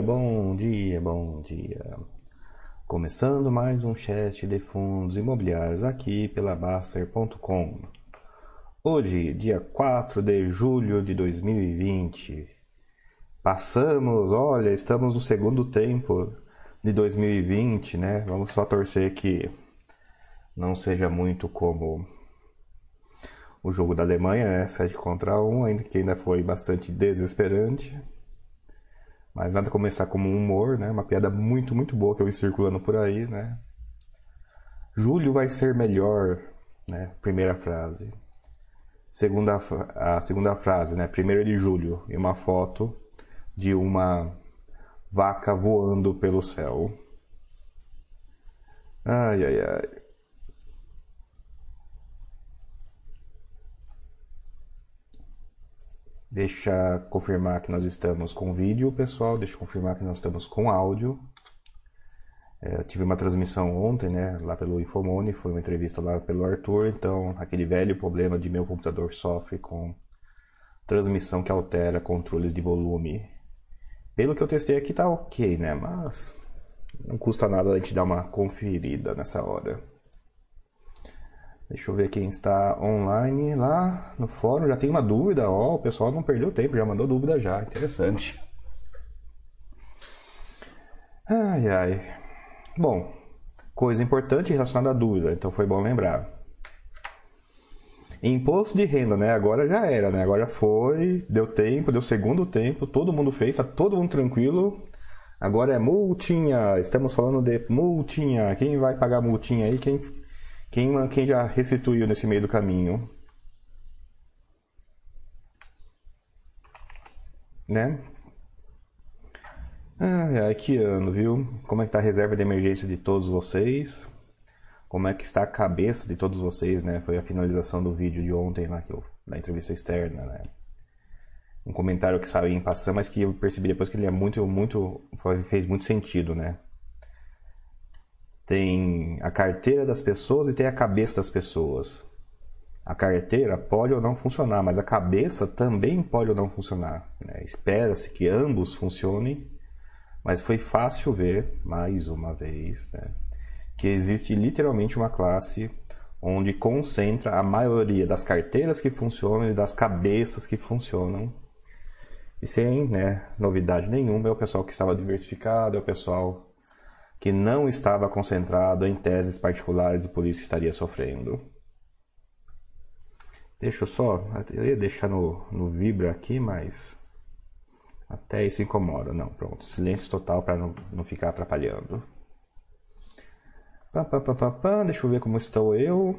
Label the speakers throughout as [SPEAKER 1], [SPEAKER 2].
[SPEAKER 1] dia, bom dia, bom dia. Começando mais um chat de fundos imobiliários aqui pela Baster.com. Hoje, dia 4 de julho de 2020. Passamos, olha, estamos no segundo tempo de 2020, né? Vamos só torcer que não seja muito como o jogo da Alemanha, né? 7 contra 1, ainda que ainda foi bastante desesperante. Mas nada começar como um humor, né? Uma piada muito, muito boa que eu vi circulando por aí, né? Julho vai ser melhor, né? Primeira frase. Segunda, a segunda frase, né? Primeiro de julho. E uma foto de uma vaca voando pelo céu. Ai, ai, ai. Deixa confirmar que nós estamos com vídeo, pessoal. Deixa confirmar que nós estamos com áudio. É, tive uma transmissão ontem, né, lá pelo Infomone, foi uma entrevista lá pelo Arthur, então aquele velho problema de meu computador sofre com transmissão que altera controles de volume. Pelo que eu testei aqui tá ok, né, mas não custa nada a gente dar uma conferida nessa hora. Deixa eu ver quem está online lá no fórum. Já tem uma dúvida. Ó, o pessoal não perdeu tempo, já mandou dúvida já. Interessante. Ai, ai. Bom, coisa importante relacionada à dúvida, então foi bom lembrar. Imposto de renda, né? Agora já era, né? Agora foi, deu tempo, deu segundo tempo, todo mundo fez, tá todo mundo tranquilo. Agora é multinha, estamos falando de multinha. Quem vai pagar multinha aí? Quem quem, quem já restituiu nesse meio do caminho? Né? Ai, ai, que ano, viu? Como é que tá a reserva de emergência de todos vocês? Como é que está a cabeça de todos vocês, né? Foi a finalização do vídeo de ontem lá, que eu, da entrevista externa, né? Um comentário que saiu em passando, mas que eu percebi depois que ele é muito, muito, fez muito sentido, né? Tem a carteira das pessoas e tem a cabeça das pessoas. A carteira pode ou não funcionar, mas a cabeça também pode ou não funcionar. Né? Espera-se que ambos funcionem, mas foi fácil ver, mais uma vez, né? que existe literalmente uma classe onde concentra a maioria das carteiras que funcionam e das cabeças que funcionam. E sem né, novidade nenhuma, é o pessoal que estava diversificado, é o pessoal que não estava concentrado em teses particulares e por isso estaria sofrendo. Deixa eu só, eu ia deixar no, no Vibra aqui, mas até isso incomoda. Não, pronto, silêncio total para não, não ficar atrapalhando. Pá, pá, pá, pá, pá, deixa eu ver como estou eu.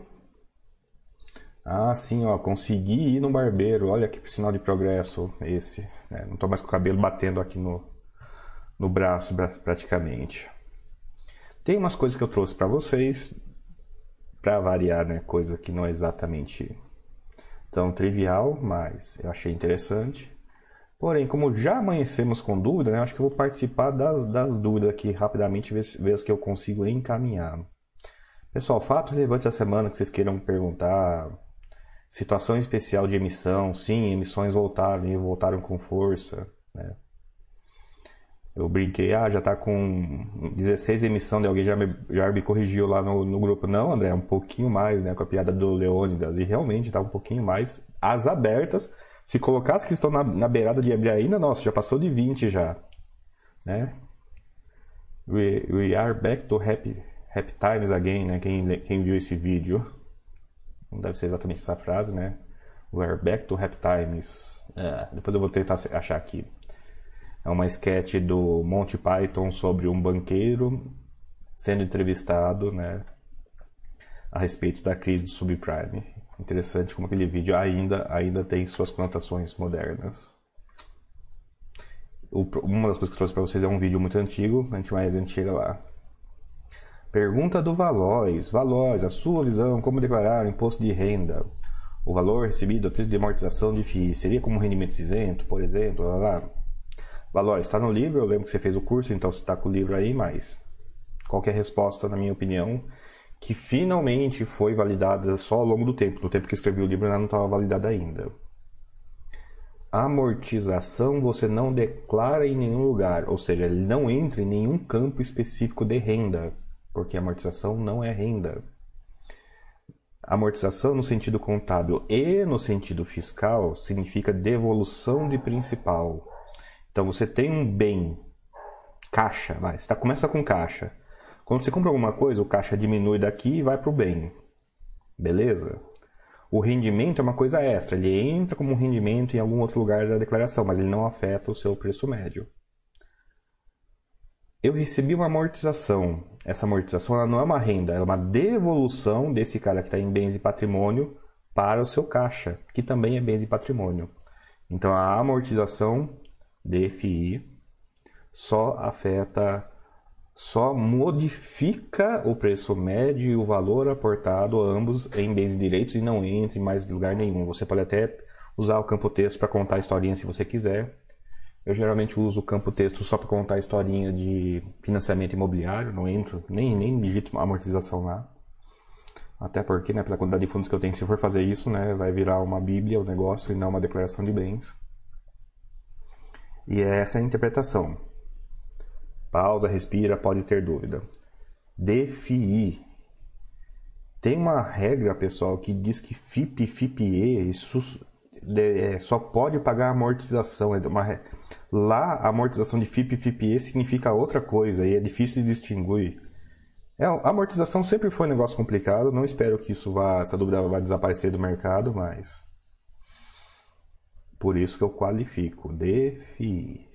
[SPEAKER 1] Ah, sim, ó, consegui ir no barbeiro. Olha que sinal de progresso esse. É, não estou mais com o cabelo batendo aqui no, no braço praticamente. Tem umas coisas que eu trouxe para vocês, para variar, né? Coisa que não é exatamente tão trivial, mas eu achei interessante. Porém, como já amanhecemos com dúvida, né, acho que eu vou participar das, das dúvidas aqui rapidamente, ver, ver as que eu consigo encaminhar. Pessoal, fato relevante da semana que vocês queiram perguntar. Situação especial de emissão, sim, emissões voltaram e voltaram com força. Né? Eu brinquei, ah, já tá com 16 emissão de alguém já me, já me corrigiu lá no, no grupo. Não, André, um pouquinho mais, né? Com a piada do Leônidas. E realmente tá um pouquinho mais as abertas. Se colocar as que estão na, na beirada de abrir ainda, nossa, já passou de 20 já. Né? We, we are back to happy, happy times again, né? Quem, quem viu esse vídeo. Não deve ser exatamente essa frase, né? We are back to happy times. É, depois eu vou tentar achar aqui. É uma sketch do Monty Python sobre um banqueiro sendo entrevistado, né, a respeito da crise do subprime. Interessante como aquele vídeo ainda ainda tem suas conotações modernas. O, uma das coisas que eu trouxe para vocês é um vídeo muito antigo, a gente mais a gente chega lá. Pergunta do Valois. Valois, a sua visão, como declarar imposto de renda? O valor recebido a título de amortização de FII seria como rendimento isento, por exemplo? Lá, lá. Valor, está no livro, eu lembro que você fez o curso, então você está com o livro aí, mas qualquer resposta, na minha opinião, que finalmente foi validada só ao longo do tempo. No tempo que escrevi o livro, ela não estava validada ainda. amortização você não declara em nenhum lugar, ou seja, ele não entra em nenhum campo específico de renda, porque amortização não é renda. Amortização no sentido contábil e no sentido fiscal significa devolução de principal. Então você tem um bem, caixa, vai, você tá, começa com caixa. Quando você compra alguma coisa, o caixa diminui daqui e vai para o bem. Beleza? O rendimento é uma coisa extra, ele entra como um rendimento em algum outro lugar da declaração, mas ele não afeta o seu preço médio. Eu recebi uma amortização. Essa amortização ela não é uma renda, é uma devolução desse cara que está em bens e patrimônio para o seu caixa, que também é bens e patrimônio. Então a amortização DFI só afeta só modifica o preço médio e o valor aportado ambos em bens e direitos e não entra em mais lugar nenhum. Você pode até usar o campo texto para contar a historinha se você quiser. Eu geralmente uso o campo texto só para contar a historinha de financiamento imobiliário, não entro, nem, nem digito amortização lá. Até porque, né, pela quantidade de fundos que eu tenho, se for fazer isso, né, vai virar uma bíblia o negócio e não uma declaração de bens. E essa é a interpretação. Pausa, respira, pode ter dúvida. DFI. Tem uma regra, pessoal, que diz que FIP FIPE é, só pode pagar amortização. É lá, a amortização de FIP e FIPE significa outra coisa e é difícil de distinguir. É, a amortização sempre foi um negócio complicado. Não espero que isso vá, essa dúvida vá desaparecer do mercado, mas por isso que eu qualifico. DFI.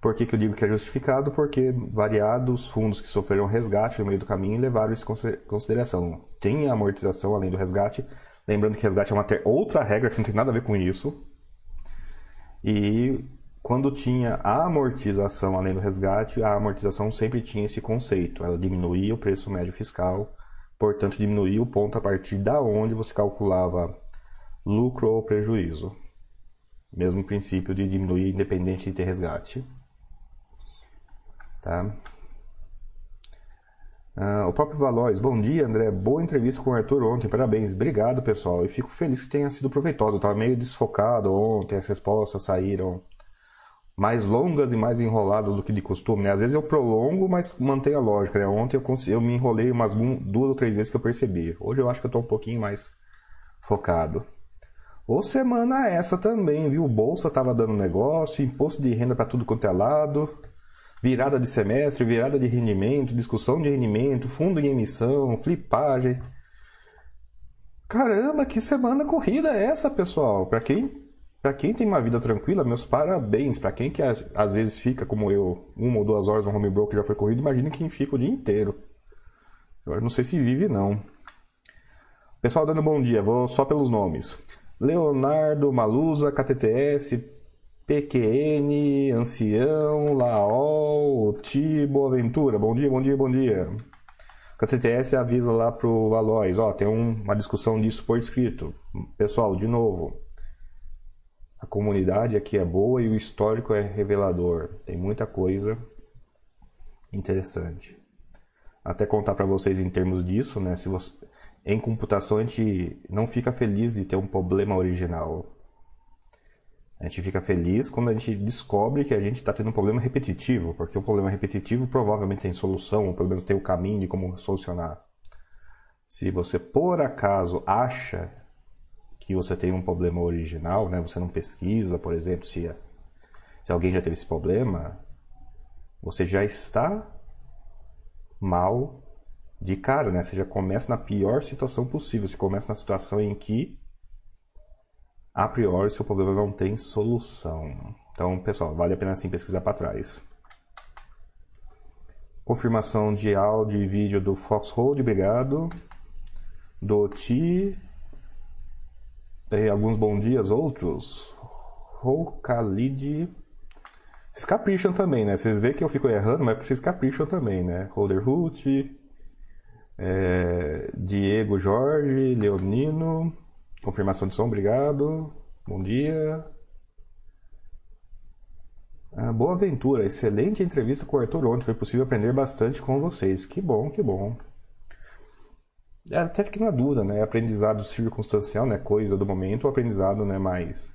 [SPEAKER 1] Por que, que eu digo que é justificado? Porque variados fundos que sofreram resgate no meio do caminho levaram isso em consideração. Tem a amortização além do resgate. Lembrando que resgate é uma outra regra que não tem nada a ver com isso. E quando tinha a amortização além do resgate, a amortização sempre tinha esse conceito. Ela diminuía o preço médio fiscal, portanto diminuía o ponto a partir da onde você calculava lucro ou prejuízo. Mesmo princípio de diminuir independente de ter resgate. Tá? Ah, o próprio Valois, bom dia André, boa entrevista com o Arthur ontem, parabéns, obrigado pessoal, e fico feliz que tenha sido proveitosa, estava meio desfocado ontem, as respostas saíram mais longas e mais enroladas do que de costume, né? Às vezes eu prolongo, mas mantenho a lógica, né? Ontem eu, eu me enrolei umas duas ou três vezes que eu percebi, hoje eu acho que eu estou um pouquinho mais focado. Ou semana essa também, viu? Bolsa tava dando negócio, imposto de renda para tudo quanto é lado virada de semestre, virada de rendimento, discussão de rendimento, fundo em emissão, flipagem. Caramba, que semana corrida é essa, pessoal? Para quem, para quem tem uma vida tranquila, meus parabéns. Para quem que às vezes fica como eu, uma ou duas horas no home broker já foi corrido, imagine quem fica o dia inteiro. Eu não sei se vive não. Pessoal dando bom dia, vou só pelos nomes. Leonardo Malusa, KTTS, PQN, Ancião, Laol, Tibo, Aventura. Bom dia, bom dia, bom dia. A TTS avisa lá pro Alois, ó, tem um, uma discussão disso por escrito. Pessoal, de novo, a comunidade aqui é boa e o histórico é revelador. Tem muita coisa interessante. Até contar para vocês em termos disso, né? Se você, em computação a gente não fica feliz de ter um problema original. A gente fica feliz quando a gente descobre que a gente está tendo um problema repetitivo, porque um problema repetitivo provavelmente tem solução, ou pelo menos tem o caminho de como solucionar. Se você por acaso acha que você tem um problema original, né, você não pesquisa, por exemplo, se, se alguém já teve esse problema, você já está mal de cara, né? Você já começa na pior situação possível. Você começa na situação em que a priori seu problema não tem solução. Então, pessoal, vale a pena sim pesquisar para trás. Confirmação de áudio e vídeo do Foxhold, obrigado. Do Ti. E alguns bons dias, outros. Rokalid. Vocês capricham também, né? Vocês veem que eu fico errando, mas é porque vocês capricham também, né? Holder Hoot. É... Diego Jorge, Leonino. Confirmação de som, obrigado. Bom dia. Ah, boa aventura, excelente entrevista com o Arthur ontem. Foi possível aprender bastante com vocês. Que bom, que bom. É, até fiquei na dúvida, né? Aprendizado circunstancial, né? Coisa do momento, ou aprendizado, né? Mais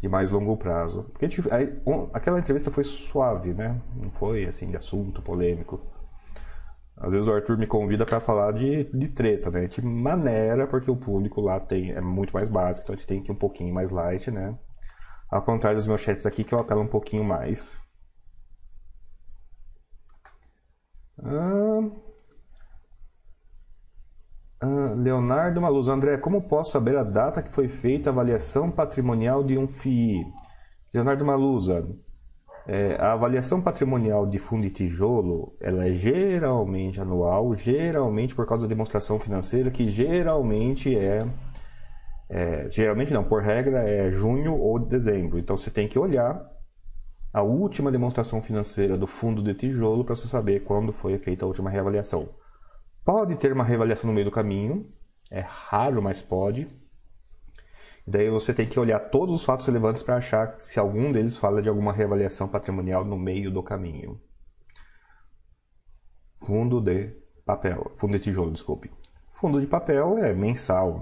[SPEAKER 1] de mais longo prazo. Porque gente, aí, aquela entrevista foi suave, né? Não foi assim de assunto polêmico. Às vezes o Arthur me convida para falar de, de treta, né? De maneira, porque o público lá tem, é muito mais básico, então a gente tem que ir um pouquinho mais light, né? Ao contrário dos meus chats aqui, que eu apelo um pouquinho mais. Ah, Leonardo Maluz, André, como posso saber a data que foi feita a avaliação patrimonial de um FII? Leonardo Maluza, é, a avaliação patrimonial de fundo de tijolo, ela é geralmente anual, geralmente por causa da demonstração financeira, que geralmente é, é, geralmente não, por regra é junho ou dezembro. Então você tem que olhar a última demonstração financeira do fundo de tijolo para você saber quando foi feita a última reavaliação. Pode ter uma reavaliação no meio do caminho, é raro, mas pode. Daí você tem que olhar todos os fatos relevantes para achar se algum deles fala de alguma reavaliação patrimonial no meio do caminho. Fundo de papel, fundo de tijolo, desculpe. Fundo de papel é mensal,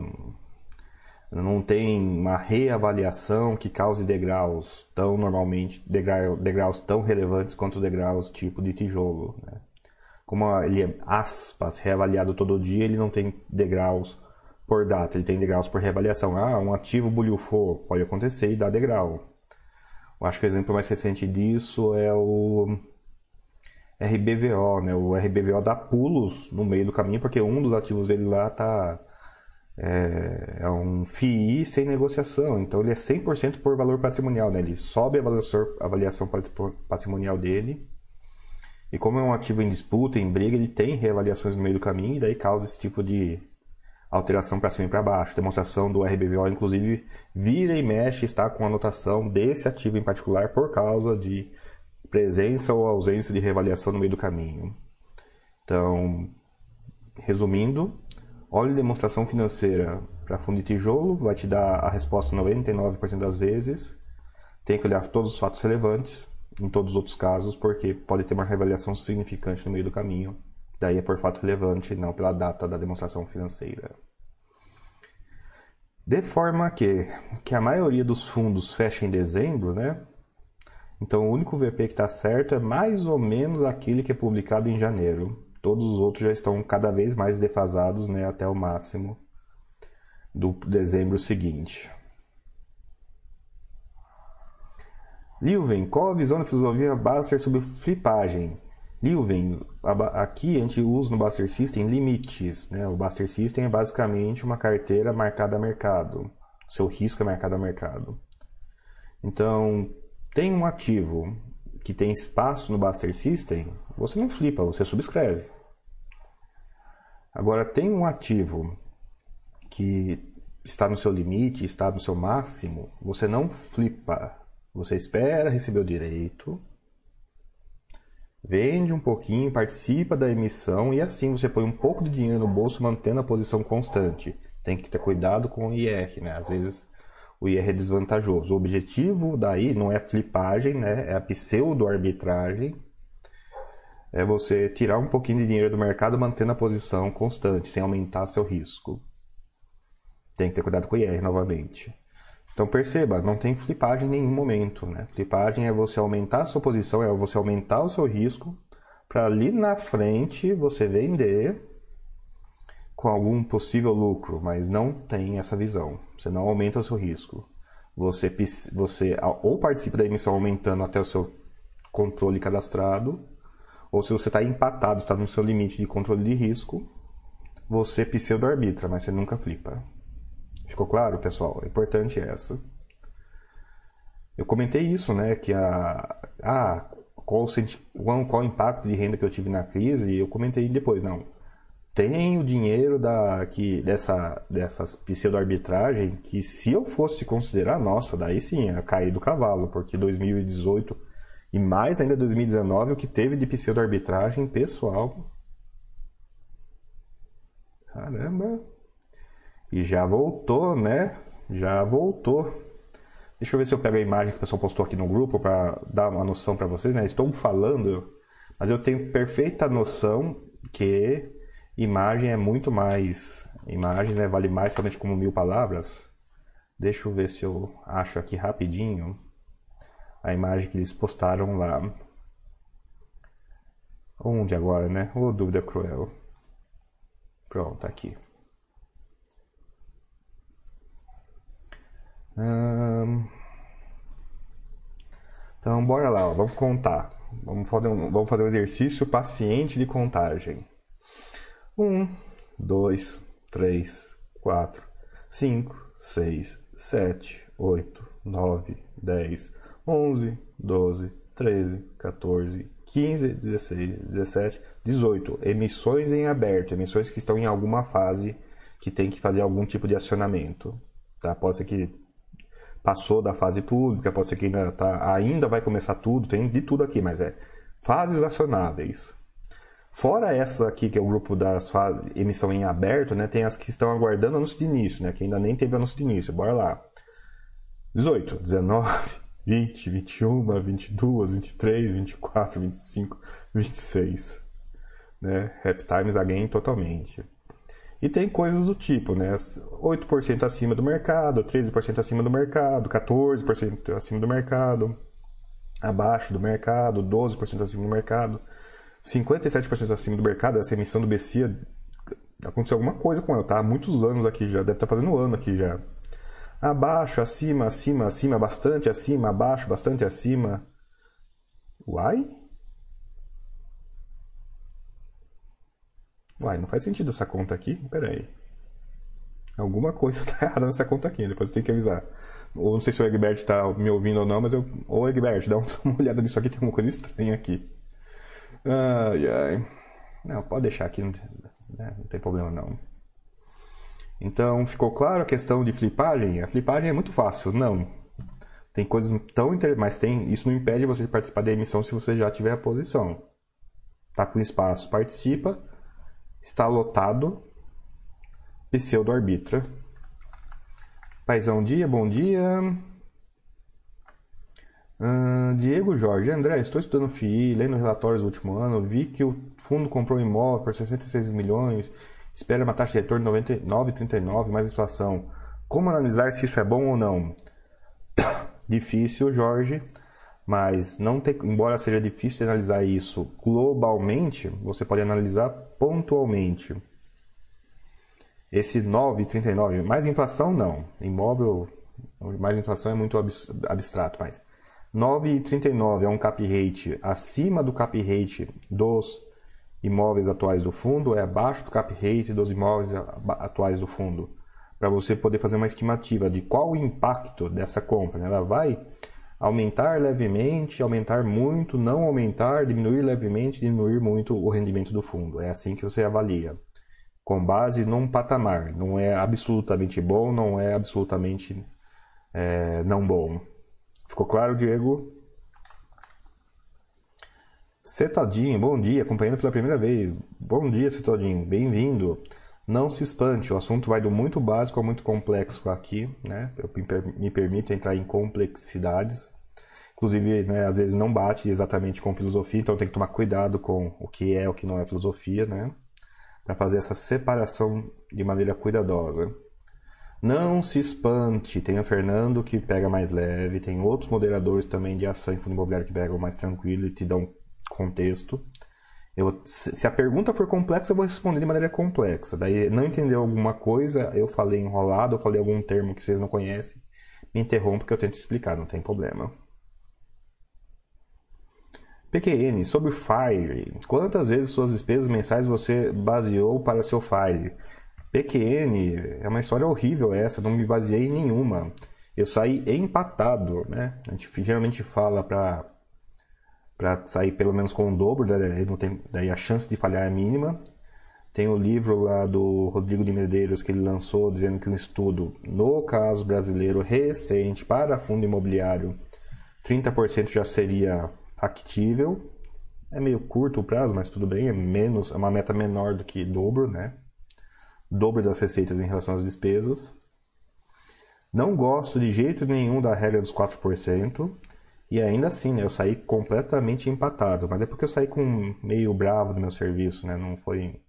[SPEAKER 1] não tem uma reavaliação que cause degraus tão normalmente degraus tão relevantes quanto degraus tipo de tijolo. Né? como ele é, aspas, reavaliado todo dia, ele não tem degraus por data, ele tem degraus por reavaliação. Ah, um ativo bulhufou, pode acontecer e dá degrau. Eu acho que o exemplo mais recente disso é o RBVO, né? O RBVO dá pulos no meio do caminho porque um dos ativos dele lá tá é, é um FII sem negociação, então ele é 100% por valor patrimonial, né? Ele sobe a avaliação, a avaliação patrimonial dele e como é um ativo em disputa, em briga, ele tem reavaliações no meio do caminho e daí causa esse tipo de alteração para cima e para baixo. A demonstração do RBVO, inclusive, vira e mexe está com anotação desse ativo em particular por causa de presença ou ausência de reavaliação no meio do caminho. Então, resumindo, olhe demonstração financeira para fundo de tijolo, vai te dar a resposta 99% das vezes. Tem que olhar todos os fatos relevantes em todos os outros casos, porque pode ter uma reavaliação significante no meio do caminho. Daí é por fato relevante não pela data da demonstração financeira. De forma que, que a maioria dos fundos fecha em dezembro, né? Então o único VP que está certo é mais ou menos aquele que é publicado em janeiro. Todos os outros já estão cada vez mais defasados né, até o máximo do dezembro seguinte. Lilven, qual a visão da filosofia Baster sobre flipagem? Lilven, aqui a gente usa no Baster System limites. Né? O Baster System é basicamente uma carteira marcada a mercado. O seu risco é marcado a mercado. Então, tem um ativo que tem espaço no Baster System, você não flipa, você subscreve. Agora, tem um ativo que está no seu limite, está no seu máximo, você não flipa, você espera receber o direito, vende um pouquinho, participa da emissão e assim você põe um pouco de dinheiro no bolso mantendo a posição constante. Tem que ter cuidado com o IR, né? Às vezes o IR é desvantajoso. O objetivo daí não é flipagem, né? É a pseudo-arbitragem. É você tirar um pouquinho de dinheiro do mercado mantendo a posição constante, sem aumentar seu risco. Tem que ter cuidado com o IR novamente. Então perceba, não tem flipagem em nenhum momento. Né? Flipagem é você aumentar a sua posição, é você aumentar o seu risco para ali na frente você vender com algum possível lucro, mas não tem essa visão. Você não aumenta o seu risco. Você, você ou participa da emissão aumentando até o seu controle cadastrado, ou se você está empatado, está no seu limite de controle de risco, você pseudo-arbitra, mas você nunca flipa. Ficou claro, pessoal? É importante essa. Eu comentei isso, né? Que a. Ah, qual, qual, qual o impacto de renda que eu tive na crise? E eu comentei depois, não. Tem o dinheiro da, que, dessa, dessas pseudo-arbitragem que se eu fosse considerar, nossa, daí sim, ia cair do cavalo, porque 2018 e mais ainda 2019, o que teve de pseudo-arbitragem pessoal. Caramba! E já voltou, né? Já voltou. Deixa eu ver se eu pego a imagem que o pessoal postou aqui no grupo para dar uma noção para vocês, né? Estou falando, mas eu tenho perfeita noção que imagem é muito mais. Imagem né, vale mais somente como mil palavras. Deixa eu ver se eu acho aqui rapidinho a imagem que eles postaram lá. Onde agora, né? Ô, oh, dúvida cruel. Pronto, tá aqui. Hum... Então, bora lá, ó. vamos contar. Vamos fazer, um, vamos fazer um exercício paciente de contagem. Um, dois, três, quatro, cinco, seis, sete, oito, nove, dez, onze, doze, treze, 14, 15, 16, 17, 18. Emissões em aberto, emissões que estão em alguma fase que tem que fazer algum tipo de acionamento. Tá? Pode ser que passou da fase pública, pode ser que ainda, tá, ainda vai começar tudo, tem de tudo aqui, mas é fases acionáveis. Fora essa aqui, que é o grupo das fases emissão em aberto, né, tem as que estão aguardando anúncio de início, né, que ainda nem teve anúncio de início. Bora lá. 18, 19, 20, 21, 22, 23, 24, 25, 26. Né? Rap Times Again totalmente. E tem coisas do tipo, né? 8% acima do mercado, 13% acima do mercado, 14% acima do mercado, abaixo do mercado, 12% acima do mercado, 57% acima do mercado. Essa emissão do BCIA, aconteceu alguma coisa com ela, tá? Há muitos anos aqui já, deve estar tá fazendo um ano aqui já. Abaixo, acima, acima, acima, bastante acima, abaixo, bastante acima. Uai? Uai, não faz sentido essa conta aqui? Pera aí. Alguma coisa tá errada nessa conta aqui, depois eu tenho que avisar. Ou não sei se o Egbert tá me ouvindo ou não, mas eu. Ô Egbert, dá uma olhada nisso aqui, tem alguma coisa estranha aqui. Ai, ai. Não, pode deixar aqui, não tem, né? não tem problema não. Então, ficou claro a questão de flipagem? A flipagem é muito fácil, não. Tem coisas tão interessantes, mas tem, isso não impede você de participar da emissão se você já tiver a posição. Tá com espaço, participa está lotado. Pseudo arbitra. Paizão dia, bom dia. Uh, Diego Jorge, André, estou estudando FII, lendo relatórios do último ano, vi que o fundo comprou um imóvel por 66 milhões, espera uma taxa de retorno de 99,39 mais inflação. Como analisar se isso é bom ou não? Difícil, Jorge mas não ter, embora seja difícil analisar isso globalmente, você pode analisar pontualmente. Esse 9,39, mais inflação não. Imóvel, mais inflação é muito abstrato, mas 9,39 é um cap rate acima do cap rate dos imóveis atuais do fundo, é abaixo do cap rate dos imóveis atuais do fundo, para você poder fazer uma estimativa de qual o impacto dessa compra. Né? Ela vai aumentar levemente, aumentar muito, não aumentar, diminuir levemente, diminuir muito o rendimento do fundo. É assim que você avalia, com base num patamar. Não é absolutamente bom, não é absolutamente é, não bom. Ficou claro, Diego? Cetodinho, bom dia, acompanhando pela primeira vez. Bom dia, Cetodinho, bem-vindo. Não se espante, o assunto vai do muito básico ao muito complexo aqui, né? Eu me permito entrar em complexidades. Inclusive, né, às vezes não bate exatamente com filosofia, então tem que tomar cuidado com o que é o que não é filosofia, né? Para fazer essa separação de maneira cuidadosa. Não se espante, tem o Fernando que pega mais leve, tem outros moderadores também de ação em fundo imobiliário que pegam mais tranquilo e te dão contexto. Eu, se a pergunta for complexa, eu vou responder de maneira complexa. Daí, não entendeu alguma coisa, eu falei enrolado, eu falei algum termo que vocês não conhecem, me interrompa que eu tento explicar, não tem problema. PQN, sobre Fire. Quantas vezes suas despesas mensais você baseou para seu Fire? PQN, é uma história horrível essa, não me baseei em nenhuma. Eu saí empatado, né? A gente geralmente fala para para sair pelo menos com o dobro, não tem, daí a chance de falhar é mínima. Tem o livro lá do Rodrigo de Medeiros que ele lançou dizendo que um estudo no caso brasileiro recente para fundo imobiliário, 30% já seria factível. É meio curto o prazo, mas tudo bem, é menos, é uma meta menor do que dobro, né? Dobro das receitas em relação às despesas. Não gosto de jeito nenhum da regra dos 4%. E ainda assim, né, eu saí completamente empatado, mas é porque eu saí com meio bravo do meu serviço, né, não foi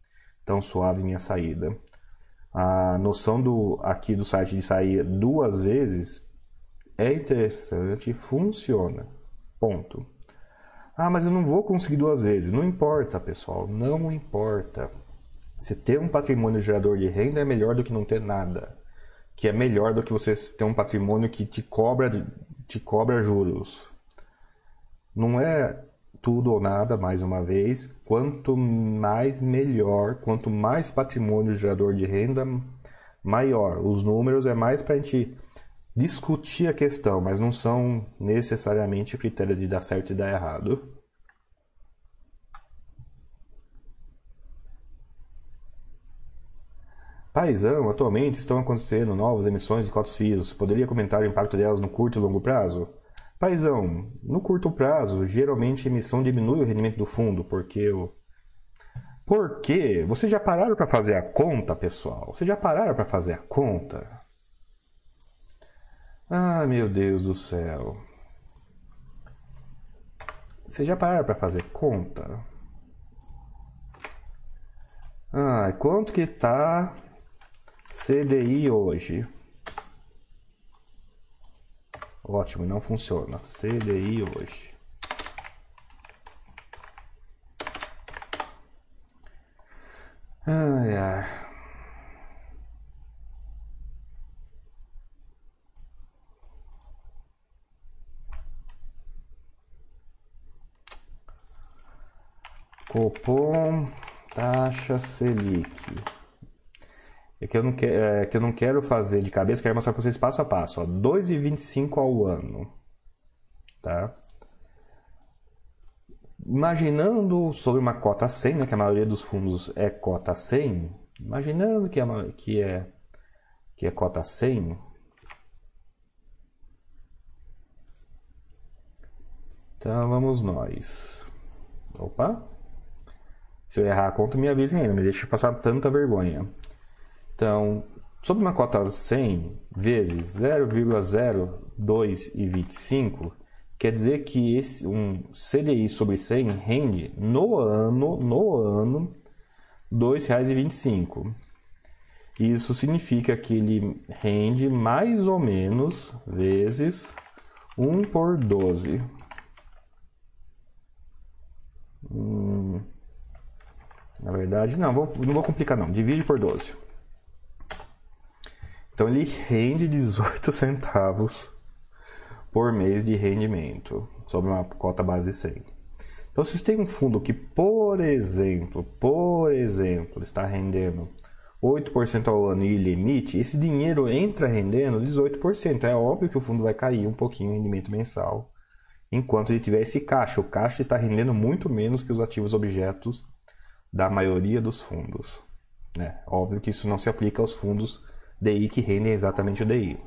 [SPEAKER 1] tão suave minha saída. A noção do aqui do site de sair duas vezes é interessante, funciona. Ponto. Ah, mas eu não vou conseguir duas vezes. Não importa, pessoal, não importa. Você ter um patrimônio gerador de renda é melhor do que não ter nada. Que é melhor do que você ter um patrimônio que te cobra, te cobra juros. Não é tudo ou nada, mais uma vez. Quanto mais melhor, quanto mais patrimônio gerador de renda, maior. Os números é mais para a gente discutir a questão, mas não são necessariamente critério de dar certo e dar errado. Paisão, atualmente estão acontecendo novas emissões de cotas FIIs. Você poderia comentar o impacto delas no curto e longo prazo? Paisão, no curto prazo, geralmente a emissão diminui o rendimento do fundo, porque o por quê? Vocês já pararam para fazer a conta, pessoal? Vocês já pararam para fazer a conta? Ah, meu Deus do céu. Vocês já pararam para fazer conta? Ah, quanto que tá CDI hoje? Ótimo, não funciona. CDI hoje. Ai, ai. Copom, taxa Selic. É que eu não, que, é, que eu não quero fazer de cabeça, quero mostrar para vocês passo a passo. 2,25 ao ano. Tá? Imaginando sobre uma cota 100, né, que a maioria dos fundos é cota 100, imaginando que é, que é, que é cota 100, então vamos nós. Opa! Se eu errar a conta, me avise ainda, me deixe passar tanta vergonha. Então, sobre uma cota 100 vezes 0,0225, quer dizer que esse, um CDI sobre 100 rende no ano, no ano, R$ 2,25. Isso significa que ele rende mais ou menos vezes 1 por 12. Hum. Na verdade, não, vou, não vou complicar não. Divide por 12. Então ele rende 18 centavos por mês de rendimento sobre uma cota base 100. Então, se você tem um fundo que, por exemplo, por exemplo, está rendendo 8% ao ano e limite, esse dinheiro entra rendendo 18%. É óbvio que o fundo vai cair um pouquinho o rendimento mensal enquanto ele tiver esse caixa. O caixa está rendendo muito menos que os ativos objetos da maioria dos fundos. Né? Óbvio que isso não se aplica aos fundos DI que rendem exatamente o DI.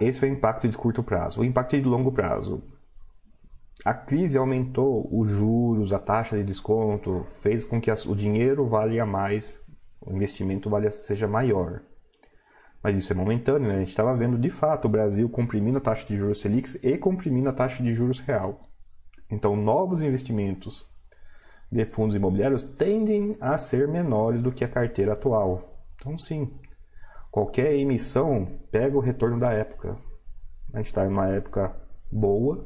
[SPEAKER 1] Esse é o impacto de curto prazo. O impacto de longo prazo. A crise aumentou os juros, a taxa de desconto, fez com que o dinheiro valha mais, o investimento valha, seja maior. Mas isso é momentâneo, né? A gente estava vendo de fato o Brasil comprimindo a taxa de juros Selic e comprimindo a taxa de juros real. Então, novos investimentos de fundos imobiliários tendem a ser menores do que a carteira atual. Então, sim, qualquer emissão pega o retorno da época. A gente está em uma época boa,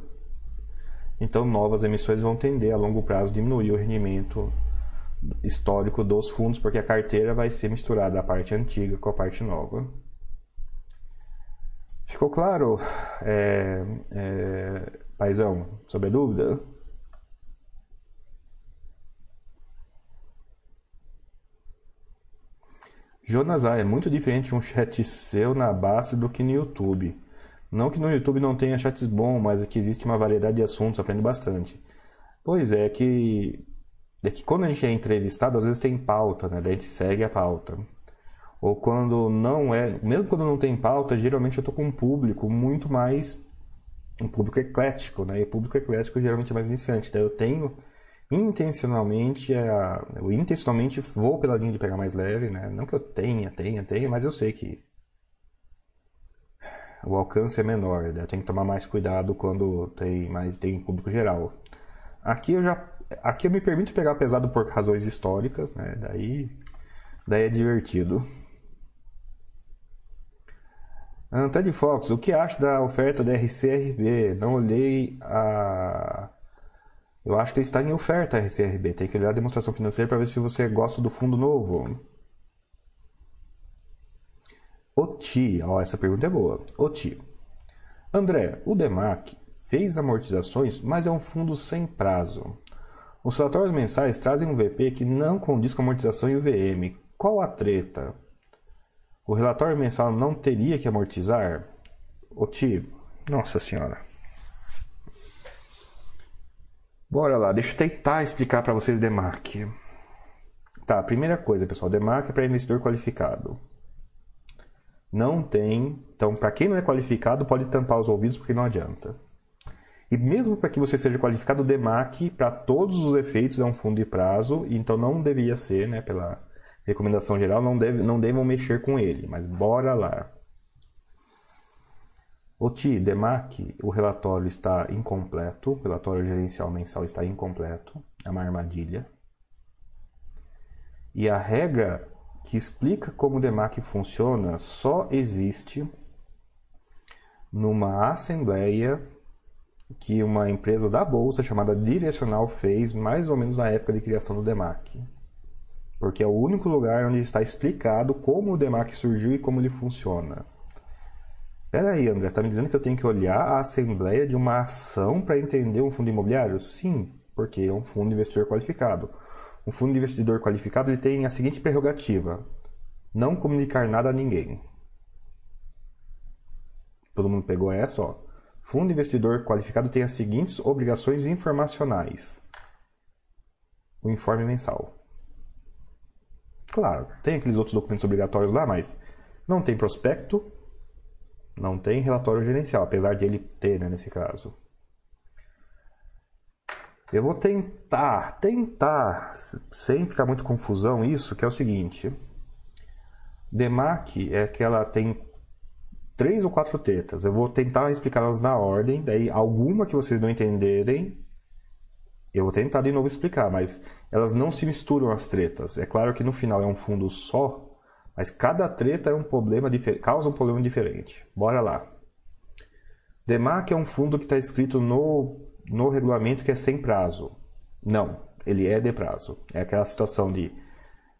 [SPEAKER 1] então novas emissões vão tender a longo prazo diminuir o rendimento histórico dos fundos, porque a carteira vai ser misturada a parte antiga com a parte nova. Ficou claro? É, é, Paizão, sobre a dúvida? Jonas A, é muito diferente um chat seu na base do que no YouTube. Não que no YouTube não tenha chats bons, mas que existe uma variedade de assuntos, aprende bastante. Pois é, que é que quando a gente é entrevistado, às vezes tem pauta, né? Daí a gente segue a pauta. Ou quando não é, mesmo quando não tem pauta, geralmente eu tô com um público muito mais um público eclético, né? E público eclético geralmente é mais iniciante. Daí eu tenho intencionalmente, a, eu intencionalmente vou pela linha de pegar mais leve, né? Não que eu tenha, tenha, tenha, mas eu sei que o alcance é menor, né? Eu tenho que tomar mais cuidado quando tem mais tem público geral. Aqui eu já aqui eu me permito pegar pesado por razões históricas, né? Daí, daí é divertido. Antônio Fox, o que acha da oferta da RCRB? Não olhei a. Eu acho que está em oferta a RCRB. Tem que olhar a demonstração financeira para ver se você gosta do fundo novo. Oti, ó, essa pergunta é boa. Oti. André, o DEMAC fez amortizações, mas é um fundo sem prazo. Os relatórios mensais trazem um VP que não condiz com amortização e o VM. Qual a treta? O relatório mensal não teria que amortizar? Oti, nossa senhora. Bora lá, deixa eu tentar explicar para vocês DEMAC. Tá, primeira coisa, pessoal, DEMAC é para investidor qualificado. Não tem, então para quem não é qualificado pode tampar os ouvidos porque não adianta. E mesmo para que você seja qualificado, o DEMAC, para todos os efeitos, é um fundo de prazo, então não deveria ser, né, pela recomendação geral, não, deve, não devam mexer com ele, mas bora lá. O TI, DEMAC, o relatório está incompleto, o relatório gerencial mensal está incompleto, é uma armadilha. E a regra que explica como o DEMAC funciona só existe numa assembleia que uma empresa da bolsa chamada Direcional fez mais ou menos na época de criação do DEMAC. Porque é o único lugar onde está explicado como o DEMAC surgiu e como ele funciona. Pera aí, André, você está me dizendo que eu tenho que olhar a assembleia de uma ação para entender um fundo imobiliário? Sim, porque é um fundo investidor qualificado. Um fundo investidor qualificado ele tem a seguinte prerrogativa: não comunicar nada a ninguém. Todo mundo pegou essa, ó. Fundo investidor qualificado tem as seguintes obrigações informacionais: o informe mensal. Claro, tem aqueles outros documentos obrigatórios lá, mas não tem prospecto, não tem relatório gerencial, apesar de ele ter, né, nesse caso. Eu vou tentar, tentar, sem ficar muito confusão, isso, que é o seguinte. DEMAC é que ela tem três ou quatro tetas. Eu vou tentar explicá-las na ordem, daí alguma que vocês não entenderem, eu vou tentar de novo explicar, mas elas não se misturam as tretas. É claro que no final é um fundo só, mas cada treta é um problema causa um problema diferente. Bora lá. DEMAC é um fundo que está escrito no, no regulamento que é sem prazo. Não, ele é de prazo. É aquela situação de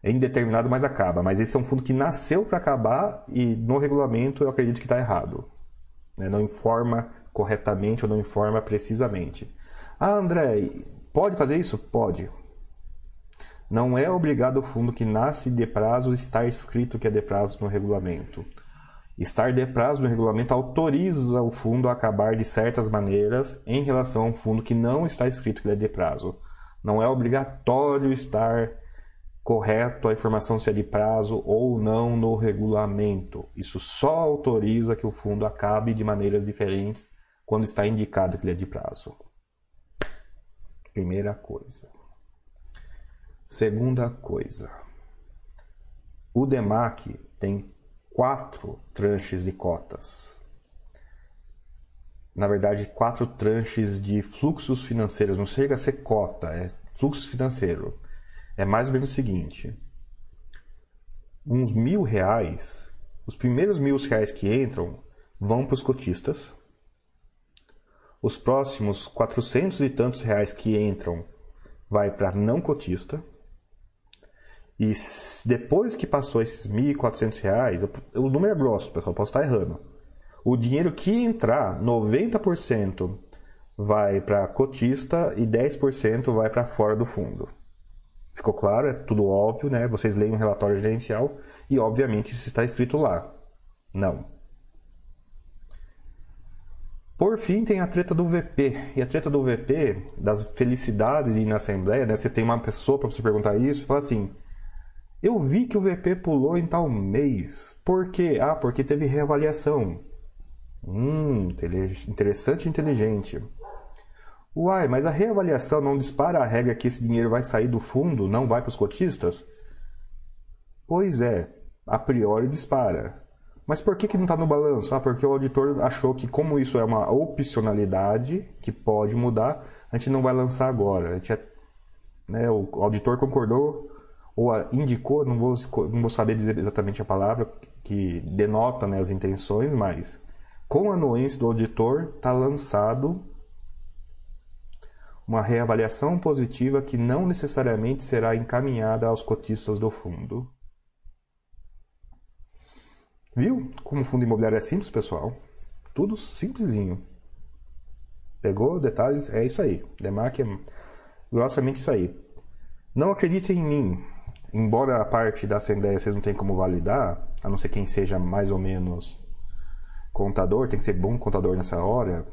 [SPEAKER 1] é indeterminado, mas acaba. Mas esse é um fundo que nasceu para acabar e no regulamento eu acredito que está errado. Né? Não informa corretamente ou não informa precisamente. Ah, André, pode fazer isso? Pode. Não é obrigado o fundo que nasce de prazo estar escrito que é de prazo no regulamento. Estar de prazo no regulamento autoriza o fundo a acabar de certas maneiras em relação a um fundo que não está escrito que é de prazo. Não é obrigatório estar correto a informação se é de prazo ou não no regulamento. Isso só autoriza que o fundo acabe de maneiras diferentes quando está indicado que ele é de prazo. Primeira coisa. Segunda coisa. O DEMAC tem quatro tranches de cotas. Na verdade, quatro tranches de fluxos financeiros. Não chega a ser cota, é fluxo financeiro é mais ou menos o seguinte: uns mil reais, os primeiros mil reais que entram vão para os cotistas, os próximos quatrocentos e tantos reais que entram vai para não cotista. E depois que passou esses 1.400 reais, o número é grosso, pessoal, posso estar errando. O dinheiro que entrar, 90% vai para cotista e 10% vai para fora do fundo. Ficou claro? É tudo óbvio, né? Vocês leem o um relatório gerencial e, obviamente, isso está escrito lá. Não. Por fim, tem a treta do VP. E a treta do VP, das felicidades de ir na Assembleia, né? Você tem uma pessoa para você perguntar isso e fala assim: Eu vi que o VP pulou em tal mês. Por quê? Ah, porque teve reavaliação. Hum, interessante e inteligente. Uai, mas a reavaliação não dispara a regra que esse dinheiro vai sair do fundo, não vai para os cotistas? Pois é, a priori dispara. Mas por que, que não está no balanço? Ah, porque o auditor achou que, como isso é uma opcionalidade que pode mudar, a gente não vai lançar agora. A gente né, o auditor concordou ou indicou, não vou, não vou saber dizer exatamente a palavra que denota né, as intenções, mas com a anuência do auditor está lançado uma reavaliação positiva que não necessariamente será encaminhada aos cotistas do fundo. Viu como o fundo imobiliário é simples, pessoal? Tudo simplesinho. Pegou detalhes? É isso aí. Demac é grossamente isso aí. Não acreditem em mim. Embora a parte da Assembleia vocês não tenham como validar, a não ser quem seja mais ou menos contador, tem que ser bom contador nessa hora,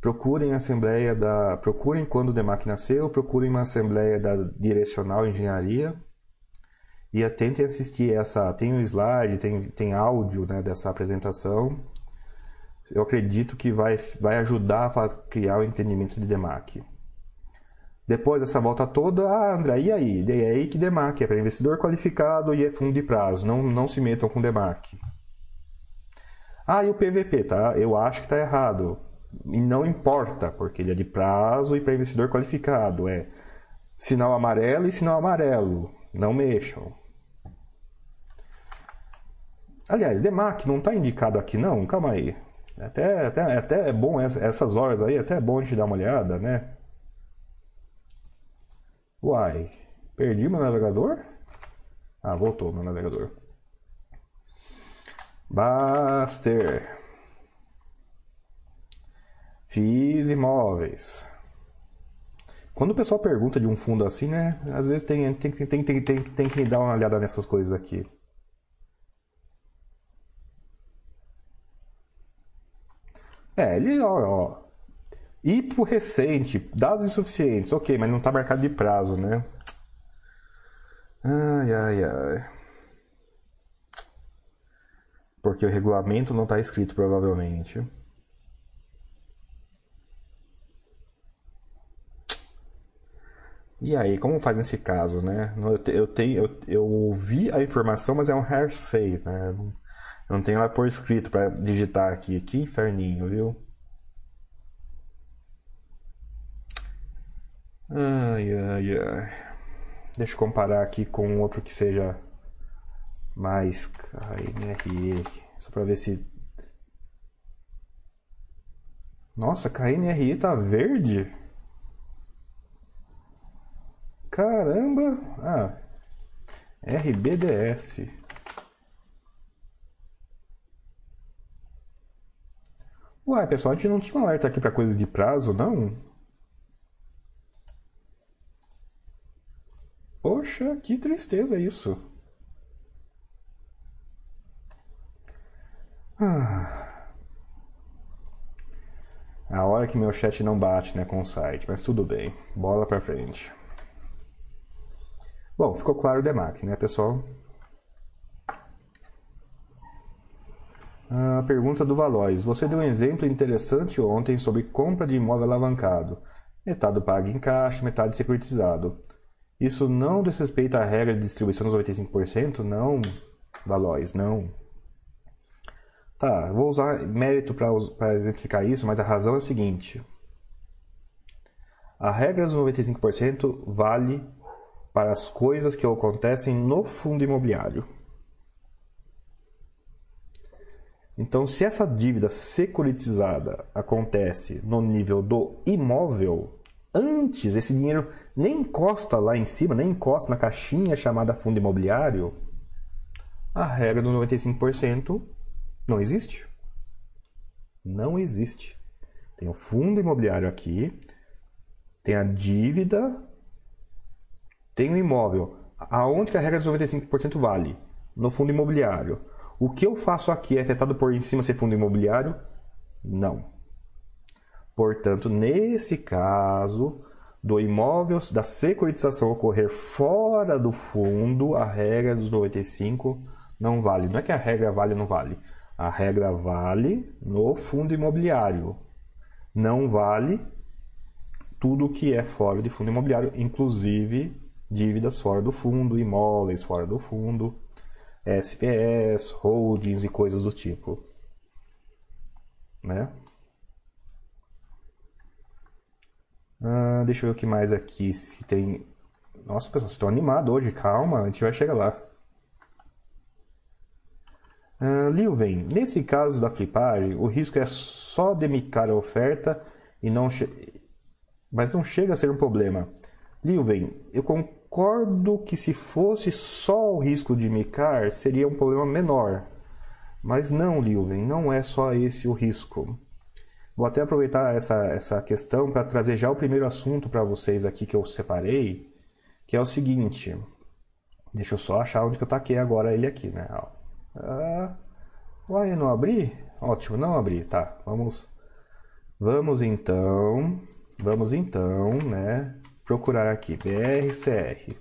[SPEAKER 1] procurem a assembleia da, procurem quando o DEMAC nasceu, procurem uma assembleia da direcional engenharia e tentem assistir essa, tem um slide, tem, tem áudio né, dessa apresentação. Eu acredito que vai, vai ajudar a criar o entendimento de DEMAC. Depois dessa volta toda, ah, André, e aí? E aí que DEMAC é para investidor qualificado e é fundo de prazo. Não, não se metam com DEMAC. Ah, e o PVP, tá? Eu acho que está errado. E não importa, porque ele é de prazo e para investidor qualificado. É sinal amarelo e sinal amarelo. Não mexam. Aliás, DEMAC não está indicado aqui não? Calma aí. Até, até, até é bom essas horas aí, até é bom a gente dar uma olhada, né? Uai, perdi meu navegador? Ah, voltou meu navegador. Baster. Fiz imóveis. Quando o pessoal pergunta de um fundo assim, né? Às vezes tem, tem, tem, tem, tem, tem que dar uma olhada nessas coisas aqui. É, ele, ó, ó. IPO recente, dados insuficientes, ok, mas não está marcado de prazo, né? Ai, ai, ai. Porque o regulamento não está escrito, provavelmente. E aí, como faz nesse caso, né? Eu, tenho, eu, eu ouvi a informação, mas é um hearsay, né? Eu não tenho ela por escrito para digitar aqui. Que inferninho, viu? Ai, ai, ai. Deixa eu comparar aqui com outro que seja mais KNRE. Só para ver se. Nossa, KNRE tá verde? Caramba! Ah, RBDS. Uai, pessoal, a gente não tinha um alerta aqui para coisas de prazo, não? Poxa, que tristeza isso. Ah. A hora que meu chat não bate, né, com o site, mas tudo bem. Bola pra frente. Bom, ficou claro o DEMAC, né, pessoal? A pergunta do Valois. Você deu um exemplo interessante ontem sobre compra de imóvel alavancado. Metade pago em caixa, metade securitizado. Isso não desrespeita a regra de distribuição dos 95%? Não, Valois, não. Tá, vou usar mérito para exemplificar isso, mas a razão é a seguinte. A regra dos 95% vale para as coisas que acontecem no fundo imobiliário. Então, se essa dívida securitizada acontece no nível do imóvel, antes esse dinheiro nem encosta lá em cima, nem encosta na caixinha chamada fundo imobiliário, a regra do 95% não existe. Não existe. Tem o fundo imobiliário aqui, tem a dívida tem um imóvel. Aonde que a regra dos 95% vale? No fundo imobiliário. O que eu faço aqui é afetado por em cima ser fundo imobiliário? Não. Portanto, nesse caso do imóvel, da securitização ocorrer fora do fundo, a regra dos 95 não vale. Não é que a regra vale ou não vale. A regra vale no fundo imobiliário. Não vale tudo que é fora de fundo imobiliário, inclusive dívidas fora do fundo, imóveis fora do fundo, SPS, holdings e coisas do tipo. Né? Ah, deixa eu ver o que mais aqui. Se tem. Nossa, pessoal, vocês estão animados hoje. Calma, a gente vai chegar lá. Uh, Lilven, nesse caso da flipagem, o risco é só demicar a oferta e não mas não chega a ser um problema. Lilven, eu concordo que se fosse só o risco de micar, seria um problema menor. Mas não, Lilven, não é só esse o risco. Vou até aproveitar essa, essa questão para trazer já o primeiro assunto para vocês aqui que eu separei, que é o seguinte. Deixa eu só achar onde que eu taquei agora ele aqui, né? Ah, uai, não abri? Ótimo, não abri. Tá, vamos... Vamos então... Vamos então, né? Procurar aqui, BRCR.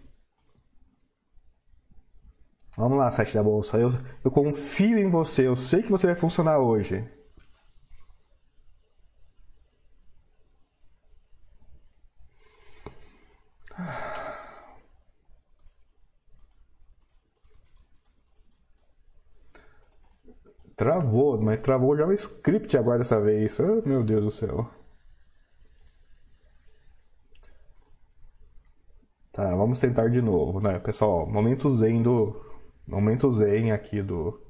[SPEAKER 1] Vamos lá, site da bolsa. Eu, eu confio em você. Eu sei que você vai funcionar hoje. Travou, mas travou o script agora dessa vez. Oh, meu Deus do céu. Tá, vamos tentar de novo, né, pessoal? Momento zen do, momento zen aqui do,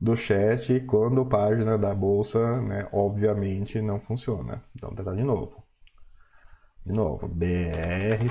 [SPEAKER 1] do chat quando a página da bolsa, né, obviamente não funciona. Então, tentar de novo. De novo, BRCR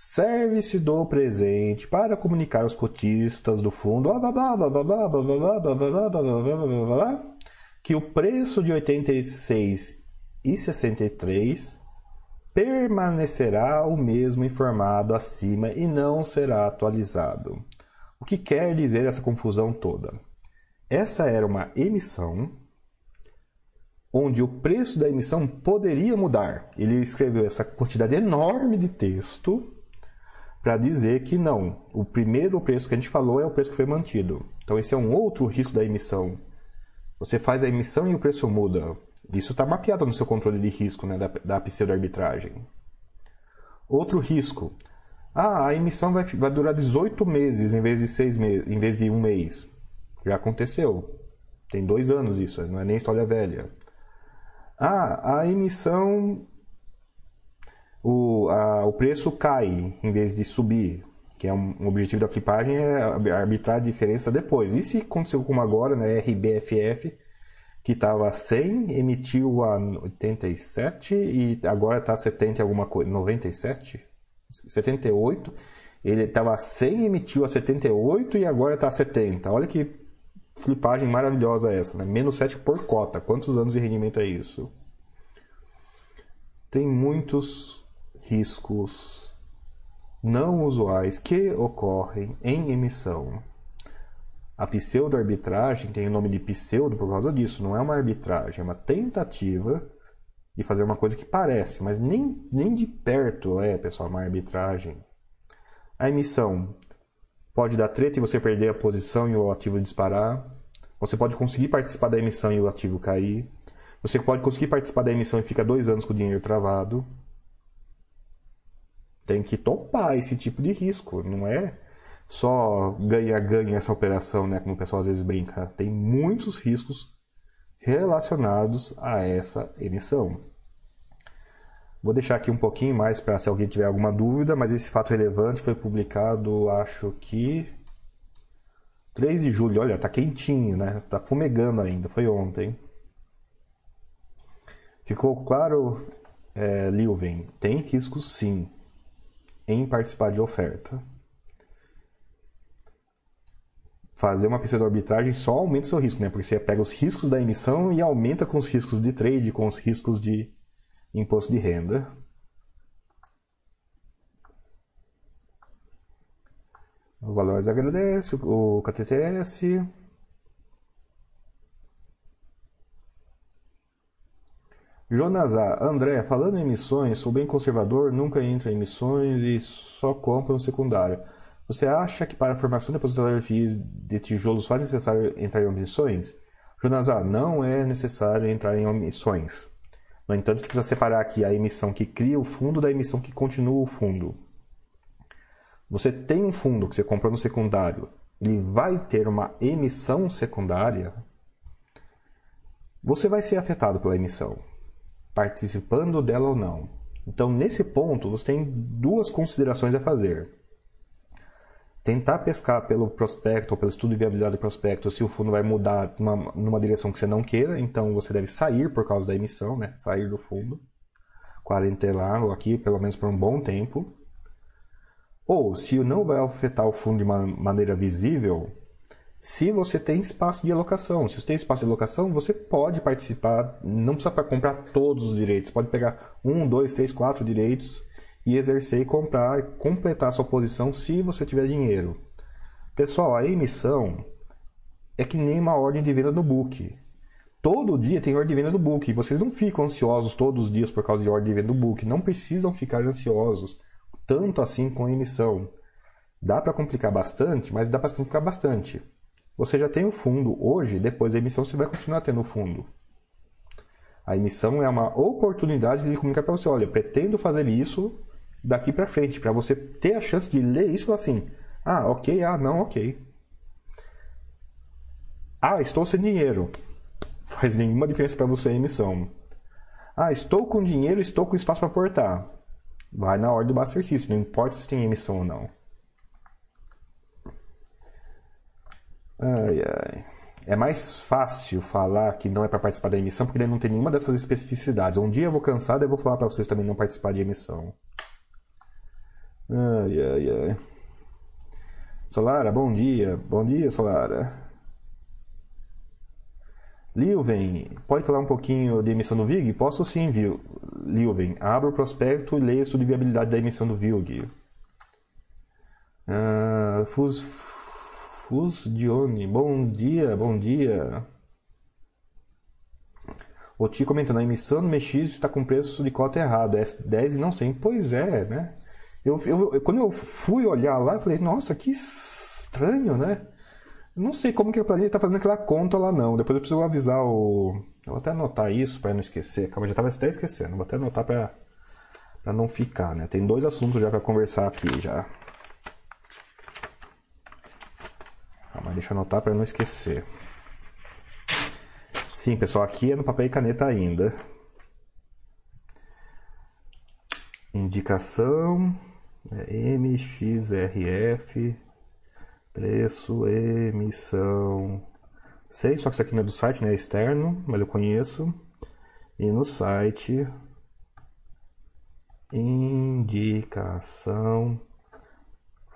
[SPEAKER 1] Serve-se do presente para comunicar aos cotistas do fundo que o preço de 86,63 permanecerá o mesmo informado acima e não será atualizado. O que quer dizer essa confusão toda? Essa era uma emissão onde o preço da emissão poderia mudar. Ele escreveu essa quantidade enorme de texto para dizer que não, o primeiro preço que a gente falou é o preço que foi mantido. Então esse é um outro risco da emissão. Você faz a emissão e o preço muda. Isso está mapeado no seu controle de risco né, da, da pseudo-arbitragem. Outro risco, ah, a emissão vai, vai durar 18 meses em vez de seis meses, em vez de um mês. Já aconteceu. Tem dois anos isso, não é nem história velha. Ah, a emissão. O, a, o preço cai em vez de subir. Que é um, um objetivo da flipagem é arbitrar a diferença depois. E se aconteceu como agora, né? RBFF, que estava 100, emitiu a 87 e agora está 70 alguma coisa. 97? 78. Ele estava a 100, emitiu a 78 e agora está a 70. Olha que flipagem maravilhosa essa, né? Menos 7 por cota. Quantos anos de rendimento é isso? Tem muitos riscos não usuais que ocorrem em emissão. A pseudo-arbitragem tem o nome de pseudo por causa disso. Não é uma arbitragem, é uma tentativa de fazer uma coisa que parece, mas nem, nem de perto é, pessoal, uma arbitragem. A emissão pode dar treta e você perder a posição e o ativo disparar. Você pode conseguir participar da emissão e o ativo cair. Você pode conseguir participar da emissão e fica dois anos com o dinheiro travado. Tem que topar esse tipo de risco, não é só ganha-ganha essa operação, né? Como o pessoal às vezes brinca. Tem muitos riscos relacionados a essa emissão. Vou deixar aqui um pouquinho mais para se alguém tiver alguma dúvida, mas esse fato relevante foi publicado, acho que 3 de julho. Olha, tá quentinho, né? Tá fumegando ainda, foi ontem. Ficou claro, é, tem risco sim em participar de oferta. Fazer uma pseudo-arbitragem só aumenta seu risco, né? Porque você pega os riscos da emissão e aumenta com os riscos de trade, com os riscos de imposto de renda. O Valores agradece, o KTTS. Jonas A. André, falando em emissões, sou bem conservador, nunca entro em emissões e só compro no secundário. Você acha que para a formação de depositário de tijolos faz necessário entrar em omissões? Jonas A. Não é necessário entrar em omissões. No entanto, precisa separar aqui a emissão que cria o fundo da emissão que continua o fundo. Você tem um fundo que você comprou no secundário, ele vai ter uma emissão secundária, você vai ser afetado pela emissão, participando dela ou não. Então, nesse ponto, você tem duas considerações a fazer. Tentar pescar pelo prospecto ou pelo estudo de viabilidade do prospecto se o fundo vai mudar numa, numa direção que você não queira, então você deve sair por causa da emissão, né? sair do fundo, quarentelá-lo aqui pelo menos por um bom tempo. Ou, se não vai afetar o fundo de uma maneira visível, se você tem espaço de alocação. Se você tem espaço de alocação, você pode participar, não precisa comprar todos os direitos, pode pegar um, dois, três, quatro direitos e exercer e comprar, completar a sua posição se você tiver dinheiro. Pessoal, a emissão é que nem uma ordem de venda no book. Todo dia tem ordem de venda no book. Vocês não ficam ansiosos todos os dias por causa de ordem de venda no book. Não precisam ficar ansiosos tanto assim com a emissão. Dá para complicar bastante, mas dá para simplificar bastante. Você já tem o fundo hoje, depois da emissão você vai continuar tendo o fundo. A emissão é uma oportunidade de comunicar para você, olha, pretendo fazer isso daqui para frente, para você ter a chance de ler isso assim. Ah, ok, ah, não, ok. Ah, estou sem dinheiro. Faz nenhuma diferença para você a emissão. Ah, estou com dinheiro, estou com espaço para aportar. Vai na ordem do Master não importa se tem emissão ou não. Ai, ai. É mais fácil falar que não é para participar da emissão porque ele não tem nenhuma dessas especificidades. Um dia eu vou cansar, eu vou falar para vocês também não participar de emissão. Ai, ai, ai. Solara, bom dia. Bom dia, Solara. Lilven, pode falar um pouquinho de emissão do VIG? Posso sim, viu? Lilven, abra o prospecto e leia de viabilidade da emissão do VIG. Uh, Fus, Dione, bom dia, bom dia. O Ti comentando, a emissão do MX está com preço de cota errado, é 10 e não 100. Pois é, né? Eu, eu, quando eu fui olhar lá, eu falei, nossa, que estranho, né? Não sei como que a planilha está fazendo aquela conta lá não. Depois eu preciso avisar o... Eu vou até anotar isso para não esquecer. Calma, já estava até esquecendo. Vou até anotar para não ficar, né? Tem dois assuntos já para conversar aqui já. Calma, deixa eu anotar para não esquecer. Sim, pessoal, aqui é no papel e caneta ainda. Indicação é MXRF, preço, emissão. Sei, só que isso aqui não é do site, né? É externo, mas eu conheço. E no site, indicação,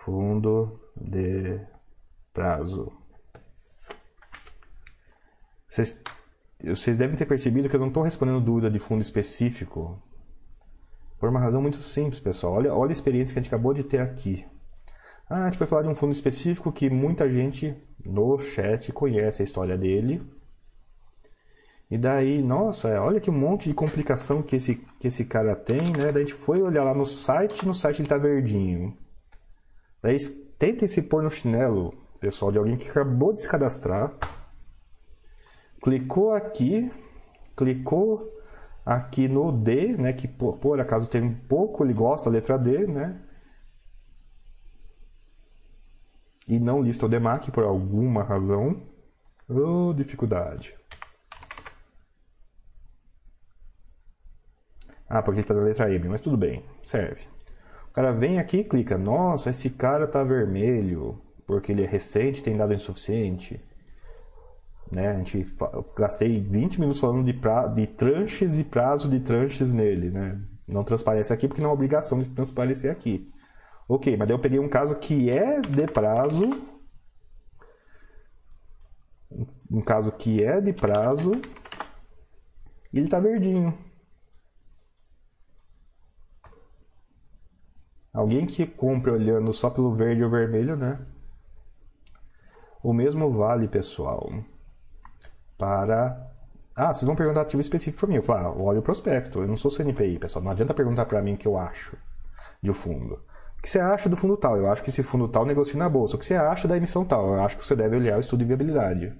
[SPEAKER 1] fundo de prazo. Vocês, vocês devem ter percebido que eu não estou respondendo dúvida de fundo específico. Por uma razão muito simples, pessoal. Olha, olha a experiência que a gente acabou de ter aqui. Ah, a gente vai falar de um fundo específico que muita gente no chat conhece a história dele. E daí, nossa, olha que monte de complicação que esse, que esse cara tem, né? Daí a gente foi olhar lá no site, no site ele tá verdinho. Daí tentem se pôr no chinelo pessoal de alguém que acabou de se cadastrar, clicou aqui, clicou aqui no D, né, que por, por acaso tem um pouco, ele gosta da letra D, né, e não lista o DMAC por alguma razão, oh, dificuldade. Ah, porque ele está na letra M, mas tudo bem, serve. O cara vem aqui e clica, nossa, esse cara tá vermelho, porque ele é recente tem dado insuficiente. Né? A gente gastei 20 minutos falando de, pra, de tranches e prazo de tranches nele. Né? Não transparece aqui porque não é obrigação de transparecer aqui. Ok, mas daí eu peguei um caso que é de prazo. Um caso que é de prazo. E ele está verdinho. Alguém que compre olhando só pelo verde ou vermelho, né? O mesmo vale, pessoal, para. Ah, vocês vão perguntar ativo específico para mim. Eu falo, ah, olha o prospecto. Eu não sou CNPI, pessoal. Não adianta perguntar para mim o que eu acho de fundo. O que você acha do fundo tal? Eu acho que esse fundo tal negocia na bolsa. O que você acha da emissão tal? Eu acho que você deve olhar o estudo de viabilidade.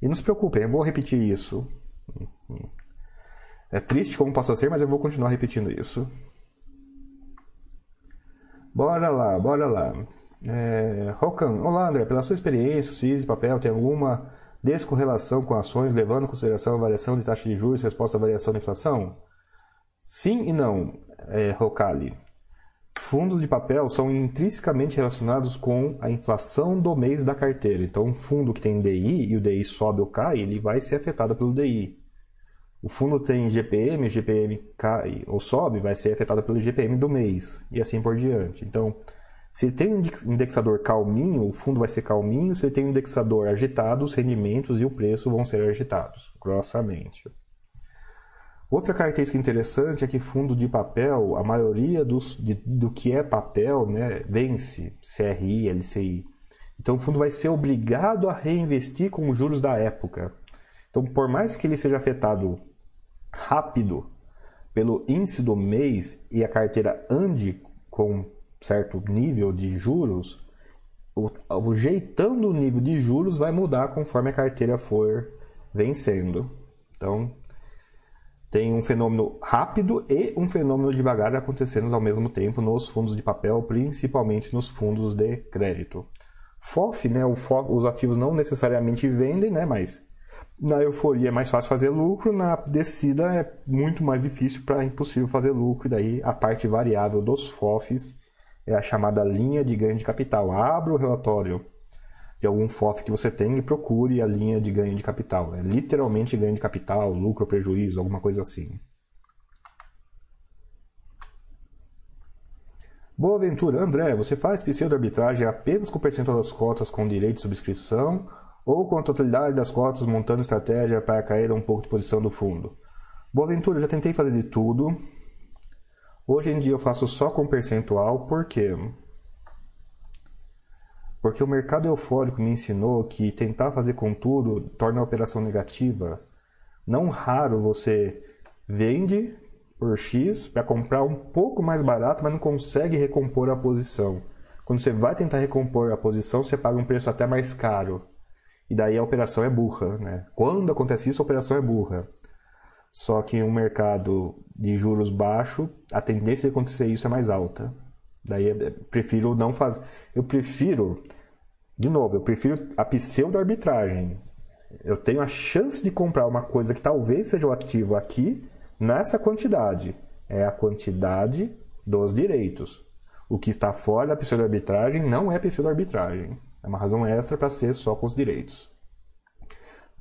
[SPEAKER 1] E não se preocupem, eu vou repetir isso. É triste como possa ser, mas eu vou continuar repetindo isso. Bora lá, bora lá. É, Rocan, olá André, pela sua experiência, o CIS e papel tem alguma descorrelação com ações, levando em consideração a variação de taxa de juros resposta à variação da inflação? Sim e não, é. Fundos de papel são intrinsecamente relacionados com a inflação do mês da carteira. Então, um fundo que tem DI e o DI sobe ou cai, ele vai ser afetado pelo DI. O fundo tem GPM, GPM cai ou sobe, vai ser afetado pelo GPM do mês e assim por diante. Então, se ele tem um indexador calminho, o fundo vai ser calminho. Se ele tem um indexador agitado, os rendimentos e o preço vão ser agitados, grossamente. Outra característica interessante é que fundo de papel, a maioria dos, de, do que é papel, né, vence CRI, LCI. Então o fundo vai ser obrigado a reinvestir com os juros da época. Então, por mais que ele seja afetado rápido pelo índice do mês e a carteira ande com certo nível de juros, o, o jeitão do nível de juros vai mudar conforme a carteira for vencendo. Então, tem um fenômeno rápido e um fenômeno devagar acontecendo ao mesmo tempo nos fundos de papel, principalmente nos fundos de crédito. FOF, né, FOF, os ativos não necessariamente vendem, né, mas na euforia é mais fácil fazer lucro, na descida é muito mais difícil para impossível fazer lucro, e daí a parte variável dos FOFs é a chamada linha de ganho de capital. Abra o relatório de algum FOF que você tem e procure a linha de ganho de capital. É literalmente ganho de capital, lucro, prejuízo, alguma coisa assim. Boa Ventura, André, você faz pseudo-arbitragem apenas com o percentual das cotas com direito de subscrição ou com a totalidade das cotas montando estratégia para cair um pouco de posição do fundo? Boa Ventura, já tentei fazer de tudo, Hoje em dia eu faço só com percentual, por quê? Porque o mercado eufórico me ensinou que tentar fazer com tudo torna a operação negativa. Não raro você vende por X para comprar um pouco mais barato, mas não consegue recompor a posição. Quando você vai tentar recompor a posição, você paga um preço até mais caro. E daí a operação é burra. Né? Quando acontece isso, a operação é burra. Só que um mercado de juros baixo, a tendência de acontecer isso é mais alta. Daí eu prefiro não fazer. Eu prefiro, de novo, eu prefiro a pseudo arbitragem. Eu tenho a chance de comprar uma coisa que talvez seja o ativo aqui nessa quantidade. É a quantidade dos direitos. O que está fora da pseudo arbitragem não é pseudo arbitragem. É uma razão extra para ser só com os direitos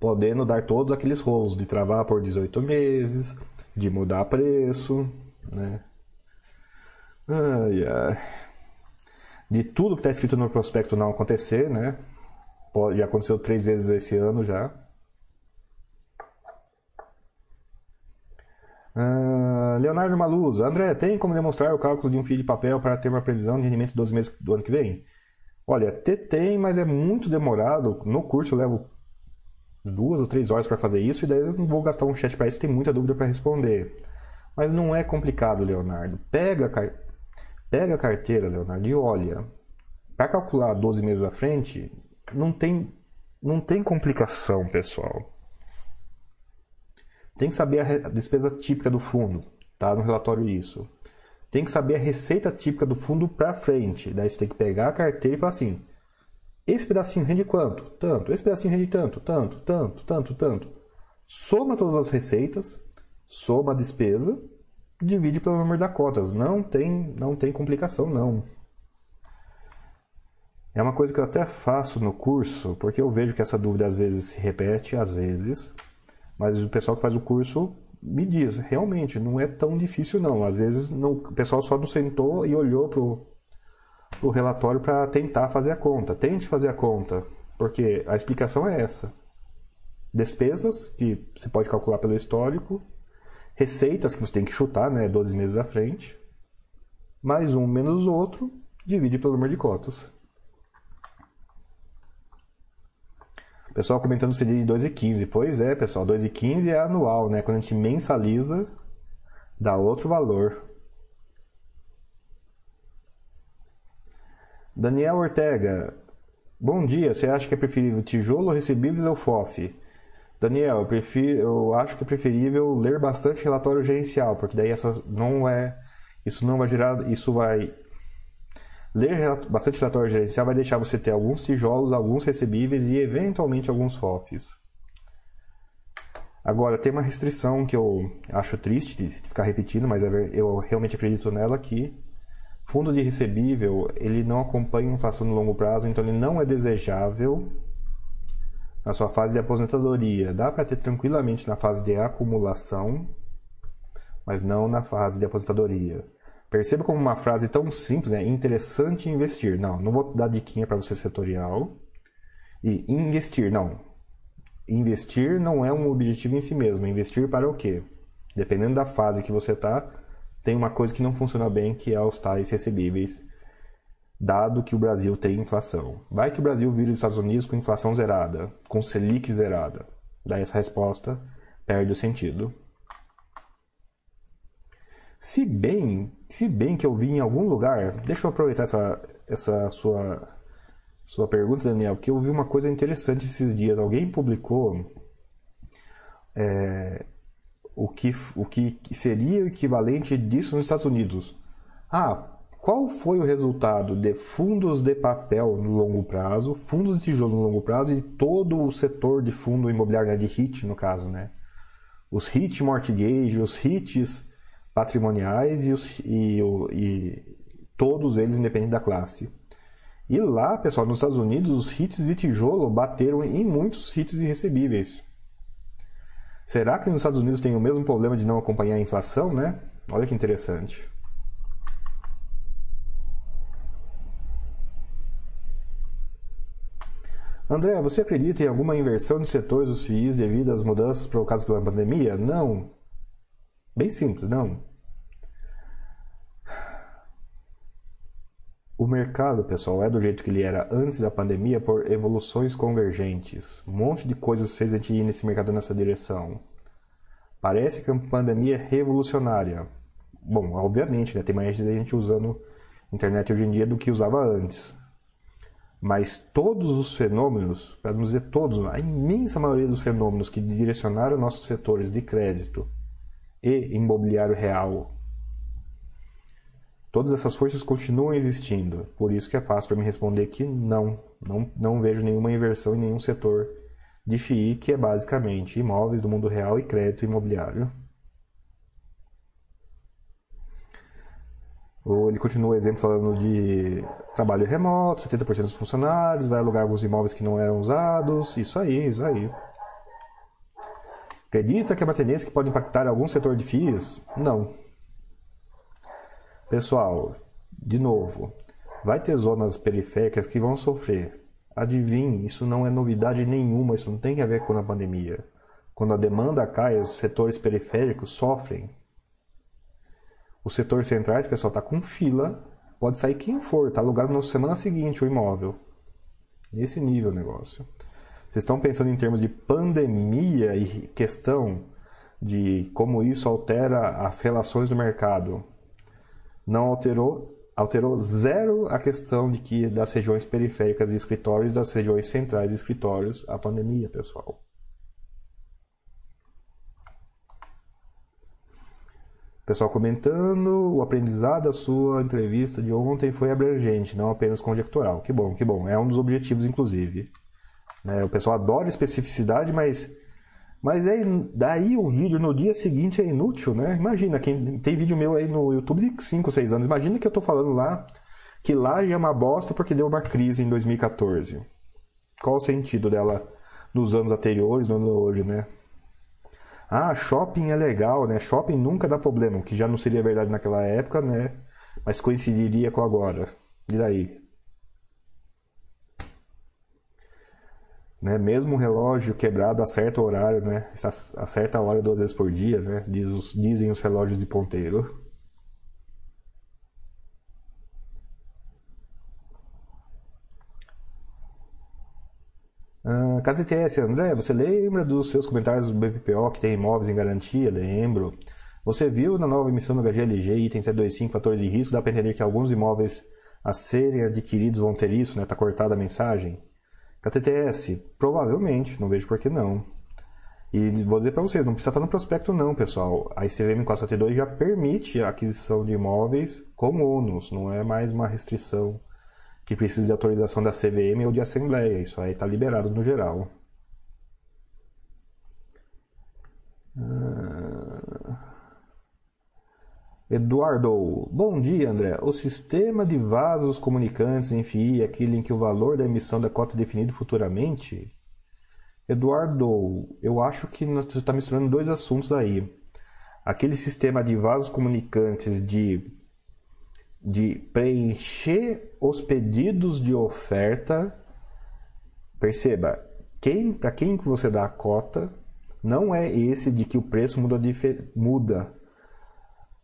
[SPEAKER 1] podendo dar todos aqueles rolos de travar por 18 meses, de mudar preço, né? Ai, ai. De tudo que está escrito no prospecto não acontecer, né? Já aconteceu três vezes esse ano já. Uh, Leonardo Maluz, André, tem como demonstrar o cálculo de um fio de papel para ter uma previsão de rendimento de 12 meses do ano que vem? Olha, tem, mas é muito demorado. No curso eu levo duas ou três horas para fazer isso e daí eu não vou gastar um chat para isso, tem muita dúvida para responder. Mas não é complicado, Leonardo. Pega a, car... Pega a carteira, Leonardo, e olha. Para calcular 12 meses à frente, não tem, não tem complicação, pessoal. Tem que saber a despesa típica do fundo, tá no relatório isso. Tem que saber a receita típica do fundo para frente. Daí você tem que pegar a carteira e falar assim: esse pedacinho rende quanto? Tanto. Esse pedacinho rende tanto, tanto, tanto, tanto, tanto. Soma todas as receitas, soma a despesa, divide pelo número de cotas. Não tem, não tem complicação, não. É uma coisa que eu até faço no curso, porque eu vejo que essa dúvida às vezes se repete, às vezes. Mas o pessoal que faz o curso me diz, realmente, não é tão difícil não. Às vezes não, o pessoal só não sentou e olhou o relatório para tentar fazer a conta. Tente fazer a conta, porque a explicação é essa. Despesas, que você pode calcular pelo histórico, receitas, que você tem que chutar, né, 12 meses à frente, mais um menos o outro, divide pelo número de cotas. Pessoal comentando se de 2,15. Pois é, pessoal, 2,15 é anual, né? Quando a gente mensaliza, dá outro valor. Daniel Ortega, bom dia. Você acha que é preferível tijolo, recebíveis ou FOF? Daniel, eu, prefiro, eu acho que é preferível ler bastante relatório gerencial, porque daí essa não é, isso não vai gerar, isso vai ler bastante relatório gerencial vai deixar você ter alguns tijolos, alguns recebíveis e eventualmente alguns FOFs. Agora, tem uma restrição que eu acho triste de ficar repetindo, mas é eu realmente acredito nela que fundo de recebível, ele não acompanha a inflação no longo prazo, então ele não é desejável na sua fase de aposentadoria. Dá para ter tranquilamente na fase de acumulação, mas não na fase de aposentadoria. Perceba como uma frase tão simples, é interessante investir. Não, não vou dar diquinha para você setorial. E investir, não. Investir não é um objetivo em si mesmo. Investir para o quê? Dependendo da fase que você está, tem uma coisa que não funciona bem, que é os tais recebíveis, dado que o Brasil tem inflação. Vai que o Brasil vira os Estados Unidos com inflação zerada, com Selic zerada. Daí essa resposta perde o sentido. Se bem, se bem que eu vi em algum lugar, deixa eu aproveitar essa, essa sua, sua pergunta, Daniel, que eu vi uma coisa interessante esses dias. Alguém publicou é, o que, o que seria o equivalente disso nos Estados Unidos. Ah, qual foi o resultado de fundos de papel no longo prazo, fundos de tijolo no longo prazo e todo o setor de fundo imobiliário, né, de HIT no caso, né? Os HIT mortgage, os HITs patrimoniais e, os, e, e todos eles independente da classe. E lá, pessoal, nos Estados Unidos, os HITs de tijolo bateram em muitos HITs irrecebíveis. Será que nos Estados Unidos tem o mesmo problema de não acompanhar a inflação, né? Olha que interessante. André, você acredita em alguma inversão de setores dos FIIs devido às mudanças provocadas pela pandemia? Não. Bem simples, não. O mercado, pessoal, é do jeito que ele era antes da pandemia por evoluções convergentes. Um monte de coisas fez a gente ir nesse mercado nessa direção. Parece que é uma pandemia revolucionária. Bom, obviamente, né? tem mais gente usando internet hoje em dia do que usava antes. Mas todos os fenômenos, para não dizer todos, a imensa maioria dos fenômenos que direcionaram nossos setores de crédito e imobiliário real Todas essas forças continuam existindo, por isso que é fácil para mim responder que não, não, não vejo nenhuma inversão em nenhum setor de FII, que é basicamente imóveis do mundo real e crédito imobiliário. Ele continua o exemplo falando de trabalho remoto, 70% dos funcionários, vai alugar alguns imóveis que não eram usados, isso aí, isso aí. Acredita que é uma tendência que pode impactar algum setor de FIIs? Não. Pessoal, de novo, vai ter zonas periféricas que vão sofrer. Adivinhe, isso não é novidade nenhuma, isso não tem a ver com a pandemia. Quando a demanda cai, os setores periféricos sofrem. Os setores centrais, pessoal, está com fila, pode sair quem for, está alugado na semana seguinte o imóvel. Nesse nível o negócio. Vocês estão pensando em termos de pandemia e questão de como isso altera as relações do mercado não alterou alterou zero a questão de que das regiões periféricas de escritórios das regiões centrais de escritórios a pandemia, pessoal. Pessoal comentando, o aprendizado da sua entrevista de ontem foi abrangente, não apenas conjectural. Que bom, que bom. É um dos objetivos, inclusive. É, o pessoal adora especificidade, mas mas aí, daí o vídeo no dia seguinte é inútil, né? Imagina, quem tem vídeo meu aí no YouTube de 5, 6 anos, imagina que eu tô falando lá que lá já é uma bosta porque deu uma crise em 2014. Qual o sentido dela nos anos anteriores, no ano hoje, né? Ah, shopping é legal, né? Shopping nunca dá problema, que já não seria verdade naquela época, né? Mas coincidiria com agora. E daí? Né? Mesmo um relógio quebrado acerta o horário, né? a hora duas vezes por dia, né? Diz os, dizem os relógios de ponteiro. Uh, KTTS, André, você lembra dos seus comentários do BPPO que tem imóveis em garantia? Lembro. Você viu na nova emissão do HGLG, item 725, fatores de risco, dá para entender que alguns imóveis a serem adquiridos vão ter isso, né? Tá cortada a mensagem. KTTS, provavelmente, não vejo por que não. E vou dizer para vocês, não precisa estar no prospecto não, pessoal. A ICVM 472 já permite a aquisição de imóveis com ônus, não é mais uma restrição que precisa de autorização da CVM ou de assembleia. Isso aí está liberado no geral. Ah... Eduardo, bom dia André. O sistema de vasos comunicantes em FI é aquele em que o valor da emissão da cota é definido futuramente? Eduardo, eu acho que você está misturando dois assuntos aí. Aquele sistema de vasos comunicantes de, de preencher os pedidos de oferta. Perceba, quem, para quem que você dá a cota, não é esse de que o preço muda, muda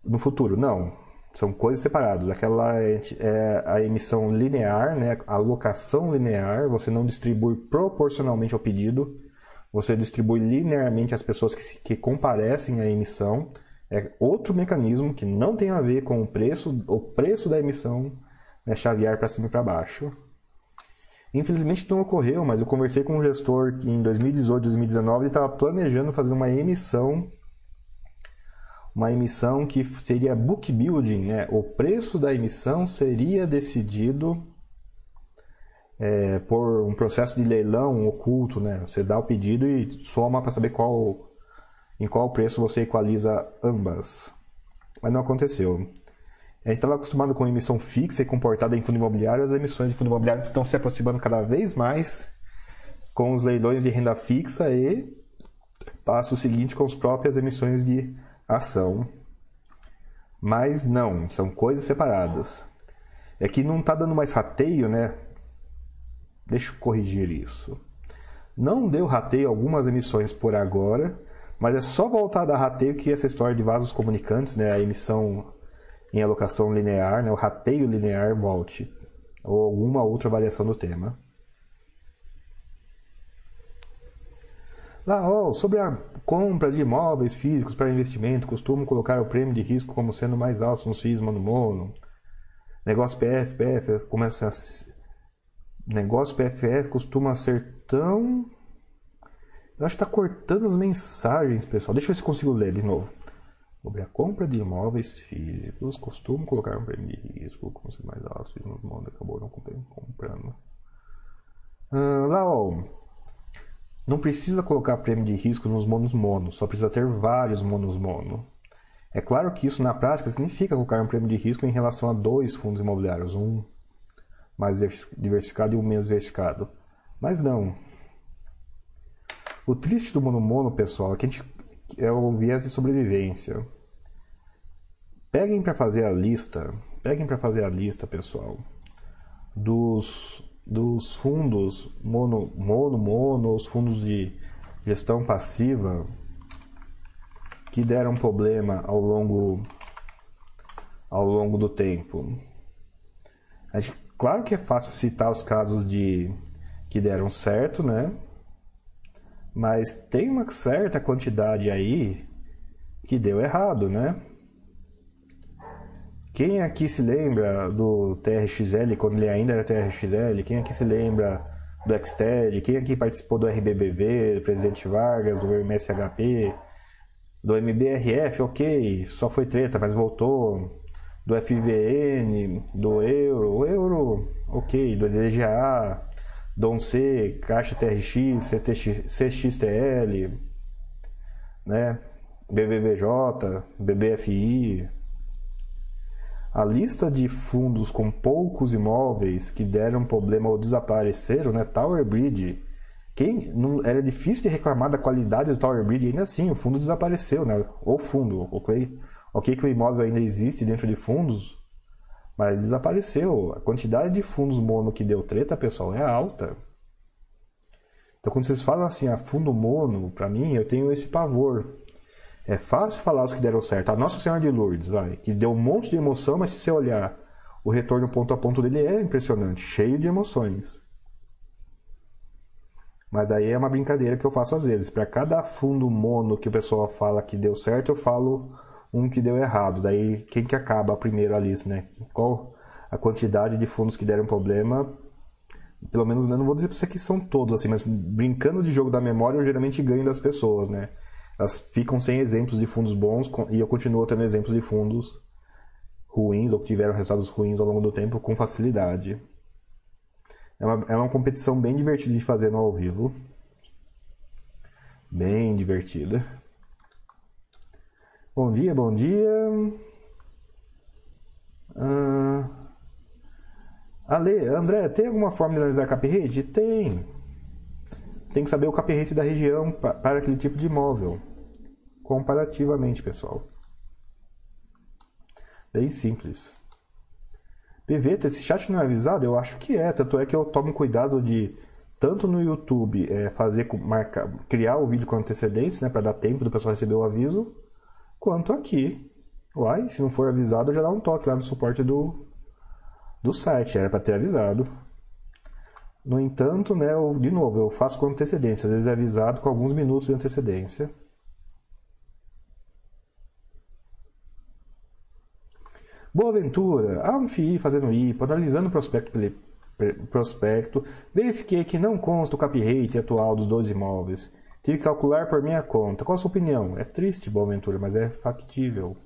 [SPEAKER 1] no futuro. Não, são coisas separadas. Aquela é, é a emissão linear, né? a alocação linear, você não distribui proporcionalmente ao pedido, você distribui linearmente as pessoas que, que comparecem à emissão. É outro mecanismo que não tem a ver com o preço, o preço da emissão né, chavear para cima e para baixo. Infelizmente não ocorreu, mas eu conversei com um gestor que em 2018, 2019 ele estava planejando fazer uma emissão uma emissão que seria book building, né? O preço da emissão seria decidido é, por um processo de leilão oculto, né? Você dá o pedido e soma para saber qual em qual preço você equaliza ambas. Mas não aconteceu. A gente estava acostumado com emissão fixa e comportada em fundo imobiliário, as emissões de fundo imobiliário estão se aproximando cada vez mais com os leilões de renda fixa e passo seguinte com as próprias emissões de ação. Mas não, são coisas separadas. É que não está dando mais rateio, né? Deixa eu corrigir isso. Não deu rateio algumas emissões por agora, mas é só voltar a dar rateio que essa história de vasos comunicantes, né, a emissão em alocação linear, né, o rateio linear volte, ou alguma outra variação do tema. Lá, oh, sobre a compra de imóveis físicos para investimento, costumo colocar o prêmio de risco como sendo mais alto no FIIs no mono. Negócio PF, PF, começa a... Negócio PFF costuma ser tão... Eu acho que está cortando as mensagens, pessoal. Deixa eu ver se consigo ler de novo. Sobre a compra de imóveis físicos, costumo colocar um prêmio de risco como sendo mais alto no mono. Acabou não comprando. Ah. Não precisa colocar prêmio de risco nos monos mono, só precisa ter vários monos mono. É claro que isso na prática significa colocar um prêmio de risco em relação a dois fundos imobiliários, um mais diversificado e um menos diversificado. Mas não. O triste do mono mono, pessoal, é que a gente é o viés de sobrevivência. Peguem para fazer a lista, peguem para fazer a lista, pessoal, dos dos fundos mono, mono, mono, os fundos de gestão passiva que deram problema ao longo ao longo do tempo. Gente, claro que é fácil citar os casos de que deram certo, né? Mas tem uma certa quantidade aí que deu errado, né? Quem aqui se lembra do TRXL quando ele ainda era TRXL? Quem aqui se lembra do Xted? Quem aqui participou do RBBV, do Presidente Vargas, do MSHP, do MBRF? Ok, só foi treta, mas voltou. Do FVN, do Euro, o Euro, ok, do DGA, Dom C, Caixa TRX, CTX, CXTL, né? BBVJ, BBFI, a lista de fundos com poucos imóveis que deram problema ou desapareceram, né? Tower Bridge. Quem, não, era difícil de reclamar da qualidade do Tower Bridge, ainda assim, o fundo desapareceu, né? O fundo, ok? Ok que o imóvel ainda existe dentro de fundos, mas desapareceu. A quantidade de fundos mono que deu treta, pessoal, é alta. Então, quando vocês falam assim, a ah, fundo mono, para mim, eu tenho esse pavor. É fácil falar os que deram certo. A Nossa Senhora de Lourdes, vai, que deu um monte de emoção, mas se você olhar o retorno ponto a ponto dele é impressionante, cheio de emoções. Mas aí é uma brincadeira que eu faço às vezes. Para cada fundo mono que o pessoal fala que deu certo, eu falo um que deu errado. Daí quem que acaba primeiro a lista, né? Qual a quantidade de fundos que deram problema. Pelo menos, eu não vou dizer para você que são todos assim, mas brincando de jogo da memória, eu geralmente ganho das pessoas, né? Elas ficam sem exemplos de fundos bons e eu continuo tendo exemplos de fundos ruins ou que tiveram resultados ruins ao longo do tempo com facilidade. É uma, é uma competição bem divertida de fazer no ao vivo. Bem divertida. Bom dia, bom dia. Ah, Ale, André, tem alguma forma de analisar cap rate? Tem. Tem que saber o cap rate da região para aquele tipo de imóvel. Comparativamente, pessoal. Bem simples. PV, esse chat não é avisado? Eu acho que é. Tanto é que eu tomo cuidado de, tanto no YouTube, é, fazer, marcar, criar o vídeo com antecedência, né, para dar tempo do pessoal receber o aviso, quanto aqui. Uai, se não for avisado, já dá um toque lá no suporte do, do site. Era para ter avisado. No entanto, né, eu, de novo, eu faço com antecedência. Às vezes é avisado com alguns minutos de antecedência. Boa Ventura, a Anfi fazendo IPA, analisando o prospecto, prospecto, verifiquei que não consta o cap rate atual dos dois imóveis. Tive que calcular por minha conta. Qual a sua opinião? É triste, Boa Ventura, mas é factível.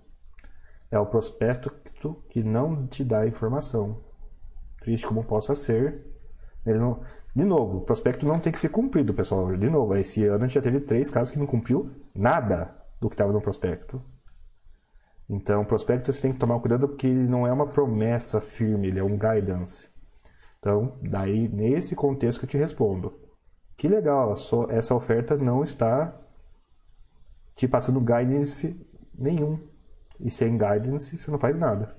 [SPEAKER 1] É o prospecto que não te dá informação. Triste como possa ser. Ele não... De novo, o prospecto não tem que ser cumprido, pessoal. De novo, esse ano a gente já teve três casos que não cumpriu nada do que estava no prospecto. Então, prospecto você tem que tomar cuidado porque ele não é uma promessa firme, ele é um guidance. Então, daí nesse contexto que eu te respondo. Que legal, essa oferta não está te passando guidance nenhum. E sem guidance você não faz nada.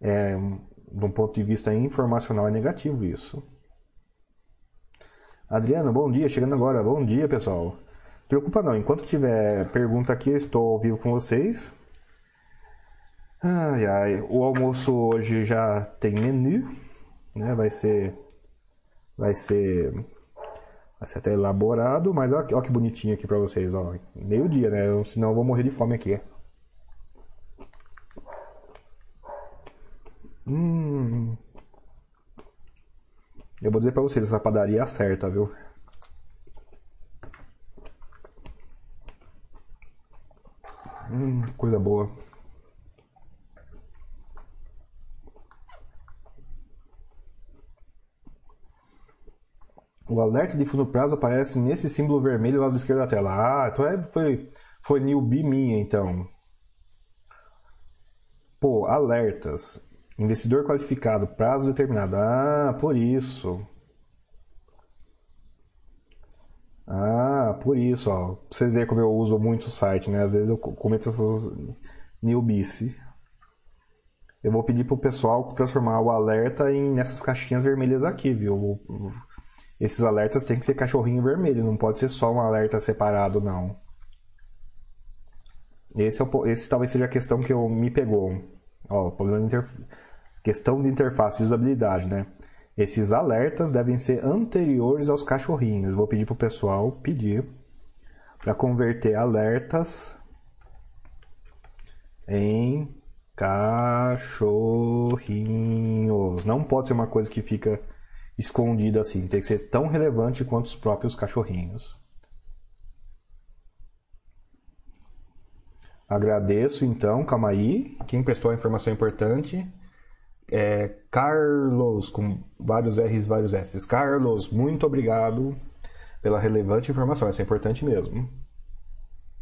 [SPEAKER 1] É, de um ponto de vista informacional é negativo isso. Adriano, bom dia, chegando agora. Bom dia, pessoal. Preocupa não, enquanto tiver pergunta aqui, eu estou ao vivo com vocês. Ai, ai, o almoço hoje já tem menu, né? Vai ser, vai ser, vai ser até elaborado, mas olha, que bonitinho aqui para vocês, ó. Meio dia, né? Senão eu vou morrer de fome aqui. Hum. Eu vou dizer para vocês, essa padaria acerta, viu? Hum, coisa boa. O alerta de fundo prazo aparece nesse símbolo vermelho lá do esquerdo da tela. Ah, então é, foi, foi newbie minha, então. Pô, alertas. Investidor qualificado, prazo determinado. Ah, por isso. Ah, por isso, ó. Vocês verem como eu uso muito o site, né? Às vezes eu cometo essas newbice. Eu vou pedir pro pessoal transformar o alerta em nessas caixinhas vermelhas aqui, viu? Esses alertas tem que ser cachorrinho vermelho, não pode ser só um alerta separado, não. Esse, é o, esse talvez seja a questão que eu, me pegou. Ó, problema de questão de interface de usabilidade, né? Esses alertas devem ser anteriores aos cachorrinhos. Vou pedir para o pessoal pedir para converter alertas em cachorrinhos. Não pode ser uma coisa que fica escondida assim. Tem que ser tão relevante quanto os próprios cachorrinhos. Agradeço então, calma aí. Quem prestou a informação importante. É, Carlos, com vários R's, vários S's. Carlos, muito obrigado pela relevante informação. Isso é importante mesmo.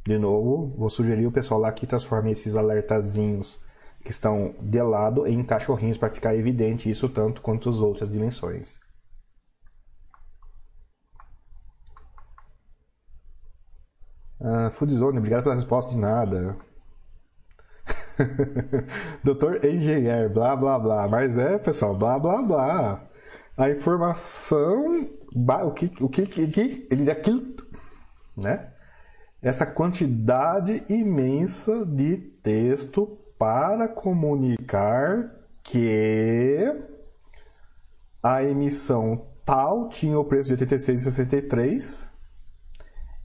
[SPEAKER 1] De novo, vou sugerir o pessoal lá que transforme esses alertazinhos que estão de lado em cachorrinhos para ficar evidente isso tanto quanto as outras dimensões. Uh, Foodzone, obrigado pela resposta de nada. Doutor Engenheiro, blá blá blá. Mas é, pessoal, blá blá blá. A informação. O que, o que, que ele aquilo, né? Essa quantidade imensa de texto para comunicar que a emissão tal tinha o preço de 86,63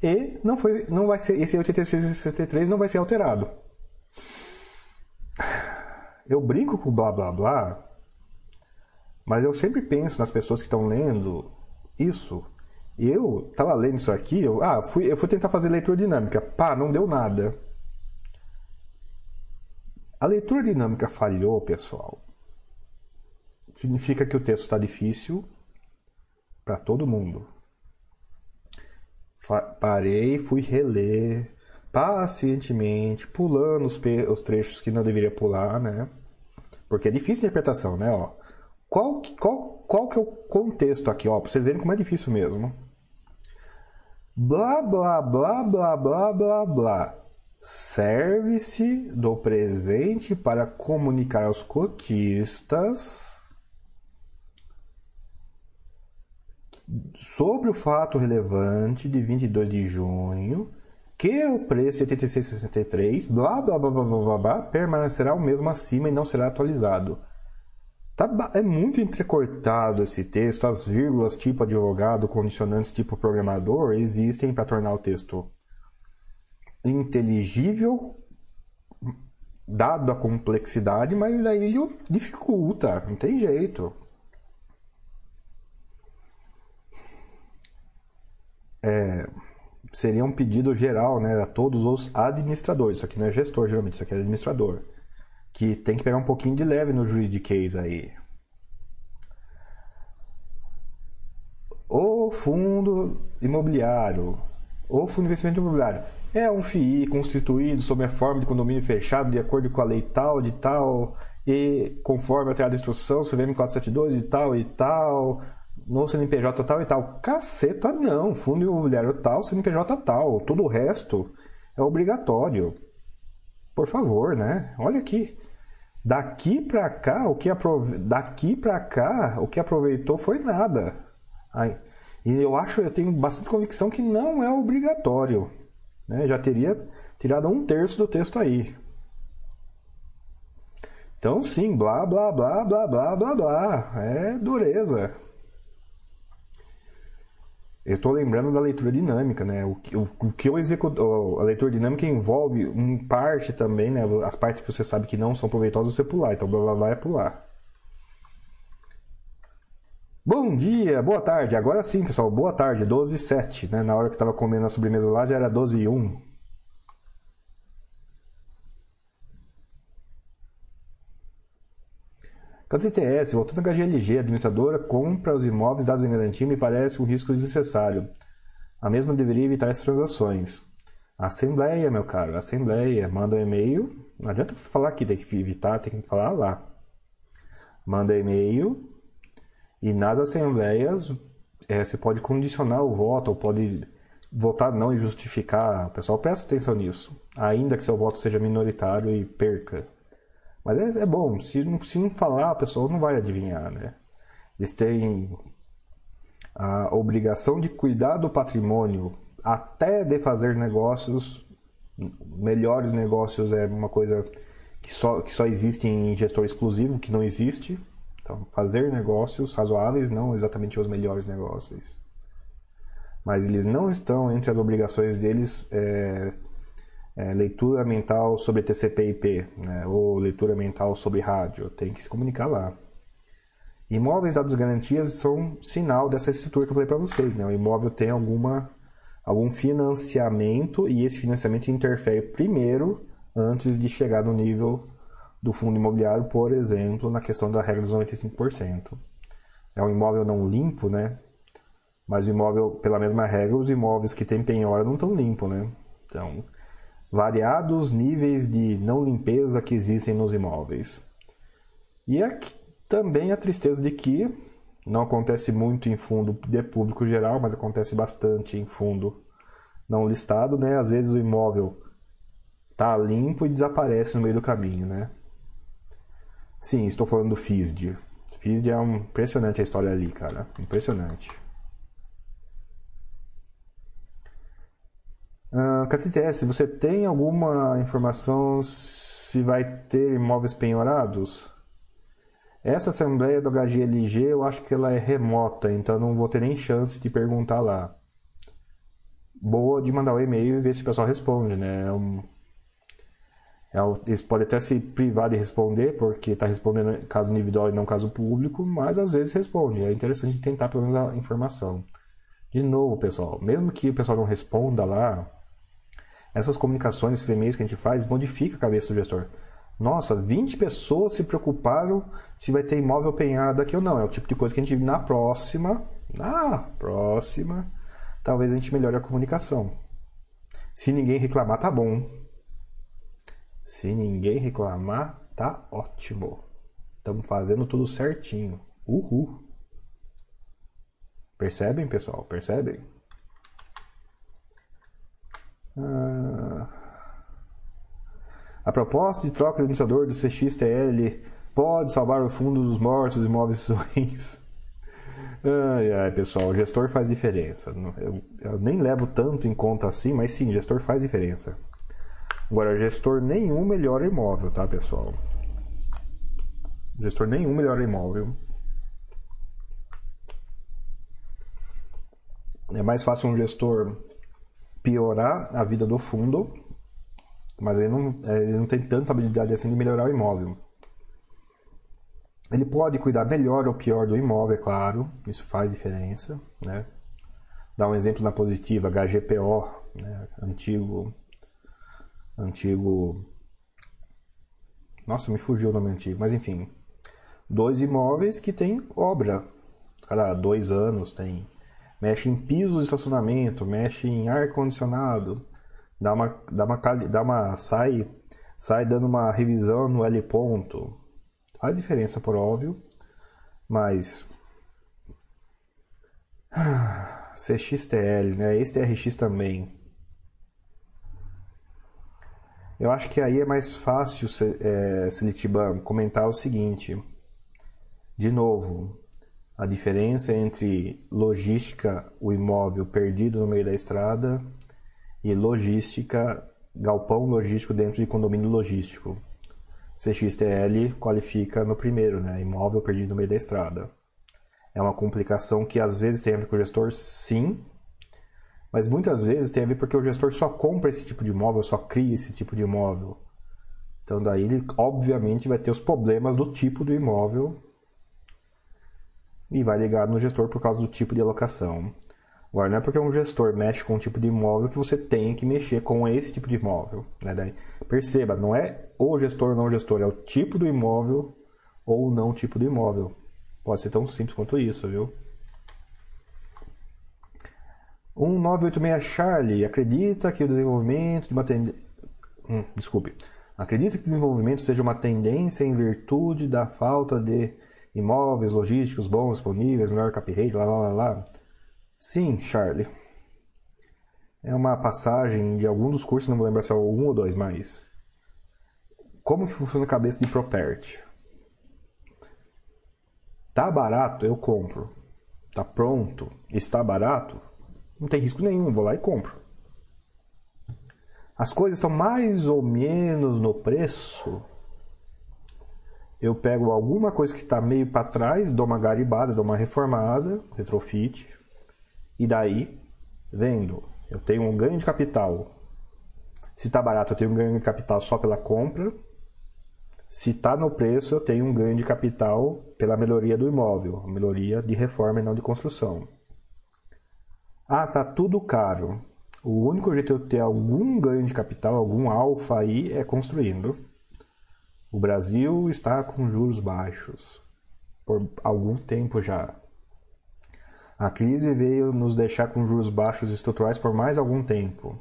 [SPEAKER 1] e não foi não vai ser esse 86,63 não vai ser alterado. Eu brinco com blá blá blá, mas eu sempre penso nas pessoas que estão lendo isso. Eu tava lendo isso aqui, eu, ah, fui, eu fui tentar fazer leitura dinâmica. Pá, não deu nada. A leitura dinâmica falhou, pessoal. Significa que o texto está difícil para todo mundo. Fa parei, fui reler pacientemente, pulando os, os, trechos que não deveria pular, né? Porque é difícil a interpretação, né? Ó, qual, qual, qual que é o contexto aqui, ó? Pra vocês verem como é difícil mesmo. Blá, blá, blá, blá, blá, blá, blá. Serve-se do presente para comunicar aos cotistas sobre o fato relevante de 22 de junho que o preço de 86,63 blá blá blá blá blá blá permanecerá o mesmo acima e não será atualizado. Tá, é muito entrecortado esse texto, as vírgulas tipo advogado, condicionantes tipo programador existem para tornar o texto inteligível, dado a complexidade, mas aí ele dificulta, não tem jeito. É, seria um pedido geral né, a todos os administradores. Isso aqui não é gestor, geralmente, isso aqui é administrador. Que tem que pegar um pouquinho de leve no juridiquês aí. O fundo imobiliário, o fundo de investimento imobiliário, é um FII constituído sob a forma de condomínio fechado de acordo com a lei tal, de tal, e conforme a instrução, CVM 472 e tal e tal, no CNPJ tal e tal. Caceta, não. Fundo imobiliário tal, CNPJ tal. Todo o resto é obrigatório. Por favor, né? Olha aqui. Daqui para cá, o que aprove... daqui para cá, o que aproveitou foi nada. Ai. E eu acho, eu tenho bastante convicção que não é obrigatório. Né? Já teria tirado um terço do texto aí. Então, sim, blá, blá, blá, blá, blá, blá, blá. É dureza. Eu estou lembrando da leitura dinâmica, né? O o, o que eu executo, a leitura dinâmica envolve um parte também, né? As partes que você sabe que não são proveitosas você pular, então blá blá blá é pular. Bom dia, boa tarde. Agora sim, pessoal, boa tarde, 12 e 7, né? Na hora que eu tava comendo a sobremesa lá já era 12 e 1. Quanto ITS, voltando à HGLG, a administradora compra os imóveis dados em garantia me parece um risco desnecessário. A mesma deveria evitar essas transações. Assembleia, meu caro, Assembleia. Manda um e-mail. Não adianta falar aqui, tem que evitar, tem que falar lá. Manda e-mail e nas assembleias é, você pode condicionar o voto, ou pode votar não e justificar. O pessoal presta atenção nisso. Ainda que seu voto seja minoritário e perca. Mas é, é bom, se não, se não falar, a pessoa não vai adivinhar, né? Eles têm a obrigação de cuidar do patrimônio até de fazer negócios, melhores negócios é uma coisa que só, que só existe em gestor exclusivo, que não existe. Então, fazer negócios razoáveis, não exatamente os melhores negócios. Mas eles não estão entre as obrigações deles é, é, leitura mental sobre TCP/IP, né, ou leitura mental sobre rádio, tem que se comunicar lá. Imóveis dados garantias são sinal dessa estrutura que eu falei para vocês, né? O imóvel tem alguma algum financiamento e esse financiamento interfere primeiro antes de chegar no nível do fundo imobiliário, por exemplo, na questão da regra dos 95%. É um imóvel não limpo, né? Mas o imóvel, pela mesma regra, os imóveis que têm penhora não estão limpos, né? Então, variados níveis de não limpeza que existem nos imóveis. E aqui, também a tristeza de que não acontece muito em fundo de público geral, mas acontece bastante em fundo não listado, né? Às vezes o imóvel tá limpo e desaparece no meio do caminho, né? Sim, estou falando do FISD. FISD é um impressionante a história ali, cara. Impressionante. KTTS, você tem alguma informação se vai ter imóveis penhorados? Essa assembleia do HGLG eu acho que ela é remota, então não vou ter nem chance de perguntar lá. Boa de mandar o um e-mail e ver se o pessoal responde, né? É, um, É eles podem até se privar de responder, porque está respondendo caso individual e não caso público, mas às vezes responde. É interessante tentar pelo menos a informação. De novo, pessoal, mesmo que o pessoal não responda lá, essas comunicações, esses e-mails que a gente faz, modifica a cabeça do gestor. Nossa, 20 pessoas se preocuparam se vai ter imóvel penhado aqui ou não. É o tipo de coisa que a gente na próxima, na próxima, talvez a gente melhore a comunicação. Se ninguém reclamar, tá bom. Se ninguém reclamar, tá ótimo. Estamos fazendo tudo certinho. Uhul. Percebem, pessoal? Percebem? Ah... A proposta de troca do administrador do CXTL pode salvar o fundo dos mortos e imóveis ruins. Ai, ai, pessoal, o gestor faz diferença. Eu, eu nem levo tanto em conta assim, mas sim, gestor faz diferença. Agora, gestor nenhum melhora imóvel, tá, pessoal? Gestor nenhum melhora imóvel. É mais fácil um gestor piorar a vida do fundo, mas ele não, é, ele não tem tanta habilidade assim de melhorar o imóvel. Ele pode cuidar melhor ou pior do imóvel, é claro, isso faz diferença, né? Dá um exemplo na positiva, HGPO, né? antigo antigo. Nossa, me fugiu o nome antigo, mas enfim. Dois imóveis que tem obra. Cada dois anos tem. Mexe em pisos de estacionamento, mexe em ar-condicionado, dá uma, dá uma, dá uma. sai, sai dando uma revisão no L ponto. Faz diferença, por óbvio, mas. CXTL, né? Esse TRX também. Eu acho que aí é mais fácil, é, Selitiban, comentar o seguinte. De novo, a diferença entre logística, o imóvel perdido no meio da estrada, e logística, galpão logístico dentro de condomínio logístico. CXTL qualifica no primeiro, né? Imóvel perdido no meio da estrada. É uma complicação que às vezes tem a ver com o gestor, sim, mas muitas vezes tem a ver porque o gestor só compra esse tipo de imóvel, só cria esse tipo de imóvel. Então daí ele obviamente vai ter os problemas do tipo do imóvel e vai ligar no gestor por causa do tipo de alocação. Agora não é porque um gestor mexe com um tipo de imóvel que você tem que mexer com esse tipo de imóvel. Né? Daí, perceba, não é o gestor ou não gestor, é o tipo do imóvel ou não tipo do imóvel. Pode ser tão simples quanto isso, viu? 1986 Charlie acredita que o desenvolvimento de uma tendência. Hum, desculpe. Acredita que o desenvolvimento seja uma tendência em virtude da falta de imóveis logísticos bons disponíveis, melhor cap rate, lá, lá, lá, lá. Sim, Charlie. É uma passagem de algum dos cursos, não vou lembrar se é um ou dois, mas. Como que funciona a cabeça de Property? Tá barato, eu compro. Tá pronto, está barato, não tem risco nenhum, vou lá e compro. As coisas estão mais ou menos no preço. Eu pego alguma coisa que está meio para trás, dou uma garibada, dou uma reformada, retrofit, e daí vendo. Eu tenho um ganho de capital. Se está barato, eu tenho um ganho de capital só pela compra. Se está no preço, eu tenho um ganho de capital pela melhoria do imóvel, melhoria de reforma e não de construção. Ah, tá tudo caro. O único jeito de eu ter algum ganho de capital, algum alfa aí, é construindo. O Brasil está com juros baixos por algum tempo já. A crise veio nos deixar com juros baixos estruturais por mais algum tempo.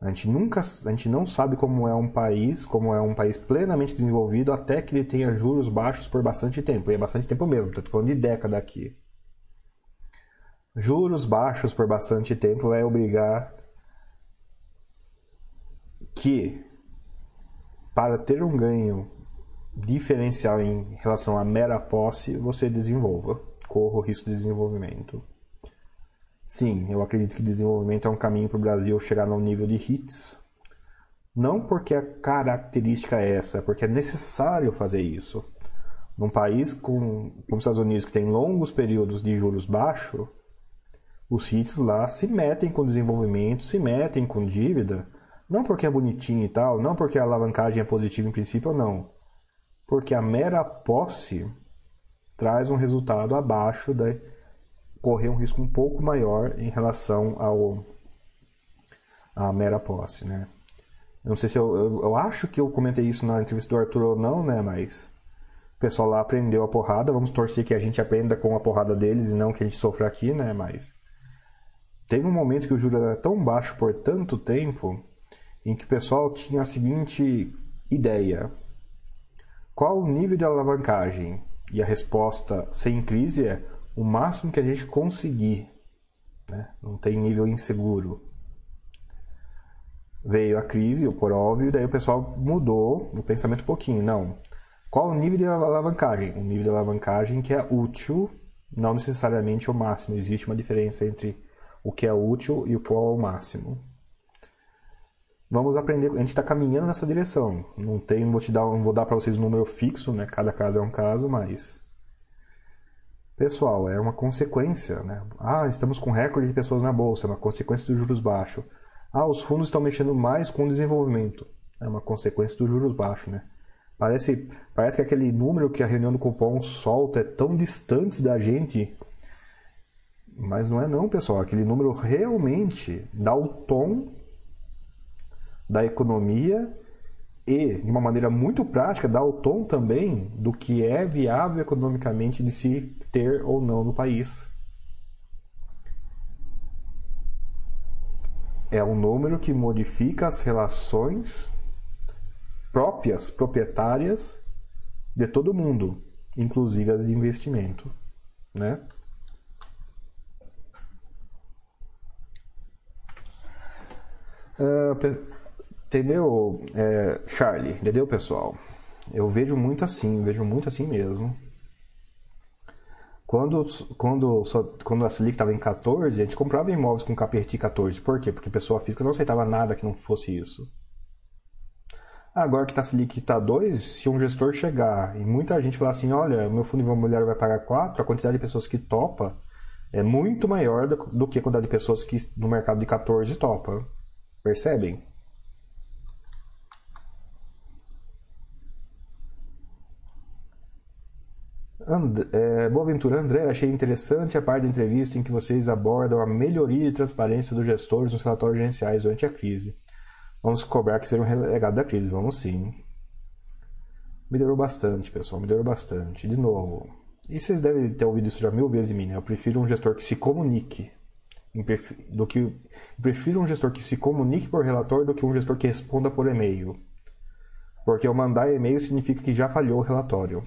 [SPEAKER 1] A gente nunca, a gente não sabe como é um país, como é um país plenamente desenvolvido até que ele tenha juros baixos por bastante tempo. E é bastante tempo mesmo, estou falando de década aqui. Juros baixos por bastante tempo vai obrigar que, para ter um ganho diferencial em relação à mera posse, você desenvolva, corra o risco de desenvolvimento. Sim, eu acredito que desenvolvimento é um caminho para o Brasil chegar no nível de hits. Não porque a característica é essa, é porque é necessário fazer isso. Num país como os Estados Unidos, que tem longos períodos de juros baixos, os hits lá se metem com desenvolvimento, se metem com dívida, Não porque é bonitinho e tal, não porque a alavancagem é positiva em princípio não. Porque a mera posse traz um resultado abaixo da correr um risco um pouco maior em relação ao a mera posse, né? Eu não sei se eu, eu, eu, acho que eu comentei isso na entrevista do Arthur ou não, né? Mas o pessoal lá aprendeu a porrada. Vamos torcer que a gente aprenda com a porrada deles e não que a gente sofra aqui, né? Mas teve um momento que o juro era tão baixo por tanto tempo em que o pessoal tinha a seguinte ideia: qual o nível de alavancagem? E a resposta sem crise é o máximo que a gente conseguir. Né? Não tem nível inseguro. Veio a crise, por óbvio, daí o pessoal mudou o pensamento um pouquinho. Não. Qual o nível de alavancagem? O nível de alavancagem que é útil, não necessariamente o máximo. Existe uma diferença entre o que é útil e o que é o máximo vamos aprender. A gente está caminhando nessa direção. Não tem, vou te dar, não vou dar para vocês um número fixo, né? Cada caso é um caso, mas pessoal, é uma consequência, né? Ah, estamos com recorde de pessoas na bolsa, é uma consequência dos juros baixos. Ah, os fundos estão mexendo mais com o desenvolvimento, é uma consequência dos juros baixos, né? Parece, parece que aquele número que a reunião do cupom solta é tão distante da gente, mas não é não, pessoal. Aquele número realmente dá o tom da economia e, de uma maneira muito prática, dá o tom também do que é viável economicamente de se ter ou não no país. É um número que modifica as relações próprias, proprietárias de todo mundo, inclusive as de investimento, né? Uh, Entendeu, é, Charlie? Entendeu, pessoal? Eu vejo muito assim, vejo muito assim mesmo. Quando, quando, quando a Selic estava em 14, a gente comprava imóveis com KPRT 14. Por quê? Porque pessoa física não aceitava nada que não fosse isso. Agora que tá a Selic está 2, se um gestor chegar e muita gente falar assim, olha, meu fundo imobiliário vai pagar 4, a quantidade de pessoas que topa é muito maior do, do que a quantidade de pessoas que no mercado de 14 topa. Percebem? And, é, André, achei interessante a parte da entrevista em que vocês abordam a melhoria e transparência dos gestores nos relatórios gerenciais durante a crise. Vamos cobrar que sejam relegados da crise, vamos sim. Melhorou bastante, pessoal, melhorou bastante. De novo, e vocês devem ter ouvido isso já mil vezes de mim, né? Eu prefiro um gestor que se comunique do que prefiro um gestor que se comunique por relatório do que um gestor que responda por e-mail. Porque eu mandar e-mail significa que já falhou o relatório.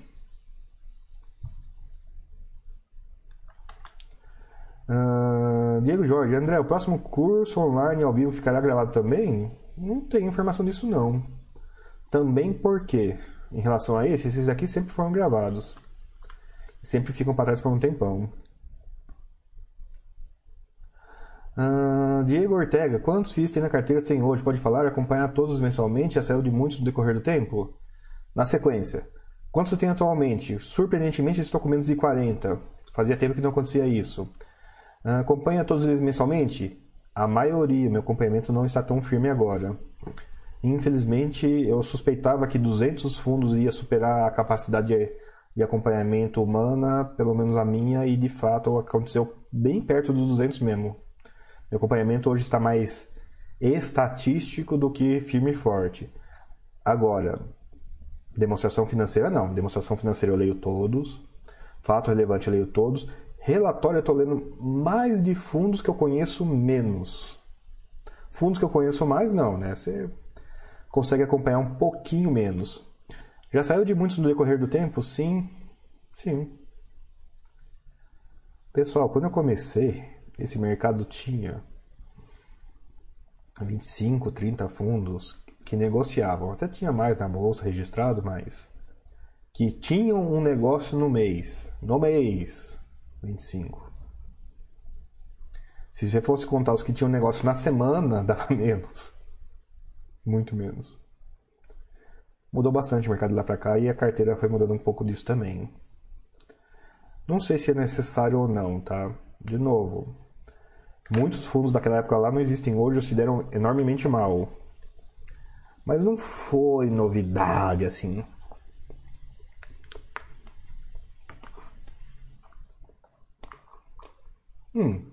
[SPEAKER 1] Uh, Diego Jorge, André, o próximo curso online ao vivo ficará gravado também? Não tenho informação disso não. Também porque, em relação a esse, esses aqui sempre foram gravados. Sempre ficam para trás por um tempão. Uh, Diego Ortega, quantos FIIs tem na carteira tem hoje? Pode falar, acompanhar todos mensalmente? Já saiu de muitos no decorrer do tempo? Na sequência, quantos você tem atualmente? Surpreendentemente, estou com menos de 40. Fazia tempo que não acontecia isso. Ah, acompanha todos eles mensalmente? A maioria, meu acompanhamento não está tão firme agora. Infelizmente, eu suspeitava que 200 fundos ia superar a capacidade de, acompanhamento humana, pelo menos a minha, e de fato aconteceu bem perto dos 200 mesmo. Meu acompanhamento hoje está mais estatístico do que firme e forte. Agora, demonstração financeira não. Demonstração financeira eu leio todos. Fato relevante eu leio todos. Relatório eu estou lendo mais de fundos que eu conheço menos. Fundos que eu conheço mais, não, né? Você consegue acompanhar um pouquinho menos. Já saiu de muitos no decorrer do tempo? Sim. Sim. Pessoal, quando eu comecei, esse mercado tinha 25, 30 fundos que negociavam. Até tinha mais na bolsa registrado, mas que tinham um negócio no mês. No mês. 25. Se você fosse contar os que tinham negócio na semana, dava menos. Muito menos. Mudou bastante o mercado lá para cá e a carteira foi mudando um pouco disso também. Não sei se é necessário ou não, tá? De novo, muitos fundos daquela época lá não existem hoje ou se deram enormemente mal. Mas não foi novidade assim. Hum.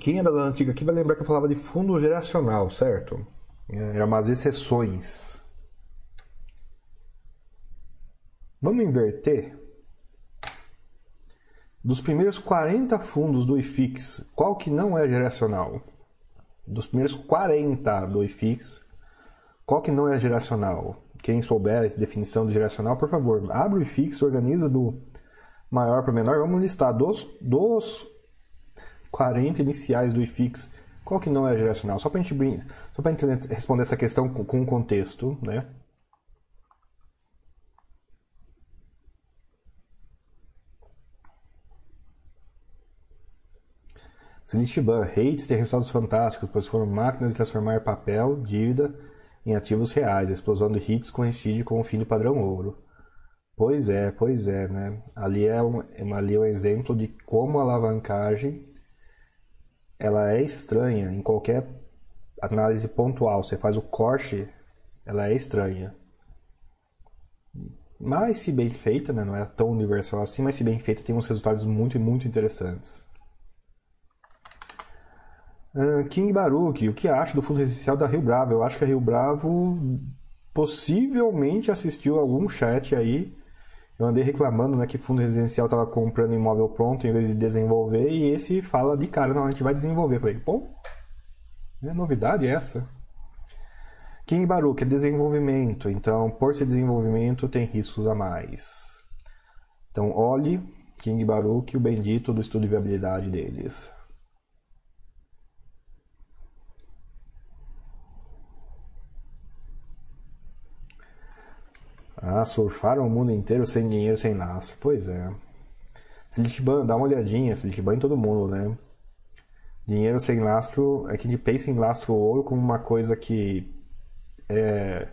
[SPEAKER 1] Quem é das antigas aqui vai lembrar que eu falava de fundo geracional, certo? Eram umas exceções. Vamos inverter? Dos primeiros 40 fundos do IFIX, qual que não é geracional? Dos primeiros 40 do IFIX, qual que não é geracional? Quem souber a definição de geracional, por favor, abre o IFIX, organiza do maior para menor. Vamos listar dos, dos 40 iniciais do IFIX, qual que não é geracional? Só para a gente, só gente responder essa questão com, com contexto, né? Silitiban, Hates tem resultados fantásticos, pois foram máquinas de transformar papel, dívida, em ativos reais. A explosão de hits coincide com o fim do padrão ouro. Pois é, pois é, né? Ali é um, ali é um exemplo de como a alavancagem ela é estranha em qualquer análise pontual. Você faz o corte, ela é estranha. Mas se bem feita, né? não é tão universal assim, mas se bem feita tem uns resultados muito, muito interessantes. Uh, King Baruch, o que acha do fundo residencial da Rio Bravo? Eu acho que a Rio Bravo possivelmente assistiu algum chat aí. Eu andei reclamando né, que fundo residencial estava comprando imóvel pronto em vez de desenvolver, e esse fala de cara, não, a gente vai desenvolver. Eu falei, pô, é novidade essa. King Baruch é desenvolvimento, então por ser desenvolvimento tem riscos a mais. Então olhe King Baruch, o bendito do estudo de viabilidade deles. Ah, surfaram o mundo inteiro sem dinheiro, sem laço. Pois é. Slitban, dá uma olhadinha. Slitban em todo mundo, né? Dinheiro sem lastro, é que a gente pensa em lastro ouro como uma coisa que é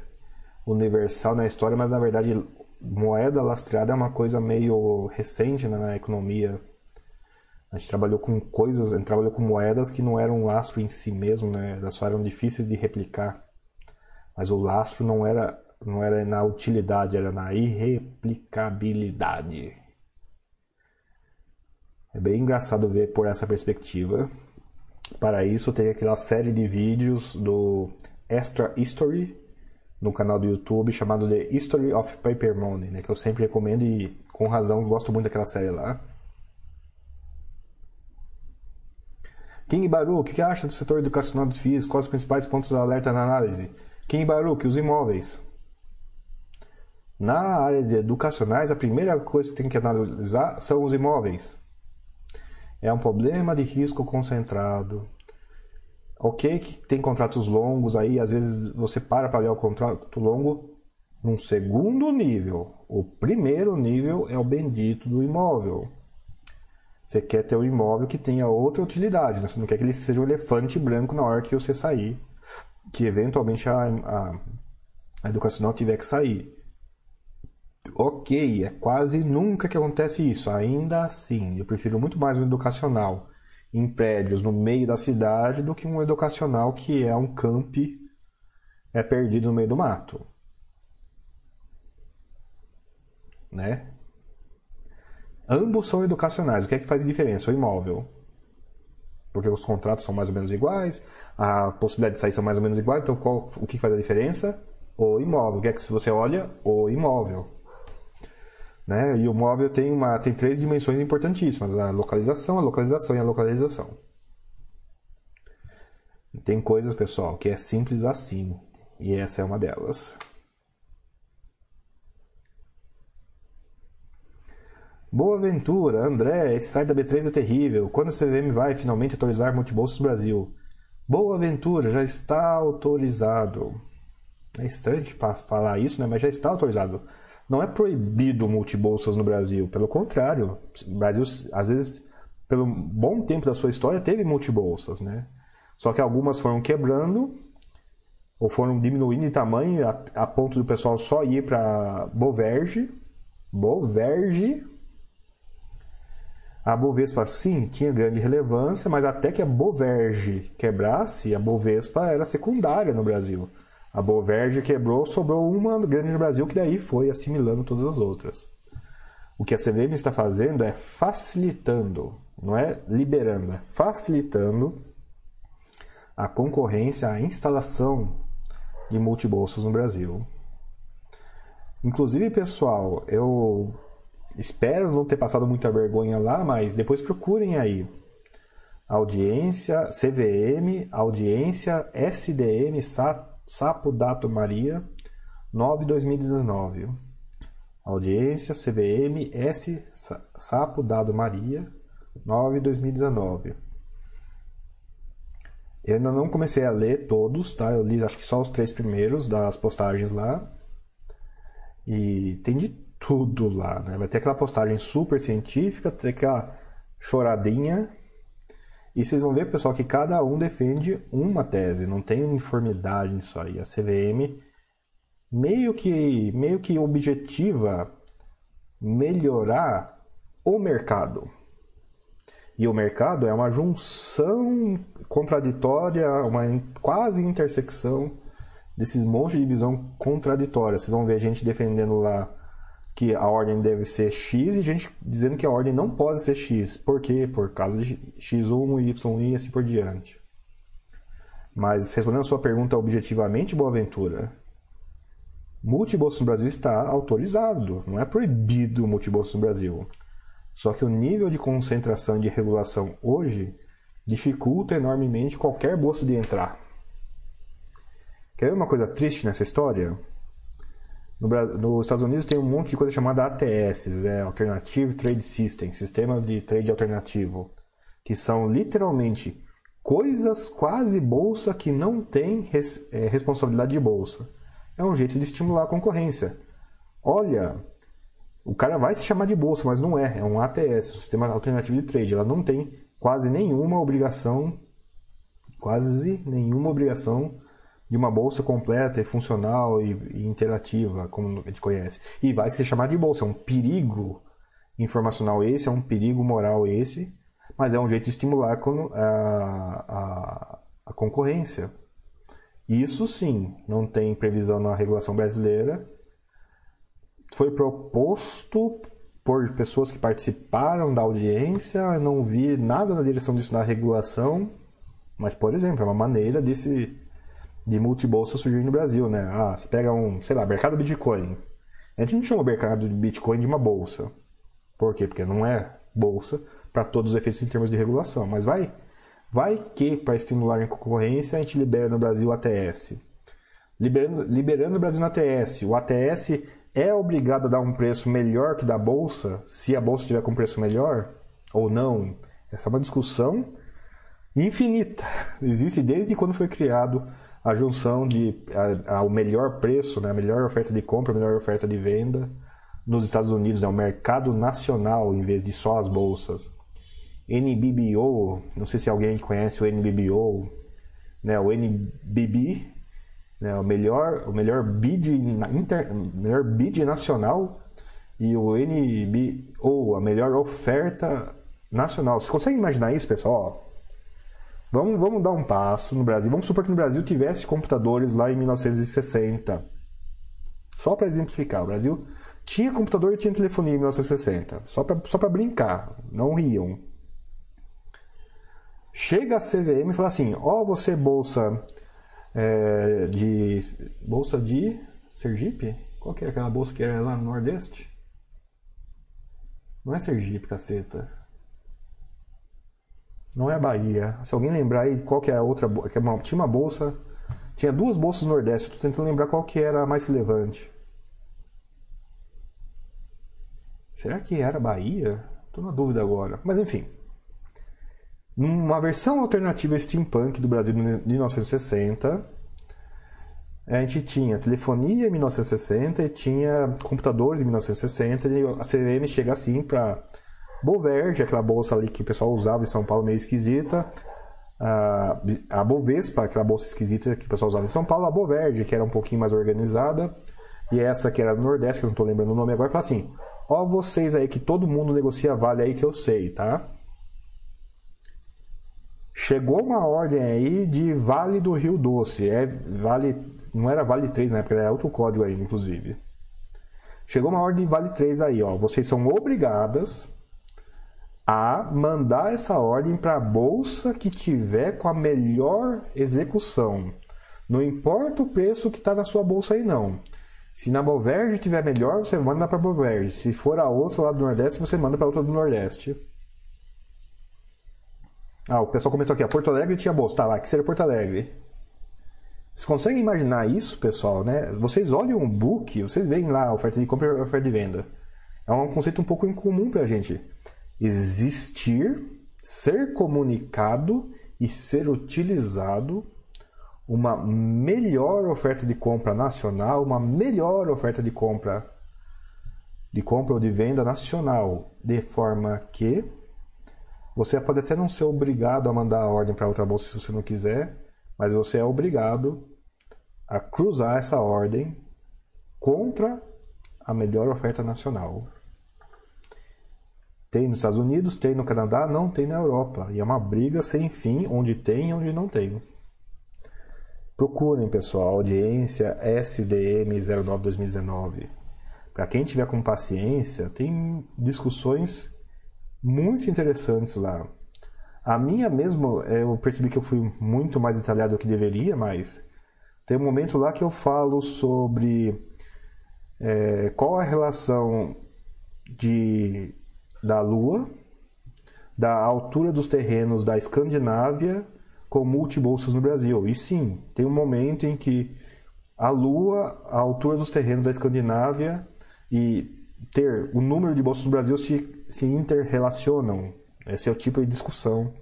[SPEAKER 1] universal na história, mas na verdade moeda lastreada é uma coisa meio recente né, na economia. A gente trabalhou com coisas, a gente trabalhou com moedas que não eram lastro em si mesmo, né? Elas só eram difíceis de replicar. Mas o lastro não era não era na utilidade, era na irreplicabilidade. É bem engraçado ver por essa perspectiva. Para isso, tem aquela série de vídeos do Extra History no canal do YouTube chamado The History of Paper Money, né, que eu sempre recomendo e com razão gosto muito daquela série lá. King Baru, o que acha do setor educacional do FIS? Quais os principais pontos de alerta na análise? King Baru, que os imóveis. Na área de educacionais, a primeira coisa que tem que analisar são os imóveis. É um problema de risco concentrado. Ok que tem contratos longos aí, às vezes você para para olhar o contrato longo num segundo nível. O primeiro nível é o bendito do imóvel. Você quer ter um imóvel que tenha outra utilidade, né? você não quer que ele seja um elefante branco na hora que você sair, que eventualmente a, a, a educacional tiver que sair. Ok, é quase nunca que acontece isso. Ainda assim, eu prefiro muito mais um educacional em prédios no meio da cidade do que um educacional que é um camp é perdido no meio do mato. Né? Ambos são educacionais. O que é que faz diferença? O imóvel. Porque os contratos são mais ou menos iguais, a possibilidade de sair são mais ou menos iguais, então qual, o que faz a diferença? O imóvel. O que é que você olha? O imóvel. Né? E o móvel tem, uma, tem três dimensões importantíssimas: a localização, a localização e a localização. Tem coisas, pessoal, que é simples assim. E essa é uma delas. Boa Ventura, André, esse site da B3 é terrível. Quando o CVM vai finalmente autorizar multibolsos Brasil? Boa Ventura, já está autorizado. É estranho falar isso, né? mas já está autorizado. Não é proibido multibolsas no Brasil, pelo contrário. O Brasil, às vezes, pelo bom tempo da sua história, teve multibolsas, né? Só que algumas foram quebrando ou foram diminuindo de tamanho a, a ponto do pessoal só ir para Boverge. Boverge. A Bovespa, sim, tinha grande relevância, mas até que a Boverge quebrasse, a Bovespa era secundária no Brasil. A Bolverde quebrou, sobrou uma grande no Brasil que daí foi assimilando todas as outras. O que a CVM está fazendo é facilitando, não é liberando, é facilitando a concorrência, a instalação de multibolsas no Brasil. Inclusive, pessoal, eu espero não ter passado muita vergonha lá, mas depois procurem aí. Audiência CVM, audiência SDM Sapo Dato Maria 9 2019. Audiência CVM S Sapo Dado Maria 9 2019. Eu ainda não comecei a ler todos, tá? Eu li acho que só os três primeiros das postagens lá. E tem de tudo lá, né? Vai ter aquela postagem super científica, ter aquela choradinha. E vocês vão ver, pessoal, que cada um defende uma tese, não tem uniformidade nisso aí. A CVM meio que, meio que objetiva melhorar o mercado. E o mercado é uma junção contraditória, uma quase intersecção desses montes de visão contraditória. Vocês vão ver gente defendendo lá que a ordem deve ser X e gente dizendo que a ordem não pode ser X. Por quê? Por causa de X1, Y e assim por diante. Mas respondendo a sua pergunta objetivamente, Boaventura, multibolso no Brasil está autorizado, não é proibido o multibolso no Brasil. Só que o nível de concentração de regulação hoje dificulta enormemente qualquer bolsa de entrar. Quer ver uma coisa triste nessa história? No, nos Estados Unidos tem um monte de coisa chamada ATS, é Alternative Trade System, Sistema de Trade Alternativo, que são literalmente coisas quase bolsa que não tem res, é, responsabilidade de bolsa. É um jeito de estimular a concorrência. Olha, o cara vai se chamar de bolsa, mas não é. É um ATS, um sistema alternativo de trade. Ela não tem quase nenhuma obrigação, quase nenhuma obrigação de uma bolsa completa e funcional e, e interativa, como a gente conhece. E vai se chamar de bolsa. É um perigo informacional esse, é um perigo moral esse, mas é um jeito de estimular a, a, a concorrência. Isso sim, não tem previsão na regulação brasileira foi proposto por pessoas que participaram da audiência, não vi nada na direção disso na regulação, mas, por exemplo, é uma maneira desse de multibolsa surgir no Brasil, né? Ah, você pega um, sei lá, mercado Bitcoin. A gente não chama o mercado de Bitcoin de uma bolsa. Por quê? Porque não é bolsa para todos os efeitos em termos de regulação, mas vai vai que para estimular a concorrência a gente libera no Brasil o ATS. Liberando, liberando o Brasil no ATS. O ATS é obrigado a dar um preço melhor que da bolsa, se a bolsa tiver com preço melhor ou não? Essa é uma discussão infinita. Existe desde quando foi criado a junção de ao melhor preço, né, a melhor oferta de compra, a melhor oferta de venda nos Estados Unidos, é o mercado nacional em vez de só as bolsas. NBBO, não sei se alguém conhece o NBBO, né, o NBB né, o melhor o melhor bid inter, melhor bid nacional e o NB ou a melhor oferta nacional. Você consegue imaginar isso, pessoal? Vamos, vamos dar um passo no Brasil. Vamos supor que no Brasil tivesse computadores lá em 1960. Só para exemplificar, o Brasil tinha computador e tinha telefonia em 1960. Só para só brincar, não riam. Chega a CVM e fala assim: Ó, oh, você bolsa é, de bolsa de Sergipe? Qual que é aquela bolsa que é lá no Nordeste? Não é Sergipe, caceta. Não é Bahia. Se alguém lembrar aí qual que é a outra que é tinha uma bolsa, tinha duas bolsas no Nordeste. Estou tentando lembrar qual que era a mais relevante. Será que era Bahia? Estou na dúvida agora. Mas enfim. Numa versão alternativa steampunk do Brasil de 1960, a gente tinha telefonia em 1960 e tinha computadores em 1960 e a CVM chega assim para Boverge, aquela bolsa ali que o pessoal usava em São Paulo meio esquisita, a Bovespa, aquela bolsa esquisita que o pessoal usava em São Paulo, a Boverge, que era um pouquinho mais organizada, e essa que era do Nordeste, que eu não estou lembrando o nome agora, fala assim: Ó, vocês aí que todo mundo negocia vale aí que eu sei, tá? Chegou uma ordem aí de Vale do Rio Doce. É Vale não era Vale 3 na época, era outro código aí, inclusive. Chegou uma ordem Vale 3 aí, ó. Vocês são obrigadas a mandar essa ordem para a bolsa que tiver com a melhor execução. Não importa o preço que está na sua bolsa aí, não. Se na Boverge tiver melhor, você manda para a Boverge. Se for a outra lá do Nordeste, você manda para outra do Nordeste. Ah, o pessoal comentou aqui, a Porto Alegre tinha bolsa. Tá lá, que seria Porto Alegre. Vocês conseguem imaginar isso, pessoal, né? Vocês olham um book, vocês veem lá a oferta de compra e a oferta de venda. É um conceito um pouco incomum para a gente. Existir, ser comunicado e ser utilizado uma melhor oferta de compra nacional, uma melhor oferta de compra de compra ou de venda nacional, de forma que você pode até não ser obrigado a mandar a ordem para outra bolsa se você não quiser, mas você é obrigado a cruzar essa ordem contra a melhor oferta nacional. Tem nos Estados Unidos, tem no Canadá, não tem na Europa. E é uma briga sem fim, onde tem e onde não tem. Procurem, pessoal, audiência SDM 09 2019. Para quem tiver com paciência, tem discussões muito interessantes lá. A minha mesmo, eu percebi que eu fui muito mais detalhado do que deveria, mas tem um momento lá que eu falo sobre é, qual a relação de, da Lua, da altura dos terrenos da Escandinávia com multibolsas no Brasil. E sim, tem um momento em que a Lua, a altura dos terrenos da Escandinávia e ter o número de bolsas no Brasil se, se interrelacionam. Esse é o tipo de discussão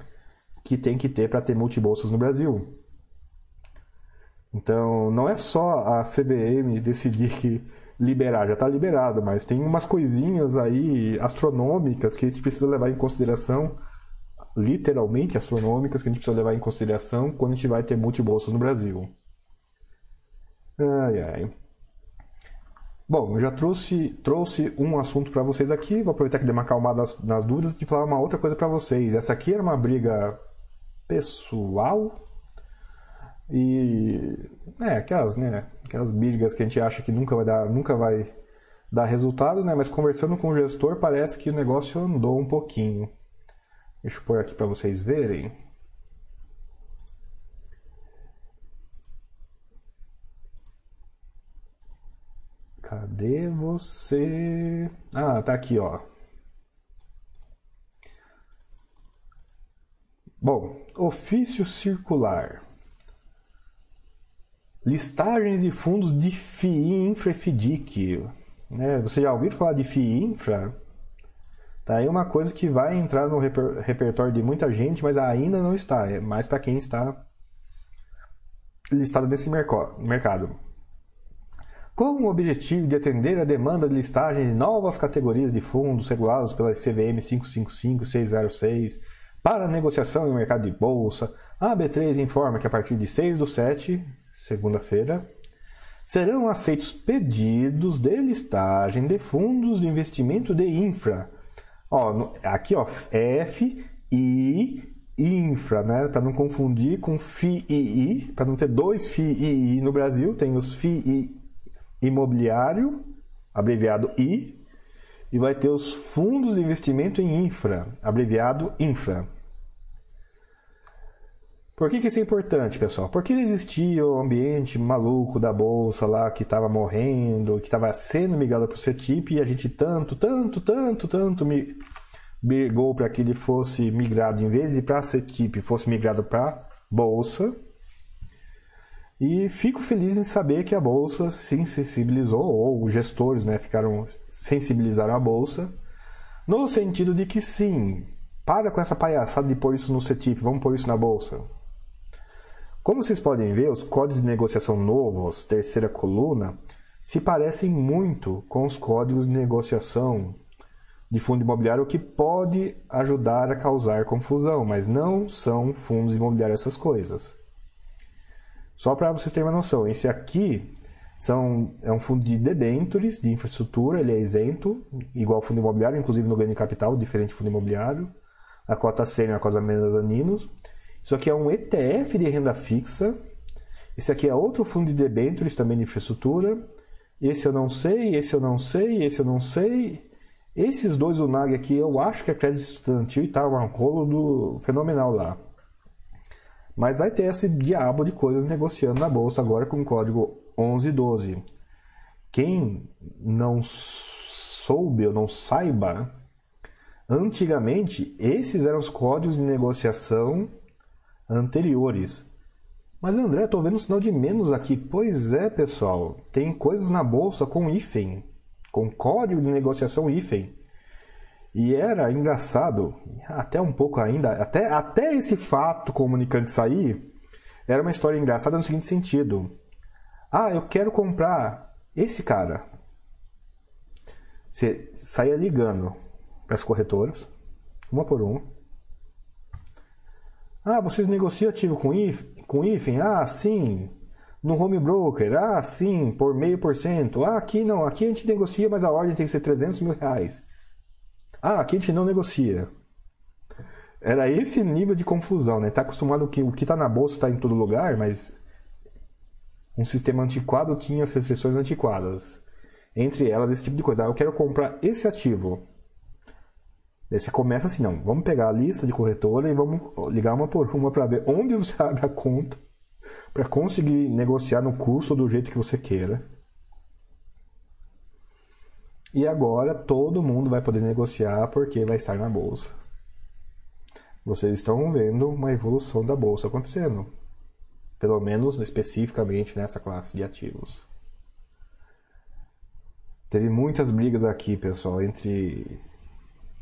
[SPEAKER 1] que tem que ter para ter multibolsas no Brasil. Então, não é só a CBM decidir que liberar, já está liberado, mas tem umas coisinhas aí astronômicas que a gente precisa levar em consideração literalmente astronômicas que a gente precisa levar em consideração quando a gente vai ter multibolsas no Brasil. Ai, ai. Bom, eu já trouxe, trouxe um assunto para vocês aqui, vou aproveitar que dei uma acalmada nas, nas dúvidas e falar uma outra coisa para vocês. Essa aqui era uma briga pessoal e é aquelas, né, aquelas brigas que a gente acha que nunca vai dar, nunca vai dar resultado, né, mas conversando com o gestor parece que o negócio andou um pouquinho. Deixa eu pôr aqui para vocês verem. Cadê você? Ah, tá aqui, ó. Bom, ofício circular. Listagem de fundos de FII Infra e FDIC. Né? Você já ouviu falar de FII Infra? Tá aí uma coisa que vai entrar no reper repertório de muita gente, mas ainda não está. É mais para quem está listado nesse mercado. Com o objetivo de atender a demanda de listagem de novas categorias de fundos regulados pela CVM 555-606 para negociação em mercado de bolsa, a B3 informa que a partir de 6 do 7, segunda-feira, serão aceitos pedidos de listagem de fundos de investimento de infra Ó, aqui, ó, F, I, infra, né? Para não confundir com FII, para não ter dois FII no Brasil, tem os FII imobiliário, abreviado I, e vai ter os fundos de investimento em infra, abreviado infra. Por que, que isso é importante, pessoal? Porque existia o ambiente maluco da bolsa lá que estava morrendo, que estava sendo migrado para o CETIP e a gente tanto, tanto, tanto, tanto me brigou para que ele fosse migrado, em vez de para CETIP, fosse migrado para bolsa. E fico feliz em saber que a bolsa se sensibilizou, ou os gestores né, ficaram sensibilizaram a bolsa, no sentido de que sim, para com essa palhaçada de pôr isso no CETIP, vamos pôr isso na bolsa. Como vocês podem ver, os códigos de negociação novos, terceira coluna, se parecem muito com os códigos de negociação de fundo imobiliário, o que pode ajudar a causar confusão, mas não são fundos imobiliários essas coisas. Só para vocês terem uma noção, esse aqui são, é um fundo de debentures, de infraestrutura, ele é isento, igual fundo imobiliário, inclusive no ganho de capital, diferente do fundo imobiliário. A cota sênior, a cota menos daninos. Isso aqui é um ETF de renda fixa Esse aqui é outro fundo de debêntures também de infraestrutura. Esse eu não sei, esse eu não sei, esse eu não sei. Esses dois UNAG aqui eu acho que é crédito estudantil e tá um rolo do fenomenal lá. Mas vai ter esse diabo de coisas negociando na bolsa agora com o código 1112. Quem não soube ou não saiba, antigamente esses eram os códigos de negociação anteriores. Mas André, estou vendo um sinal de menos aqui. Pois é, pessoal, tem coisas na bolsa com hífen, com código de negociação hífen. E era engraçado, até um pouco ainda, até, até esse fato comunicante sair, era uma história engraçada no seguinte sentido. Ah, eu quero comprar esse cara. Você saía ligando para as corretoras, uma por uma. Ah, vocês negociam ativo com IF, com IFEM? Ah, sim. No home broker? Ah, sim, por meio por cento. Ah, aqui não, aqui a gente negocia, mas a ordem tem que ser 300 mil reais. Ah, aqui a gente não negocia. Era esse nível de confusão, né? Tá acostumado que o que está na bolsa está em todo lugar, mas um sistema antiquado tinha as restrições antiquadas. Entre elas, esse tipo de coisa. Ah, eu quero comprar esse ativo. Daí você começa assim, não, vamos pegar a lista de corretora e vamos ligar uma por uma para ver onde você abre a conta para conseguir negociar no custo do jeito que você queira. E agora todo mundo vai poder negociar porque vai estar na bolsa. Vocês estão vendo uma evolução da bolsa acontecendo. Pelo menos especificamente nessa classe de ativos. Teve muitas brigas aqui, pessoal, entre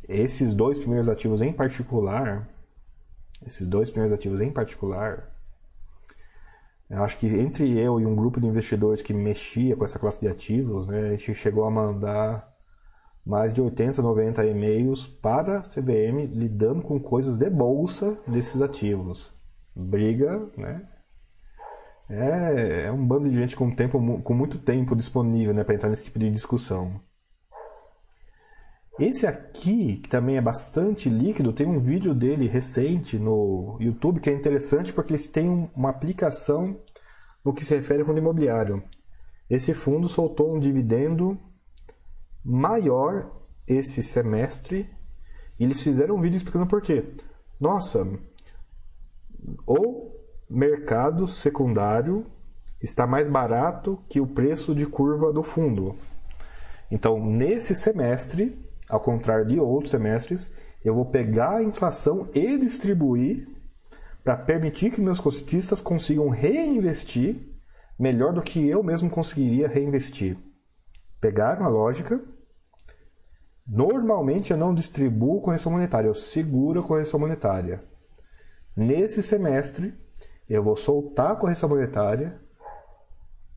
[SPEAKER 1] esses dois primeiros ativos em particular. Esses dois primeiros ativos em particular. Eu acho que entre eu e um grupo de investidores que mexia com essa classe de ativos, né, a gente chegou a mandar mais de 80, 90 e-mails para a CVM lidando com coisas de bolsa desses ativos. Briga, né? É, é um bando de gente com, tempo, com muito tempo disponível né, para entrar nesse tipo de discussão. Esse aqui, que também é bastante líquido, tem um vídeo dele recente no YouTube que é interessante porque eles têm uma aplicação no que se refere ao fundo imobiliário. Esse fundo soltou um dividendo maior esse semestre e eles fizeram um vídeo explicando por quê. Nossa, o mercado secundário está mais barato que o preço de curva do fundo. Então, nesse semestre, ao contrário de outros semestres, eu vou pegar a inflação e distribuir para permitir que meus cotistas consigam reinvestir melhor do que eu mesmo conseguiria reinvestir. Pegaram a lógica Normalmente eu não distribuo correção monetária, eu seguro a correção monetária. Nesse semestre, eu vou soltar a correção monetária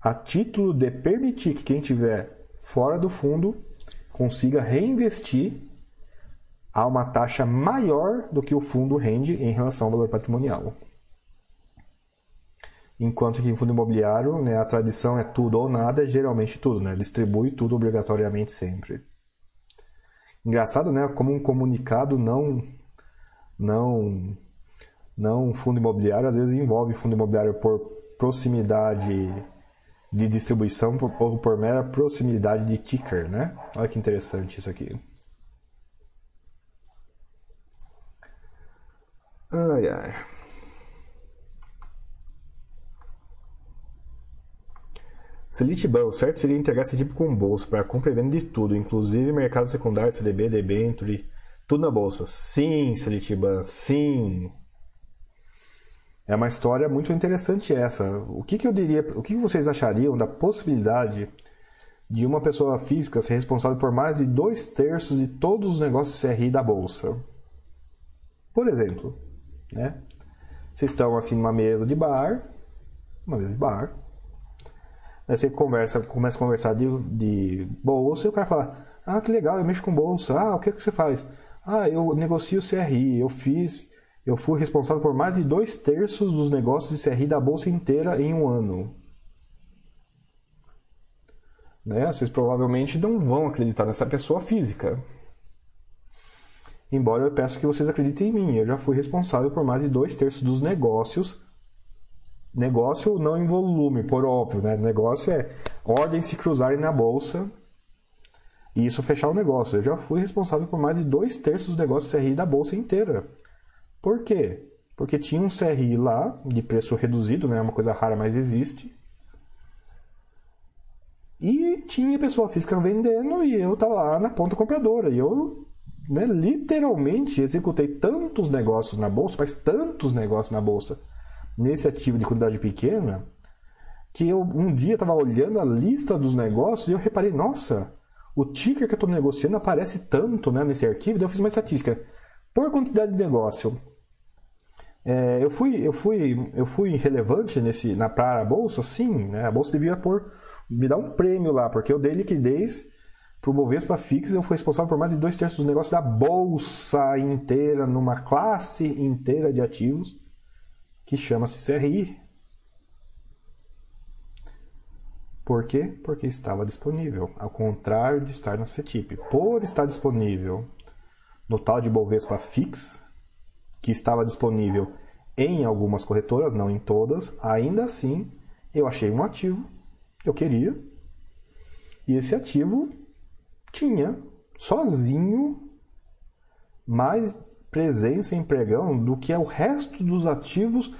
[SPEAKER 1] a título de permitir que quem estiver fora do fundo consiga reinvestir a uma taxa maior do que o fundo rende em relação ao valor patrimonial. Enquanto que em fundo imobiliário, né, a tradição é tudo ou nada, é geralmente tudo, né? distribui tudo obrigatoriamente sempre. Engraçado, né? Como um comunicado não não não fundo imobiliário às vezes envolve fundo imobiliário por proximidade de distribuição ou por mera proximidade de ticker, né? Olha que interessante isso aqui. Ai ai. Selitban, o certo seria integrar esse tipo com bolsa para compra e venda de tudo, inclusive mercado secundário, CDB, debenture, tudo na bolsa. Sim, Selitban, sim. É uma história muito interessante essa. O que, que eu diria, o que, que vocês achariam da possibilidade de uma pessoa física ser responsável por mais de dois terços de todos os negócios CRI da bolsa? Por exemplo, né? Vocês estão assim numa mesa de bar, uma mesa de bar, Aí você conversa, começa a conversar de, de bolsa e o cara fala: Ah, que legal, eu mexo com bolsa. Ah, o que, é que você faz? Ah, eu negocio CRI, eu fiz, eu fui responsável por mais de dois terços dos negócios de CRI da bolsa inteira em um ano. Né? Vocês provavelmente não vão acreditar nessa pessoa física. Embora eu peço que vocês acreditem em mim, eu já fui responsável por mais de dois terços dos negócios negócio não em volume, por óbvio, né? Negócio é ordens se cruzarem na bolsa e isso fechar o negócio. Eu já fui responsável por mais de dois terços dos negócios CRI da bolsa inteira. Por quê? Porque tinha um CRI lá, de preço reduzido, né? Uma coisa rara, mas existe. E tinha pessoa física vendendo e eu estava lá na ponta compradora. E eu né, literalmente executei tantos negócios na bolsa, mas tantos negócios na bolsa nesse ativo de quantidade pequena, que eu um dia estava olhando a lista dos negócios e eu reparei, nossa, o ticker que eu estou negociando aparece tanto né, nesse arquivo, daí eu fiz uma estatística. Por quantidade de negócio, é, eu, fui, eu, fui, eu fui relevante nesse, na para a bolsa? Sim, né? a bolsa devia por, me dar um prêmio lá, porque eu dei liquidez para o Bovespa Fix, eu fui responsável por mais de dois terços dos negócios da bolsa inteira, numa classe inteira de ativos, que chama-se CRI. Por quê? Porque estava disponível, ao contrário de estar na CETIP. Por estar disponível no tal de Bovespa Fix, que estava disponível em algumas corretoras, não em todas, ainda assim eu achei um ativo, eu queria, e esse ativo tinha sozinho mais presença em pregão do que é o resto dos ativos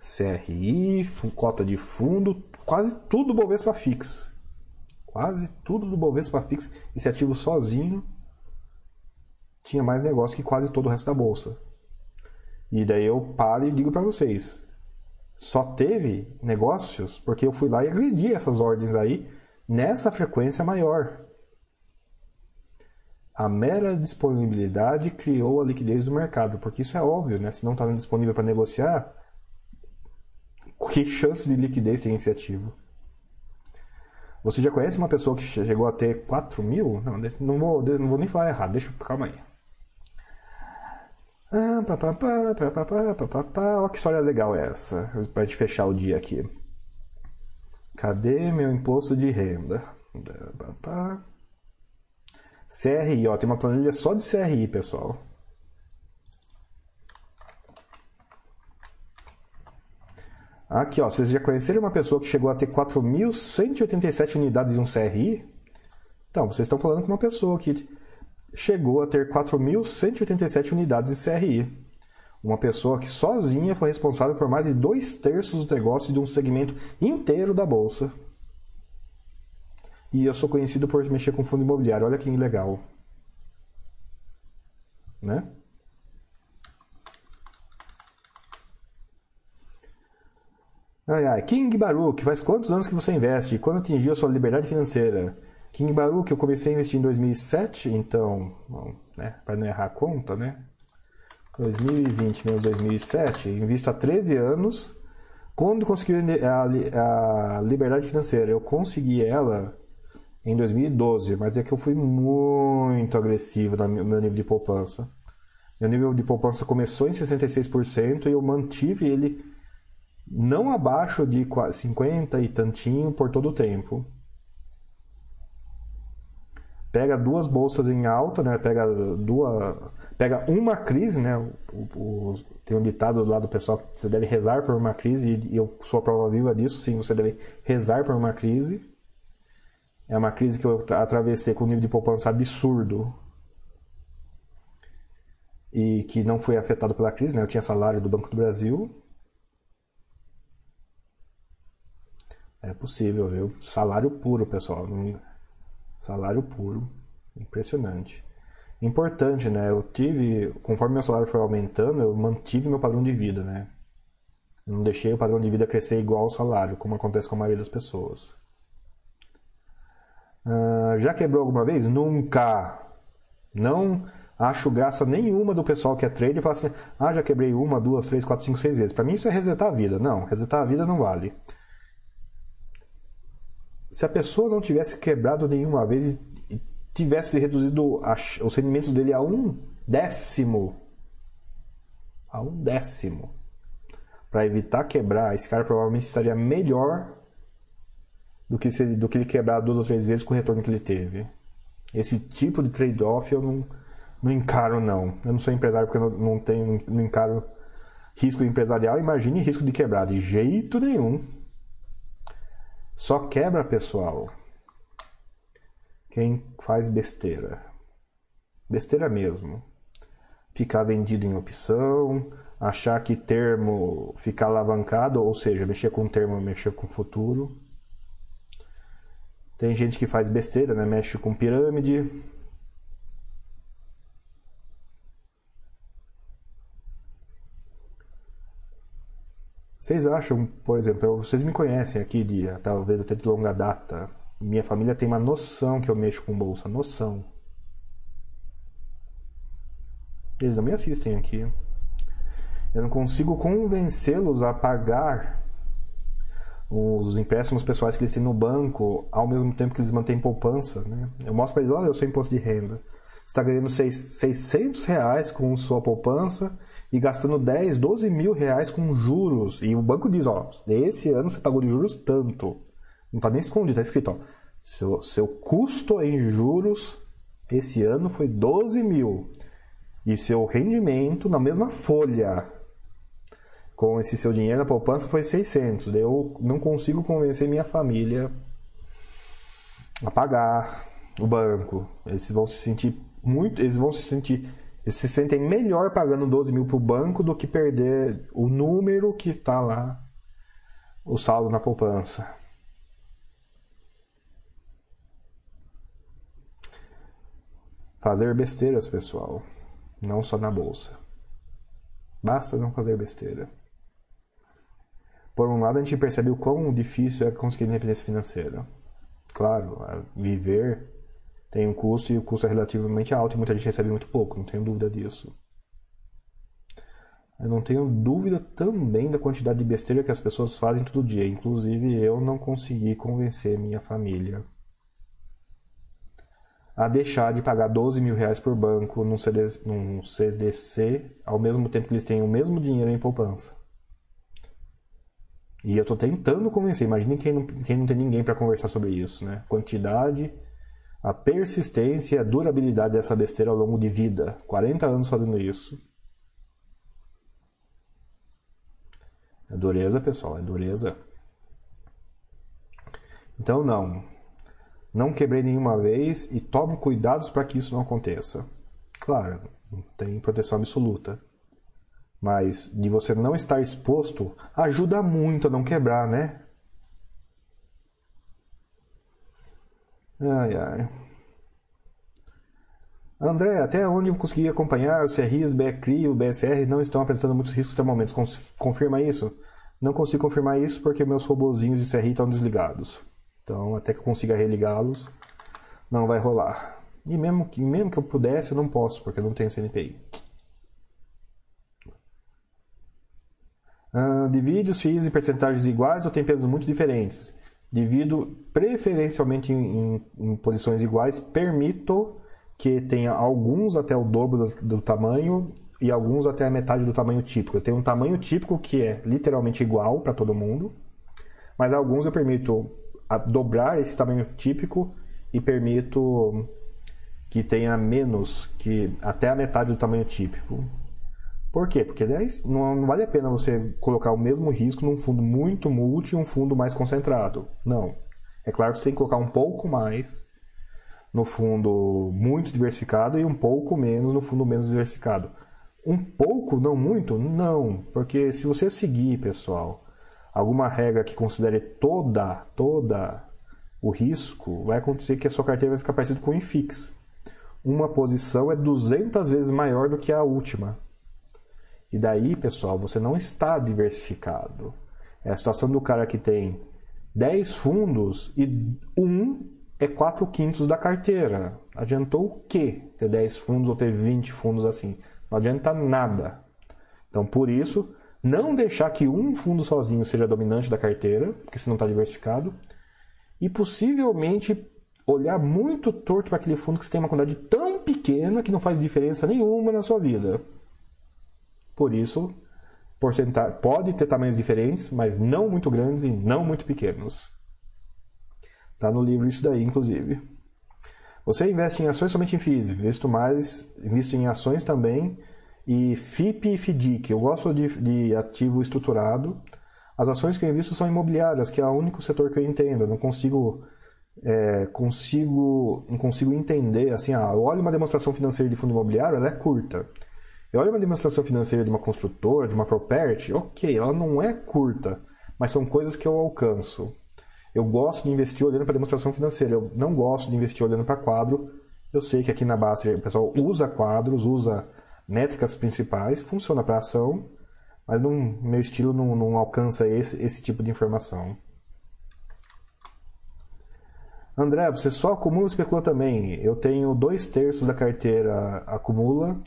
[SPEAKER 1] CRI, cota de fundo, quase tudo do Bovespa Fix. Quase tudo do Bovespa Fix, esse ativo sozinho tinha mais negócio que quase todo o resto da bolsa. E daí eu paro e digo para vocês, só teve negócios porque eu fui lá e agredi essas ordens aí nessa frequência maior. A mera disponibilidade criou a liquidez do mercado, porque isso é óbvio, né? Se não está disponível para negociar, que chance de liquidez tem esse ativo? Você já conhece uma pessoa que chegou a ter 4 mil? Não, não vou, não vou nem falar errado, deixa, calma aí. Ah, papapá, papapá, papapá. Olha que história legal é essa, para gente fechar o dia aqui. Cadê meu imposto de renda? CRI, ó, tem uma planilha só de CRI, pessoal. Aqui, ó, vocês já conheceram uma pessoa que chegou a ter 4.187 unidades em um CRI? Então, vocês estão falando com uma pessoa que chegou a ter 4.187 unidades de CRI. Uma pessoa que sozinha foi responsável por mais de dois terços do negócio de um segmento inteiro da bolsa. E eu sou conhecido por mexer com fundo imobiliário. Olha que legal. Né? Ai, ai. King Baruch, faz quantos anos que você investe? E quando atingiu a sua liberdade financeira? King Baruch, eu comecei a investir em 2007, então, né, para não errar a conta, né? 2020 menos 2007, invisto há 13 anos. Quando consegui a, a liberdade financeira? Eu consegui ela em 2012, mas é que eu fui muito agressivo no meu nível de poupança. Meu nível de poupança começou em 66% e eu mantive ele não abaixo de 50 e tantinho por todo o tempo. Pega duas bolsas em alta, né? Pega duas, pega uma crise, né? O, o, tem um ditado do lado do pessoal que você deve rezar por uma crise e eu sou a prova viva disso. Sim, você deve rezar por uma crise. É uma crise que eu atravessei com um nível de poupança absurdo e que não foi afetado pela crise, né? Eu tinha salário do Banco do Brasil É possível, viu? Salário puro, pessoal. Salário puro. Impressionante. Importante, né? Eu tive, conforme meu salário foi aumentando, eu mantive meu padrão de vida, né? Eu não deixei o padrão de vida crescer igual ao salário, como acontece com a maioria das pessoas. Uh, já quebrou alguma vez? Nunca. Não acho graça nenhuma do pessoal que é trader e fala assim: ah, já quebrei uma, duas, três, quatro, cinco, seis vezes. Para mim isso é resetar a vida. Não, resetar a vida não vale se a pessoa não tivesse quebrado nenhuma vez e tivesse reduzido os rendimentos dele a um décimo, a um décimo, para evitar quebrar, esse cara provavelmente estaria melhor do que, se, do que ele quebrar duas ou três vezes com o retorno que ele teve. Esse tipo de trade-off eu não, não encaro, não. Eu não sou empresário porque eu não, não tenho, não encaro risco empresarial, imagine risco de quebrar. De jeito nenhum. Só quebra, pessoal, quem faz besteira. Besteira mesmo. Ficar vendido em opção, achar que termo ficar alavancado, ou seja, mexer com termo, mexer com futuro. Tem gente que faz besteira, né? Mexe com pirâmide. Vocês acham, por exemplo, vocês me conhecem aqui de talvez até de longa data. Minha família tem uma noção que eu mexo com bolsa, noção. Eles não me assistem aqui. Eu não consigo convencê-los a pagar os empréstimos pessoais que eles têm no banco ao mesmo tempo que eles mantêm poupança. Né? Eu mostro para eles, olha, eu sou imposto de renda. Você está ganhando 600 reais com sua poupança e gastando 10, 12 mil reais com juros. E o banco diz, ó, esse ano você pagou de juros tanto. Não está nem escondido, está escrito, ó, seu, seu custo em juros esse ano foi 12 mil. E seu rendimento na mesma folha com esse seu dinheiro na poupança foi 600. Eu não consigo convencer minha família a pagar o banco. Eles vão se sentir muito, eles vão se sentir, eles se sentem melhor pagando 12 mil para o banco do que perder o número que está lá, o saldo na poupança. Fazer besteiras, pessoal, não só na bolsa. Basta não fazer besteira. Por um lado, a gente percebe o quão difícil é conseguir independência financeira. Claro, viver tem um custo e o custo é relativamente alto e muita gente recebe muito pouco, não tenho dúvida disso. Eu não tenho dúvida também da quantidade de besteira que as pessoas fazem todo dia. Inclusive, eu não consegui convencer minha família a deixar de pagar 12 mil reais por banco num CDC, num CDC ao mesmo tempo que eles têm o mesmo dinheiro em poupança. E eu estou tentando convencer. Imagine quem não, quem não tem ninguém para conversar sobre isso, né? Quantidade, a persistência e a durabilidade dessa besteira ao longo de vida. 40 anos fazendo isso. É dureza, pessoal, é dureza. Então, não. Não quebrei nenhuma vez e tomo cuidados para que isso não aconteça. Claro, não tem proteção absoluta. Mas de você não estar exposto ajuda muito a não quebrar, né? Ai, ai. André, até onde eu consegui acompanhar, os CRIs, BCRI e o BSR não estão apresentando muitos riscos até o momento. Confirma isso? Não consigo confirmar isso porque meus robozinhos de CRI estão desligados. Então, até que eu consiga religá-los, não vai rolar. E mesmo que, mesmo que eu pudesse, eu não posso, porque eu não tenho CNPI. Uh, divide os em percentagens iguais ou tem pesos muito diferentes? Divido preferencialmente em, em, em posições iguais, permito que tenha alguns até o dobro do, do, tamanho e alguns até a metade do tamanho típico. Eu tenho um tamanho típico que é literalmente igual para todo mundo, mas alguns eu permito dobrar esse tamanho típico e permito que tenha menos que até a metade do tamanho típico. Por quê? Porque não, não vale a pena você colocar o mesmo risco num fundo muito multi e um fundo mais concentrado. Não. É claro que você tem que colocar um pouco mais no fundo muito diversificado e um pouco menos no fundo menos diversificado. Um pouco, não muito? Não, porque se você seguir, pessoal, alguma regra que considere toda, toda o risco, vai acontecer que a sua carteira vai ficar parecida com o IFIX. Uma posição é 200 vezes maior do que a última. E daí, pessoal, você não está diversificado. É a situação do cara que tem 10 fundos e um é 4 quintos da carteira. Adiantou o quê ter 10 fundos ou ter 20 fundos assim? Não adianta nada. Então, por isso, não deixar que um fundo sozinho seja dominante da carteira, porque você não está diversificado. E possivelmente olhar muito torto para aquele fundo que você tem uma quantidade tão pequena que não faz diferença nenhuma na sua vida. Por isso, pode ter tamanhos diferentes, mas não muito grandes e não muito pequenos. Está no livro isso daí, inclusive. Você investe em ações somente em FIIs, visto mais, invisto em ações também E FIP e FDIC. Eu gosto de, de ativo estruturado. As ações que eu invisto são imobiliárias, que é o único setor que eu entendo. Eu não consigo é, consigo não consigo entender assim, ah, eu olho uma demonstração financeira de fundo imobiliário, ela é curta. Eu olho uma demonstração financeira de uma construtora, de uma property, ok, ela não é curta, mas são coisas que eu alcanço. Eu gosto de investir olhando para demonstração financeira, eu não gosto de investir olhando para quadro. Eu sei que aqui na base o pessoal usa quadros, usa métricas principais, funciona para ação, mas no meu estilo não, não alcança esse, esse tipo de informação. André, você só acumula ou especula também? Eu tenho dois terços da carteira acumula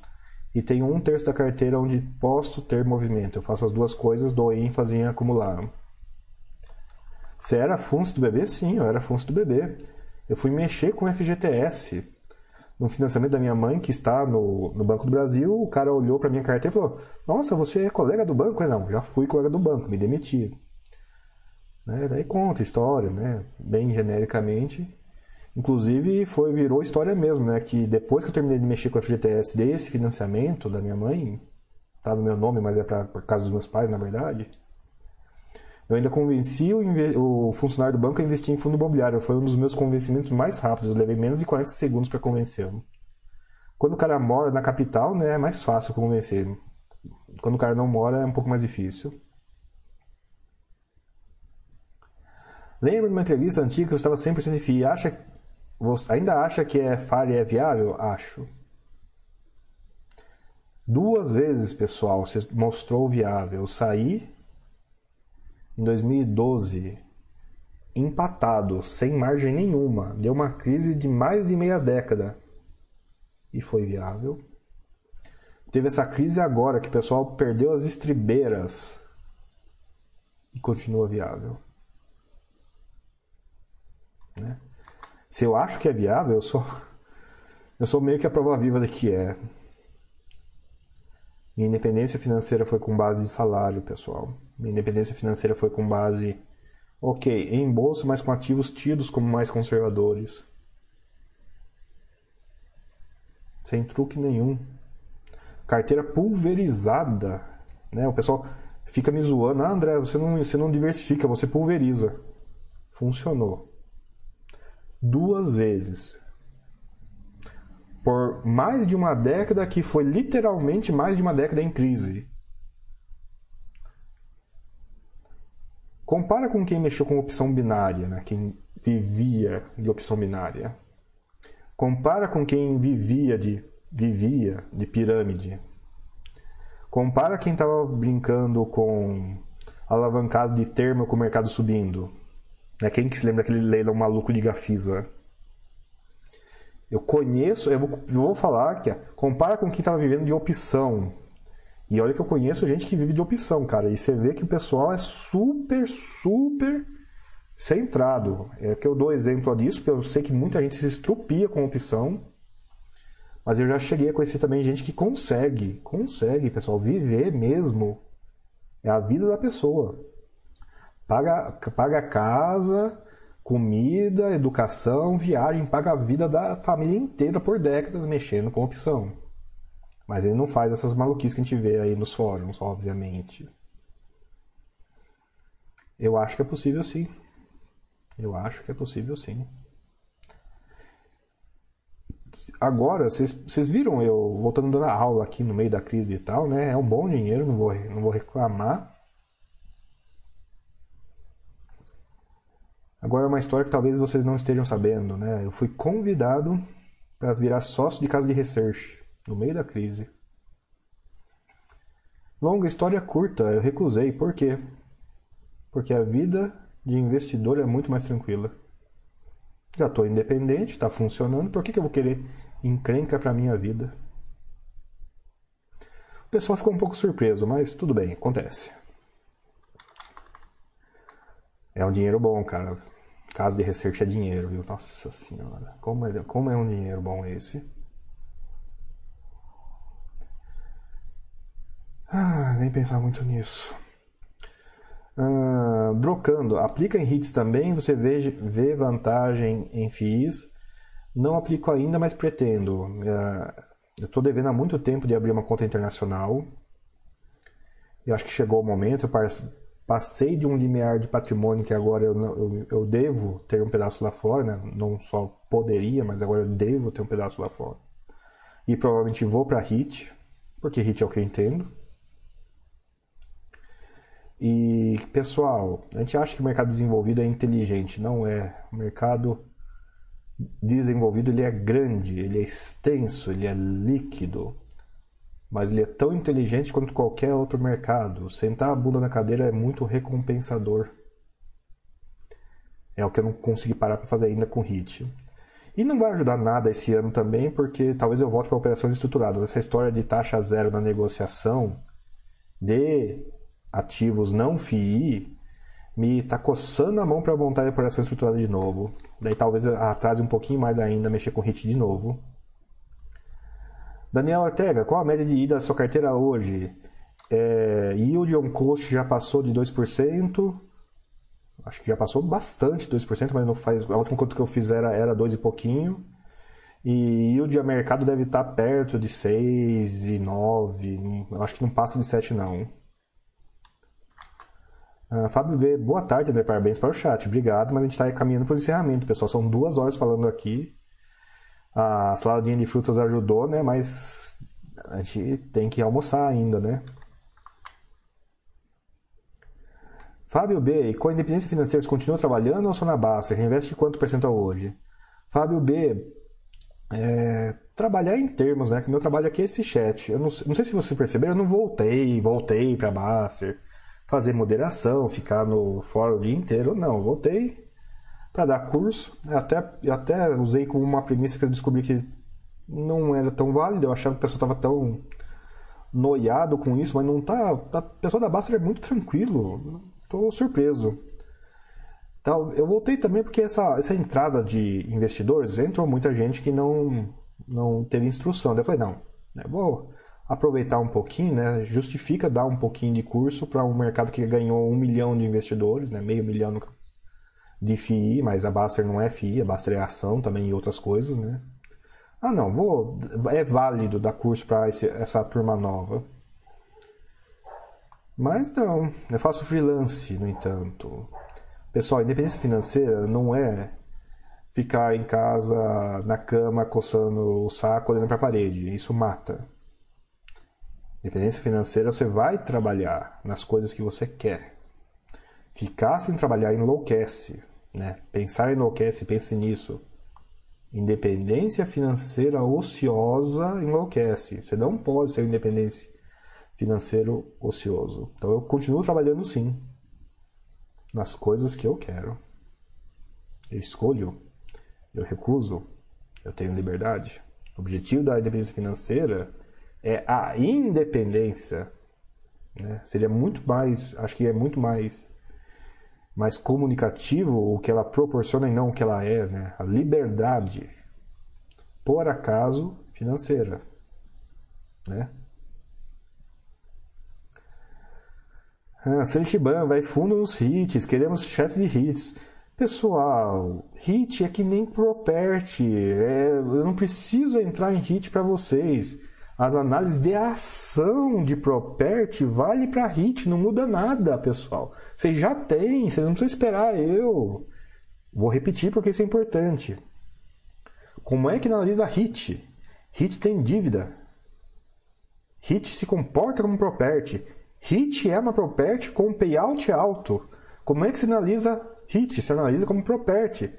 [SPEAKER 1] e tenho um terço da carteira onde posso ter movimento. Eu faço as duas coisas, dou ênfase em acumular. Você era funcionário do bebê? Sim, eu era funcionário do bebê. Eu fui mexer com o FGTS no financiamento da minha mãe, que está no, no Banco do Brasil. O cara olhou para minha carteira e falou: Nossa, você é colega do banco? Eu, não, já fui colega do banco, me demiti. Né? Daí conta a história, né? bem genericamente. Inclusive foi virou história mesmo, né? Que depois que eu terminei de mexer com a FGTS desse financiamento da minha mãe, tá no meu nome, mas é para por causa dos meus pais, na verdade. Eu ainda convenci o, o, funcionário do banco a investir em fundo imobiliário. Foi um dos meus convencimentos mais rápidos. Eu levei menos de 40 segundos para convencê-lo. Quando o cara mora na capital, né, é mais fácil convencer. Quando o cara não mora, é um pouco mais difícil. Lembra de uma entrevista antiga que eu estava 100% de FII? Acha, você ainda acha que é FAR e é viável? Acho. Duas vezes, pessoal, você mostrou viável. Eu saí em 2012 empatado, sem margem nenhuma. Deu uma crise de mais de meia década e foi viável. Teve essa crise agora que o pessoal perdeu as estribeiras e continua viável. Né? Se eu acho que é viável, eu sou, eu sou meio que a prova viva de que é. Minha independência financeira foi com base de salário, pessoal. Minha independência financeira foi com base, ok, em bolsa, mas com ativos tidos como mais conservadores. Sem truque nenhum. Carteira pulverizada. Né? O pessoal fica me zoando. Ah, André, você não, você não diversifica, você pulveriza. Funcionou duas vezes. Por mais de uma década, que foi literalmente mais de uma década em crise. Compara com quem mexeu com opção binária, né? quem vivia de opção binária. Compara com quem vivia de vivia de pirâmide. Compara quem estava brincando com alavancado de termo com o mercado subindo. Né? Quem que se lembra daquele leilão maluco de Gafisa? Eu conheço, eu vou, eu vou falar que compara com quem estava vivendo de opção. E olha que eu conheço gente que vive de opção, cara. E você vê que o pessoal é super, super centrado. É que eu dou exemplo disso, porque eu sei que muita gente se estrupia com opção. Mas eu já cheguei a conhecer também gente que consegue, consegue, pessoal, viver mesmo. É a vida da pessoa. Paga, paga casa, comida, educação, viagem, paga a vida da família inteira por décadas mexendo com opção. Mas ele não faz essas maluquices que a gente vê aí nos fóruns, obviamente. Eu acho que é possível sim. Eu acho que é possível sim. Agora, vocês viram eu voltando dando aula aqui no meio da crise e tal, né? É um bom dinheiro, não vou, não vou reclamar. Agora é uma história que talvez vocês não estejam sabendo, né? Eu fui convidado para virar sócio de casa de research no meio da crise. Longa história curta, eu recusei. Por quê? Porque a vida de investidor é muito mais tranquila. Já estou independente, está funcionando, por que, que eu vou querer encrenca para minha vida? O pessoal ficou um pouco surpreso, mas tudo bem, acontece. É um dinheiro bom, cara. Casa de research é dinheiro, viu? Nossa senhora. Como é, como é um dinheiro bom esse? Ah, nem pensar muito nisso. Ah, brocando. Aplica em hits também. Você vê, vê vantagem em FIIs. Não aplico ainda, mas pretendo. Ah, Eu estou devendo há muito tempo de abrir uma conta internacional. E acho que chegou o momento. Eu passei de um limiar de patrimônio que agora eu, eu, eu devo ter um pedaço lá fora, né? não só poderia, mas agora eu devo ter um pedaço lá fora. E provavelmente vou para HIT, porque HIT é o que eu entendo. E pessoal, a gente acha que o mercado desenvolvido é inteligente, não é. O mercado desenvolvido ele é grande, ele é extenso, ele é líquido, mas ele é tão inteligente quanto qualquer outro mercado. Sentar a bunda na cadeira é muito recompensador. É o que eu não consegui parar para fazer ainda com HIT. E não vai ajudar nada esse ano também, porque talvez eu volte para operações estruturadas. Essa história de taxa zero na negociação de ativos não FII me está coçando a mão para montar a operação estruturada de novo. Daí talvez atrase um pouquinho mais ainda, mexer com HIT de novo. Daniel Ortega, qual a média de ida da sua carteira hoje? É, yield on cost já passou de 2%. Acho que já passou bastante 2%, mas não faz. A última conta que eu fiz era, era 2 e pouquinho. E yield a mercado deve estar perto de 6 e 9. Acho que não passa de 7 não. Uh, Fábio B, boa tarde, André. Parabéns para o chat. Obrigado, mas a gente está caminhando para o encerramento, pessoal. São duas horas falando aqui. A saladinha de frutas ajudou, né? Mas a gente tem que almoçar ainda, né? Fábio B, com a independência financeira, você continua trabalhando ou só na Basta? Reinveste quanto percentual hoje? Fábio B, é, trabalhar em termos, né? Que meu trabalho aqui é esse chat. Eu não, não sei se vocês perceberam, eu não voltei, voltei para Baster, fazer moderação, ficar no fórum o dia inteiro. Não, voltei para dar curso. Eu até, eu até usei como uma premissa que eu descobri que não era tão válido. Eu achava que o pessoal estava tão noiado com isso, mas não tá. A pessoa da Baster é muito tranquilo. Estou surpreso. Então, eu voltei também porque essa, essa entrada de investidores entrou muita gente que não, não teve instrução. Daí eu falei, não, né, vou aproveitar um pouquinho, né? Justifica dar um pouquinho de curso para um mercado que ganhou um milhão de investidores, né? Meio milhão no de FII, mas a Baster não é FII, a Baster é ação também e outras coisas, né? Ah, não, vou, é válido dar curso para essa turma nova. Mas não, eu faço freelance, no entanto. Pessoal, independência financeira não é ficar em casa na cama coçando o saco olhando para a parede. Isso mata. Independência financeira você vai trabalhar nas coisas que você quer. Ficar sem trabalhar enlouquece. Né? Pensar enlouquece, pense nisso. Independência financeira ociosa enlouquece. Você não pode ser independente financeiro ocioso. Então eu continuo trabalhando sim nas coisas que eu quero. Eu escolho, eu recuso, eu tenho liberdade. O objetivo da independência financeira é a independência. Né? Seria muito mais, acho que é muito mais mais comunicativo o que ela proporciona e não o que ela é, né? A liberdade, por acaso, financeira, né? Ah, Santiban vai fundo nos hits, queremos chat de hits. Pessoal, hit é que nem property, é, eu não preciso entrar em hit para vocês. As análises de ação de Propert vale para HIT, não muda nada, pessoal. Vocês já têm, vocês não precisam esperar eu. Vou repetir porque isso é importante. Como é que analisa HIT? HIT tem dívida. HIT se comporta como Propert. HIT é uma Propert com payout alto. Como é que se analisa HIT? Se analisa como Propert.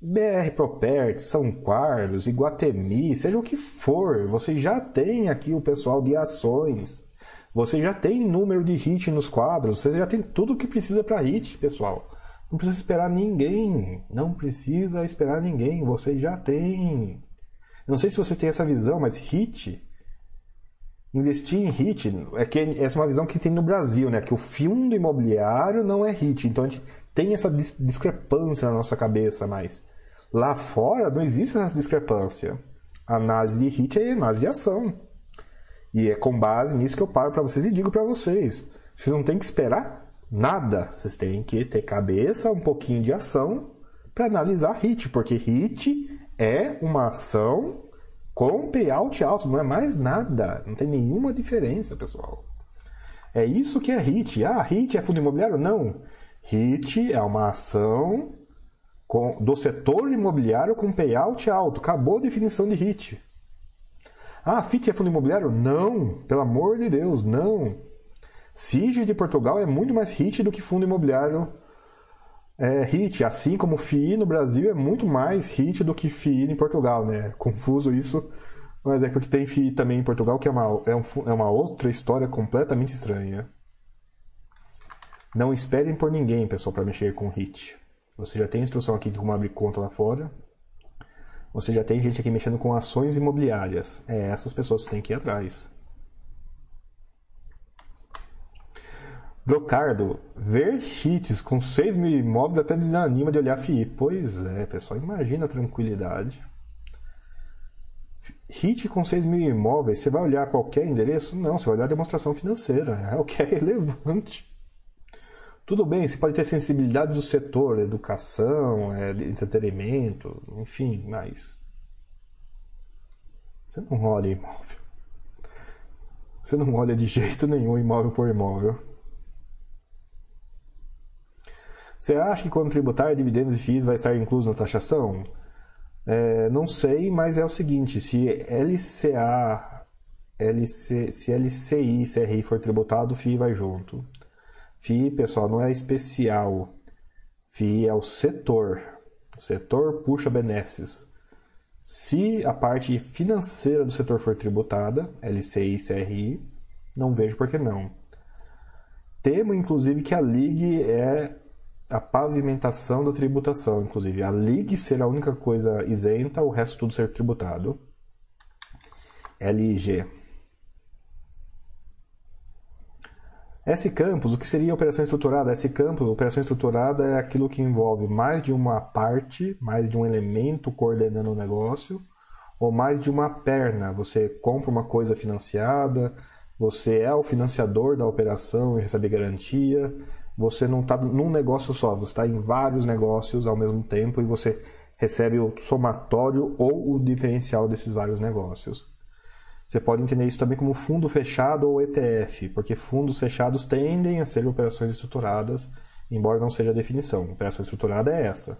[SPEAKER 1] BR Property, São Carlos, Iguatemi, seja o que for, você já tem aqui o pessoal de ações. Você já tem número de hit nos quadros, você já tem tudo o que precisa para hit, pessoal. Não precisa esperar ninguém, não precisa esperar ninguém, você já tem. Não sei se vocês têm essa visão, mas hit investir em hit é que essa é uma visão que tem no Brasil, né? Que o fundo imobiliário não é hit, então a gente tem essa discrepância na nossa cabeça, mas lá fora não existe essa discrepância. A análise de HIT é análise de ação. E é com base nisso que eu paro para vocês e digo para vocês. Vocês não têm que esperar nada. Vocês têm que ter cabeça, um pouquinho de ação para analisar HIT, porque HIT é uma ação Com payout alto, não é mais nada. Não tem nenhuma diferença, pessoal. É isso que é HIT. Ah, HIT é fundo imobiliário? Não. HIT é uma ação com, do setor imobiliário com payout alto. Acabou a definição de HIT. Ah, FIT é fundo imobiliário? Não, pelo amor de Deus, não. SIG de Portugal é muito mais HIT do que fundo imobiliário é, HIT, assim como FII no Brasil é muito mais HIT do que FII em Portugal, né? Confuso isso, mas é porque tem FII também em Portugal, que é uma, é, um, é uma outra história completamente estranha. Não esperem por ninguém, pessoal, para mexer com HIT. Você já tem instrução aqui de como abrir conta lá fora. Você já tem gente aqui mexendo com ações imobiliárias. É essas pessoas que tem que ir atrás. Brocardo, ver hits com 6 mil imóveis até desanima de olhar FII. Pois é, pessoal, imagina a tranquilidade. Hit com 6 mil imóveis, você vai olhar qualquer endereço? Não, você vai olhar a demonstração financeira, é o que é relevante. Tudo bem, você pode ter sensibilidade do setor, educação, é, entretenimento, enfim, mas. Você não olha imóvel. Você não olha de jeito nenhum imóvel por imóvel. Você acha que quando tributar dividendos e FIIs vai estar incluso na taxação? É, não sei, mas é o seguinte: se LCA, LC, se LCI CRI for tributado, o FII vai junto. FII, pessoal, não é especial. FII é o setor. O setor puxa benesses. Se a parte financeira do setor for tributada, LCI e CRI, não vejo por que não. Temo, inclusive, que a LIG é a pavimentação da tributação, inclusive. A LIG ser a única coisa isenta, o resto tudo ser tributado. LIG. S campus, o que seria operação estruturada? S campus, operação estruturada é aquilo que envolve mais de uma parte, mais de um elemento coordenando o negócio, ou mais de uma perna. Você compra uma coisa financiada, você é o financiador da operação e recebe garantia, você não está num negócio só, você está em vários negócios ao mesmo tempo e você recebe o somatório ou o diferencial desses vários negócios. Você pode entender isso também como fundo fechado ou ETF, porque fundos fechados tendem a ser operações estruturadas, embora não seja a definição. Operação estruturada é essa.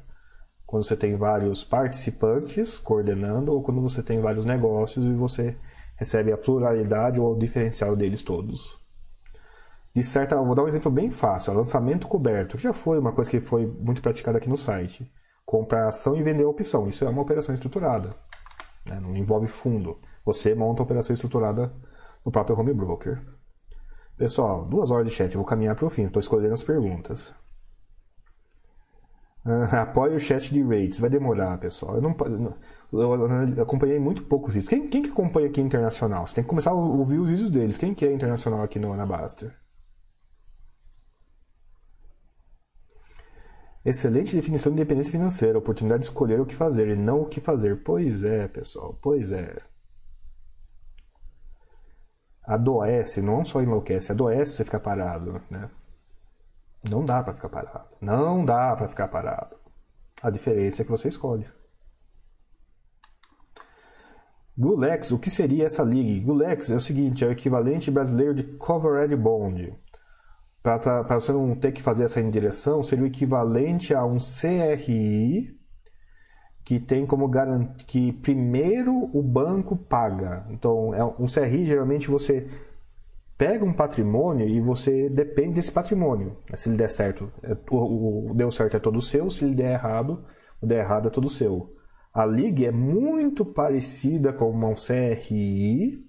[SPEAKER 1] Quando você tem vários participantes coordenando ou quando você tem vários negócios e você recebe a pluralidade ou o diferencial deles todos de certa. Vou dar um exemplo bem fácil: lançamento coberto, que já foi uma coisa que foi muito praticada aqui no site. Comprar ação e vender a opção. Isso é uma operação estruturada. Né? Não envolve fundo. Você monta a operação estruturada no próprio home broker. Pessoal, duas horas de chat, eu vou caminhar para o fim, estou escolhendo as perguntas. Uh, apoie o chat de rates, vai demorar, pessoal. Eu, não, eu acompanhei muito poucos vídeos. Quem, quem que acompanha aqui internacional? Você tem que começar a ouvir os vídeos deles. Quem que é internacional aqui no Anabaster? Excelente definição de independência financeira, oportunidade de escolher o que fazer e não o que fazer. Pois é, pessoal, pois é. Adoece, não só enlouquece, adoece você ficar parado, né? Não dá para ficar parado. Não dá para ficar parado. A diferença é que você escolhe. Gulex, o que seria essa liga? Gulex é o seguinte, é o equivalente brasileiro de Covered Bond para você não ter que fazer essa indireção, seria o equivalente a um CRI que tem como garantia que primeiro o banco paga. Então, é um CRI geralmente você pega um patrimônio e você depende desse patrimônio. Se ele der certo, é, o, deu certo é todo seu, se ele der errado, o der errado é todo seu. A LIG é muito parecida com um CRI,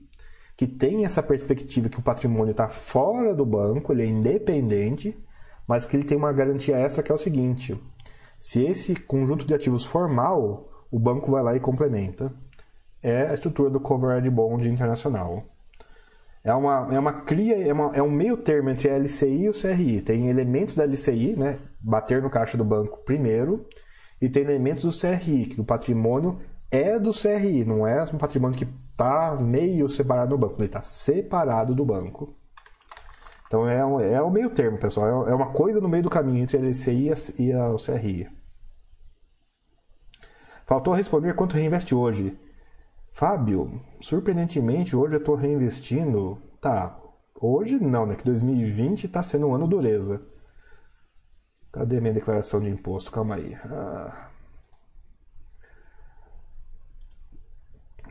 [SPEAKER 1] que tem essa perspectiva que o patrimônio está fora do banco, ele é independente, mas que ele tem uma garantia extra que é o seguinte: se esse conjunto de ativos formal, o banco vai lá e complementa. É a estrutura do Covered Bond internacional. É uma, é uma cria, é, uma, é um meio termo entre a LCI e o CRI. Tem elementos da LCI, né, bater no caixa do banco primeiro, e tem elementos do CRI, que o patrimônio é do CRI, não é um patrimônio que está meio separado do banco, ele está separado do banco. Então é, um, é o meio termo, pessoal. É, é uma coisa no meio do caminho entre a LCI e a, CRI. Faltou responder quanto reinveste hoje. Fábio, surpreendentemente, hoje eu estou reinvestindo. Tá, hoje não, né? Que 2020 está sendo um ano dureza. Cadê minha declaração de imposto? Calma aí. Ah.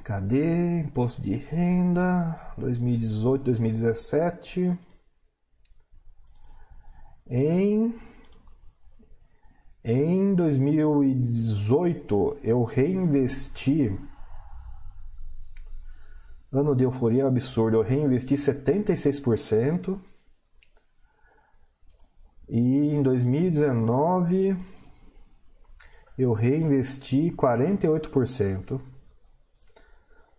[SPEAKER 1] Cadê? Imposto de renda 2018, 2017. Em em 2018 eu reinvesti ano de euforia absurdo, eu reinvesti 76%. E em 2019 eu reinvesti 48%.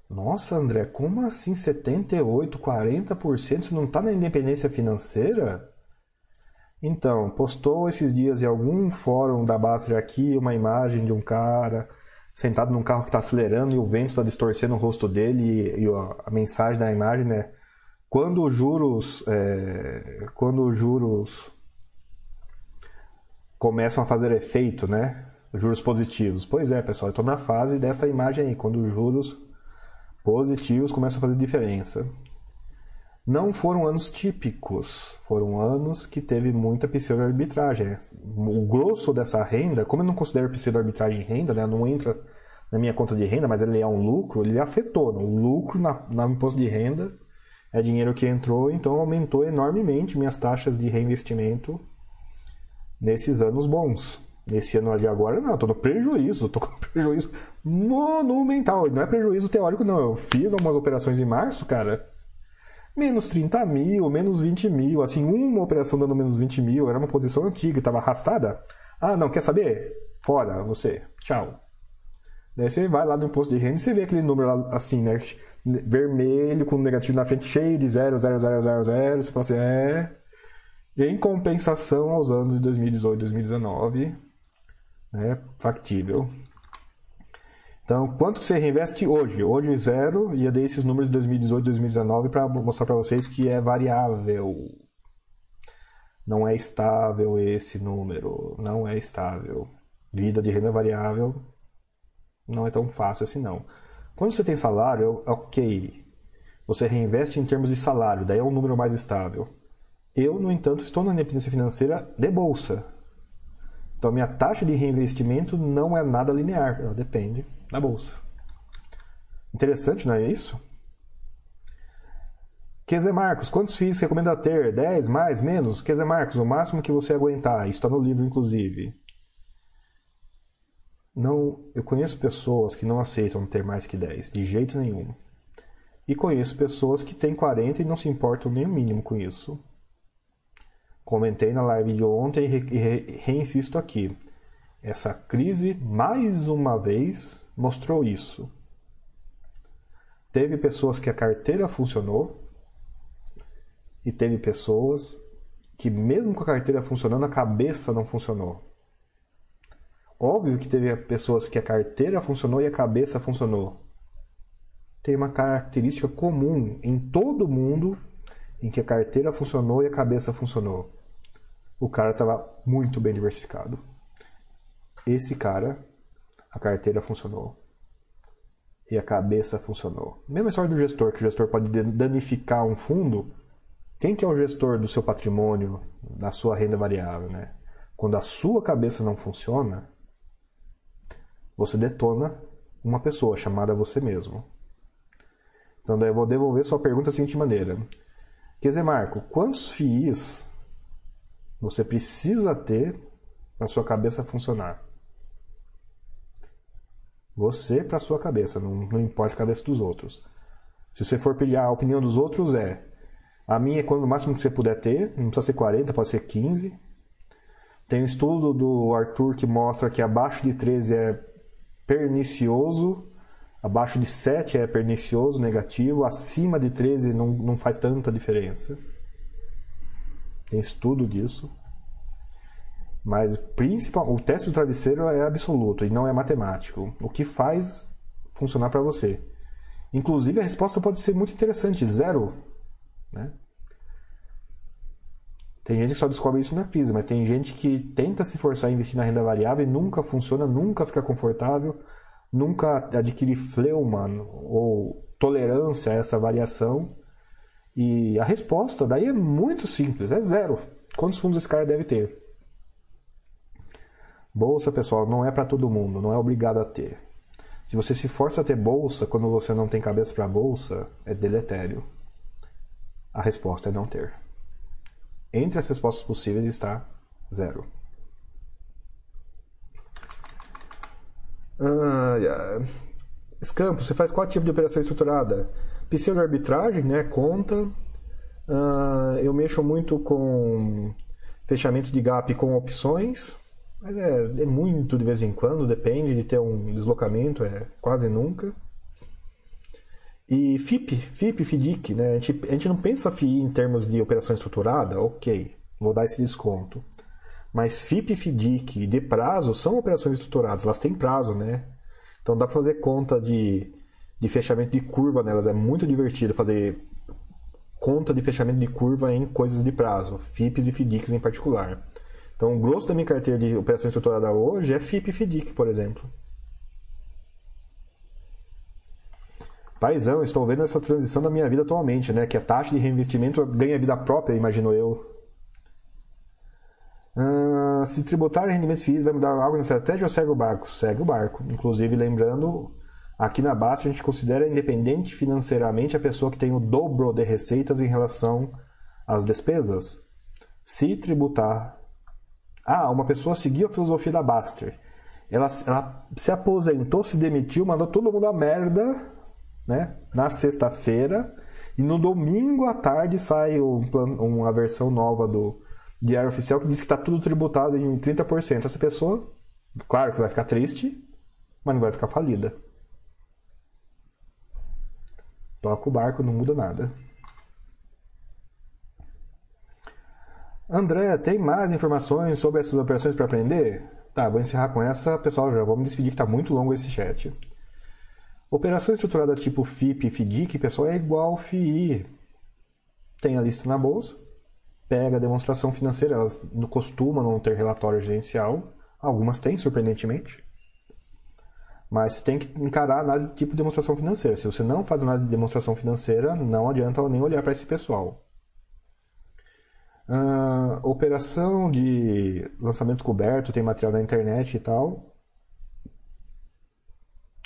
[SPEAKER 1] Nossa, André, como assim 78, 40%? Você não está na independência financeira? Então, postou esses dias em algum fórum da Baster aqui uma imagem de um cara sentado num carro que está acelerando e o vento está distorcendo o rosto dele e, e, a mensagem da imagem é quando os juros é, quando os juros começam a fazer efeito, né? Juros positivos. Pois é, pessoal, eu estou na fase dessa imagem aí, quando os juros positivos começam a fazer diferença. Não foram anos típicos, foram anos que teve muita pseudo-arbitragem. O grosso dessa renda, como eu não considero pseudo-arbitragem renda, né, não entra na minha conta de renda, mas ele é um lucro, ele afetou. Né? O lucro na, no imposto de renda é dinheiro que entrou, então aumentou enormemente minhas taxas de reinvestimento nesses anos bons. Nesse ano de agora, não, eu tô no prejuízo, tô com prejuízo monumental. Não é prejuízo teórico, não. Eu fiz algumas operações em março, cara. Menos 30 mil, menos 20 mil, assim, uma operação dando menos 20 mil, era uma posição antiga, estava arrastada. Ah, não, quer saber? Fora, você. Tchau. Daí você vai lá no imposto de renda e você vê aquele número lá, assim, né? Vermelho, com negativo na frente, cheio de 0, 0, 0, 0, 0. Você fala assim, é em compensação aos anos de 2018 e 2019, né, factível. Então, quanto você reinveste hoje? Hoje zero, e eu dei esses números de 2018 e 2019 para mostrar para vocês que é variável. Não é estável esse número, não é estável. Vida de renda variável não é tão fácil assim não. Quando você tem salário, ok, você reinveste em termos de salário, daí é um número mais estável. Eu, no entanto, estou na independência financeira de bolsa. Então, minha taxa de reinvestimento não é nada linear, ela depende da bolsa. Interessante, não é isso? QZ Marcos, quantos FIIs recomenda ter? 10, mais, menos? QZ Marcos, o máximo que você aguentar. Isso está no livro, inclusive. Não, eu conheço pessoas que não aceitam ter mais que 10, de jeito nenhum. E conheço pessoas que têm 40 e não se importam nem o mínimo com isso. Comentei na live de ontem e reinsisto aqui. Essa crise, mais uma vez, mostrou isso. Teve pessoas que a carteira funcionou e teve pessoas que, mesmo com a carteira funcionando, a cabeça não funcionou. Óbvio que teve pessoas que a carteira funcionou e a cabeça funcionou. Tem uma característica comum em todo mundo em que a carteira funcionou e a cabeça funcionou o cara estava muito bem diversificado. Esse cara, a carteira funcionou. E a cabeça funcionou. Mesma história do gestor, que o gestor pode danificar um fundo. Quem que é o gestor do seu patrimônio, da sua renda variável, né? Quando a sua cabeça não funciona, você detona uma pessoa chamada você mesmo. Então, eu vou devolver sua pergunta da seguinte maneira. Quer dizer, Marco, quantos FIIs você precisa ter para sua cabeça funcionar. Você para sua cabeça, não, não importa a cabeça dos outros. Se você for pedir a opinião dos outros, é. A minha é quando o máximo que você puder ter, não precisa ser 40, pode ser 15. Tem um estudo do Arthur que mostra que abaixo de 13 é pernicioso, abaixo de 7 é pernicioso, negativo, acima de 13 não, não faz tanta diferença. Tem estudo disso. Mas principal, o teste do travesseiro é absoluto e não é matemático. O que faz funcionar para você. Inclusive a resposta pode ser muito interessante, zero. Né? Tem gente que só descobre isso na crise, mas tem gente que tenta se forçar a investir na renda variável e nunca funciona, nunca fica confortável. nunca adquiri fleuma ou tolerância a essa variação. E a resposta daí é muito simples, é zero. Quantos fundos esse cara deve ter? Bolsa, pessoal, não é para todo mundo, não é obrigado a ter. Se você se força a ter bolsa quando você não tem cabeça para bolsa, é deletério. A resposta é não ter. Entre as respostas possíveis está zero. Ah, yeah. Escampo, você faz qual tipo de operação estruturada? Pseudo-arbitragem, né? Conta. Uh, eu mexo muito com fechamento de gap com opções. Mas é, é muito de vez em quando, depende de ter um deslocamento, é quase nunca. E FIP, FIP, FDIC, né? A gente, a gente não pensa FII em termos de operação estruturada, ok, vou dar esse desconto. Mas FIP e FDIC de prazo são operações estruturadas, elas têm prazo, né? Então dá para fazer conta de, de fechamento de curva nelas, é muito divertido fazer conta de fechamento de curva em coisas de prazo, FIPs e FDICs em particular. Então, o grosso da minha carteira de operação estruturada hoje é FIP e por exemplo. Paizão, estou vendo essa transição da minha vida atualmente, né? Que a taxa de reinvestimento ganha vida própria, imagino eu. Uh, se tributar rendimentos FIIs vai mudar algo na estratégia ou segue o barco? Segue o barco. Inclusive, lembrando, aqui na Basta a gente considera independente financeiramente a pessoa que tem o dobro de receitas em relação às despesas. Se tributar ah, uma pessoa seguiu a filosofia da Baster. Ela, ela se aposentou, se demitiu, mandou todo mundo a merda né, na sexta-feira. E no domingo à tarde sai um, uma versão nova do Diário Oficial que diz que está tudo tributado em 30%. Essa pessoa, claro que vai ficar triste, mas não vai ficar falida. Toca o barco, não muda nada. André, tem mais informações sobre essas operações para aprender? Tá, vou encerrar com essa. Pessoal, já vou me despedir que está muito longo esse chat. Operação estruturada tipo FIP e FDIC, pessoal, é igual FII. Tem a lista na bolsa, pega a demonstração financeira, elas não costumam não ter relatório gerencial, algumas têm, surpreendentemente. Mas você tem que encarar análise de tipo de demonstração financeira. Se você não faz análise de demonstração financeira, não adianta nem olhar para esse pessoal. Uh, operação de lançamento coberto, tem material na internet e tal.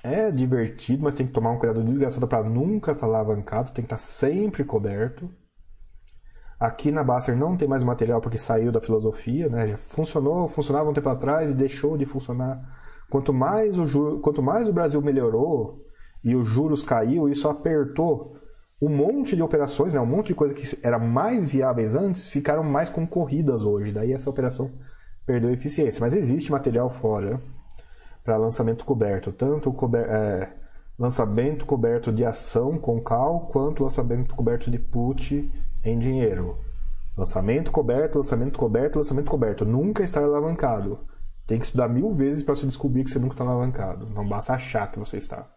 [SPEAKER 1] É divertido, mas tem que tomar um cuidado desgraçado para nunca estar tá alavancado, tem que estar tá sempre coberto. Aqui na Baster não tem mais material porque saiu da filosofia, né? Já funcionou, funcionava um tempo atrás e deixou de funcionar. Quanto mais o, juro, quanto mais o Brasil melhorou e os juros caiu, isso apertou um monte de operações, né, um monte de coisa que era mais viáveis antes, ficaram mais concorridas hoje. Daí essa operação perdeu eficiência. Mas existe material fora para lançamento coberto, tanto cober é, lançamento coberto de ação com cal, quanto lançamento coberto de put em dinheiro. Lançamento coberto, lançamento coberto, lançamento coberto. Nunca está alavancado. Tem que estudar mil vezes para você descobrir que você nunca está alavancado. Não basta achar que você está.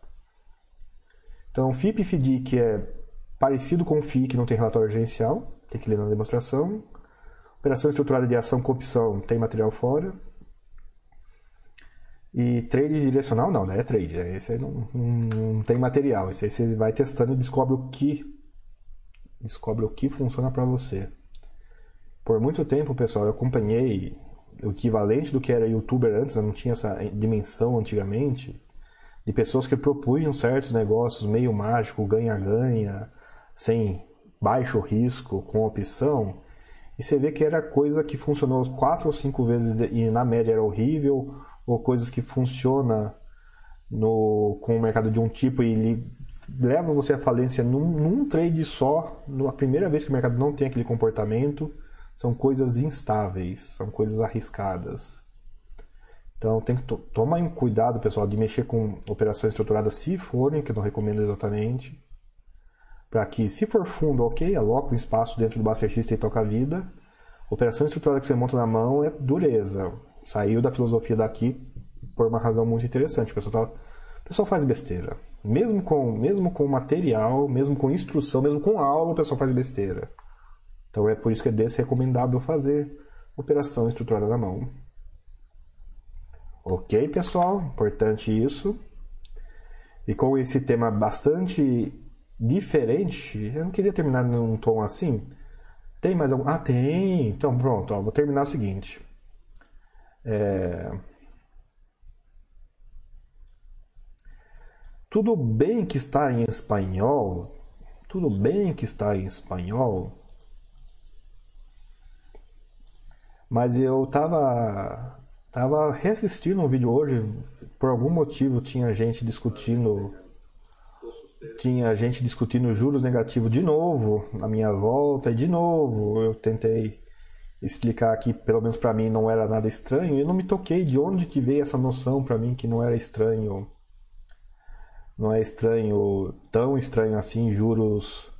[SPEAKER 1] Então, FIP e FDIC é parecido com o FII, que não tem relatório gerencial, tem que ler na demonstração. Operação estruturada de ação com opção, tem material fora. E trade direcional, não, não é trade. Né? Esse aí não, não, não, tem material. Esse aí você vai testando e descobre o que descobre o que funciona para você. Por muito tempo, pessoal, eu acompanhei o equivalente do que era youtuber antes, não tinha essa dimensão antigamente, de pessoas que propunham certos negócios meio mágico, ganha-ganha, sem baixo risco, com opção, e você vê que era coisa que funcionou quatro ou cinco vezes e na média era horrível, ou coisas que funcionam no, com o mercado de um tipo e ele leva você à falência num, num trade só, na primeira vez que o mercado não tem aquele comportamento, são coisas instáveis, são coisas arriscadas. Então tem que to tomar cuidado, pessoal, de mexer com operações estruturadas se forem, que eu não recomendo exatamente para que, se for fundo, ok, aloca um espaço dentro do System e toca a vida. Operação estruturada que você monta na mão é dureza. Saiu da filosofia daqui por uma razão muito interessante. O pessoal, tá, o pessoal faz besteira. Mesmo com, mesmo com material, mesmo com instrução, mesmo com aula, o pessoal faz besteira. Então é por isso que é desrecomendável fazer operação estruturada na mão. Ok, pessoal? Importante isso. E com esse tema bastante diferente, eu não queria terminar num tom assim. Tem mais algum? Ah, tem! Então pronto, ó, vou terminar o seguinte. É... Tudo bem que está em espanhol, tudo bem que está em espanhol, mas eu tava tava reassistindo um vídeo hoje, por algum motivo tinha gente discutindo tinha gente discutindo juros negativos de novo na minha volta e de novo eu tentei explicar que pelo menos para mim não era nada estranho e eu não me toquei de onde que veio essa noção para mim que não era estranho não é estranho, tão estranho assim, juros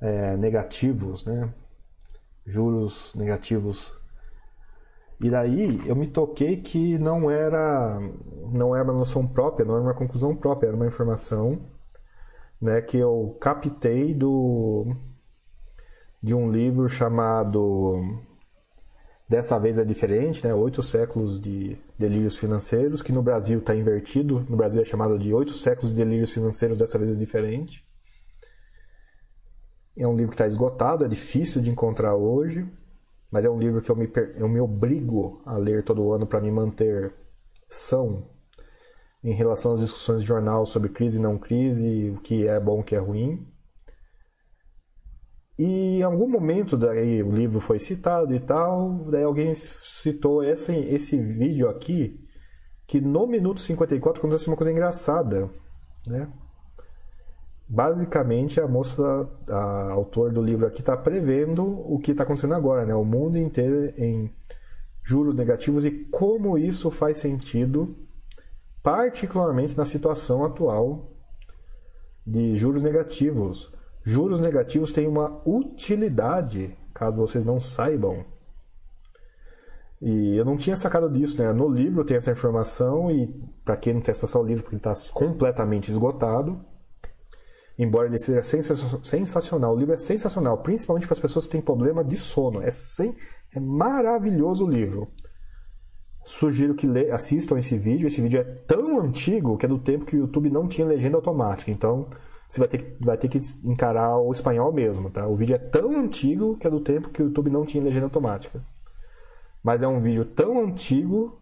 [SPEAKER 1] é, negativos, né? Juros negativos. E daí eu me toquei que não era, não era uma noção própria, não era uma conclusão própria, era uma informação né, que eu captei do, de um livro chamado Dessa vez é diferente, né? Oito séculos de delírios financeiros, que no Brasil está invertido. No Brasil é chamado de Oito séculos de delírios financeiros, dessa vez é diferente. É um livro que está esgotado, é difícil de encontrar hoje, mas é um livro que eu me, eu me obrigo a ler todo ano para me manter são em relação às discussões de jornal sobre crise e não crise, o que é bom, o que é ruim. E em algum momento daí o livro foi citado e tal, daí alguém citou esse, esse vídeo aqui, que no minuto 54 acontece uma coisa engraçada, né? Basicamente a moça, a autor do livro aqui está prevendo o que está acontecendo agora, né? O mundo inteiro em juros negativos e como isso faz sentido, particularmente na situação atual de juros negativos Juros negativos têm uma utilidade, caso vocês não saibam. E eu não tinha sacado disso, né? No livro tem essa informação e para quem não tem acesso ao livro, porque está completamente esgotado. Embora ele seja sensacional, o livro é sensacional, principalmente para as pessoas que têm problema de sono. É, sem... é maravilhoso o livro. Sugiro que le... assistam esse vídeo. Esse vídeo é tão antigo que é do tempo que o YouTube não tinha legenda automática. Então, você vai ter, que, vai ter que encarar o espanhol mesmo, tá? O vídeo é tão antigo que é do tempo que o YouTube não tinha legenda automática. Mas é um vídeo tão antigo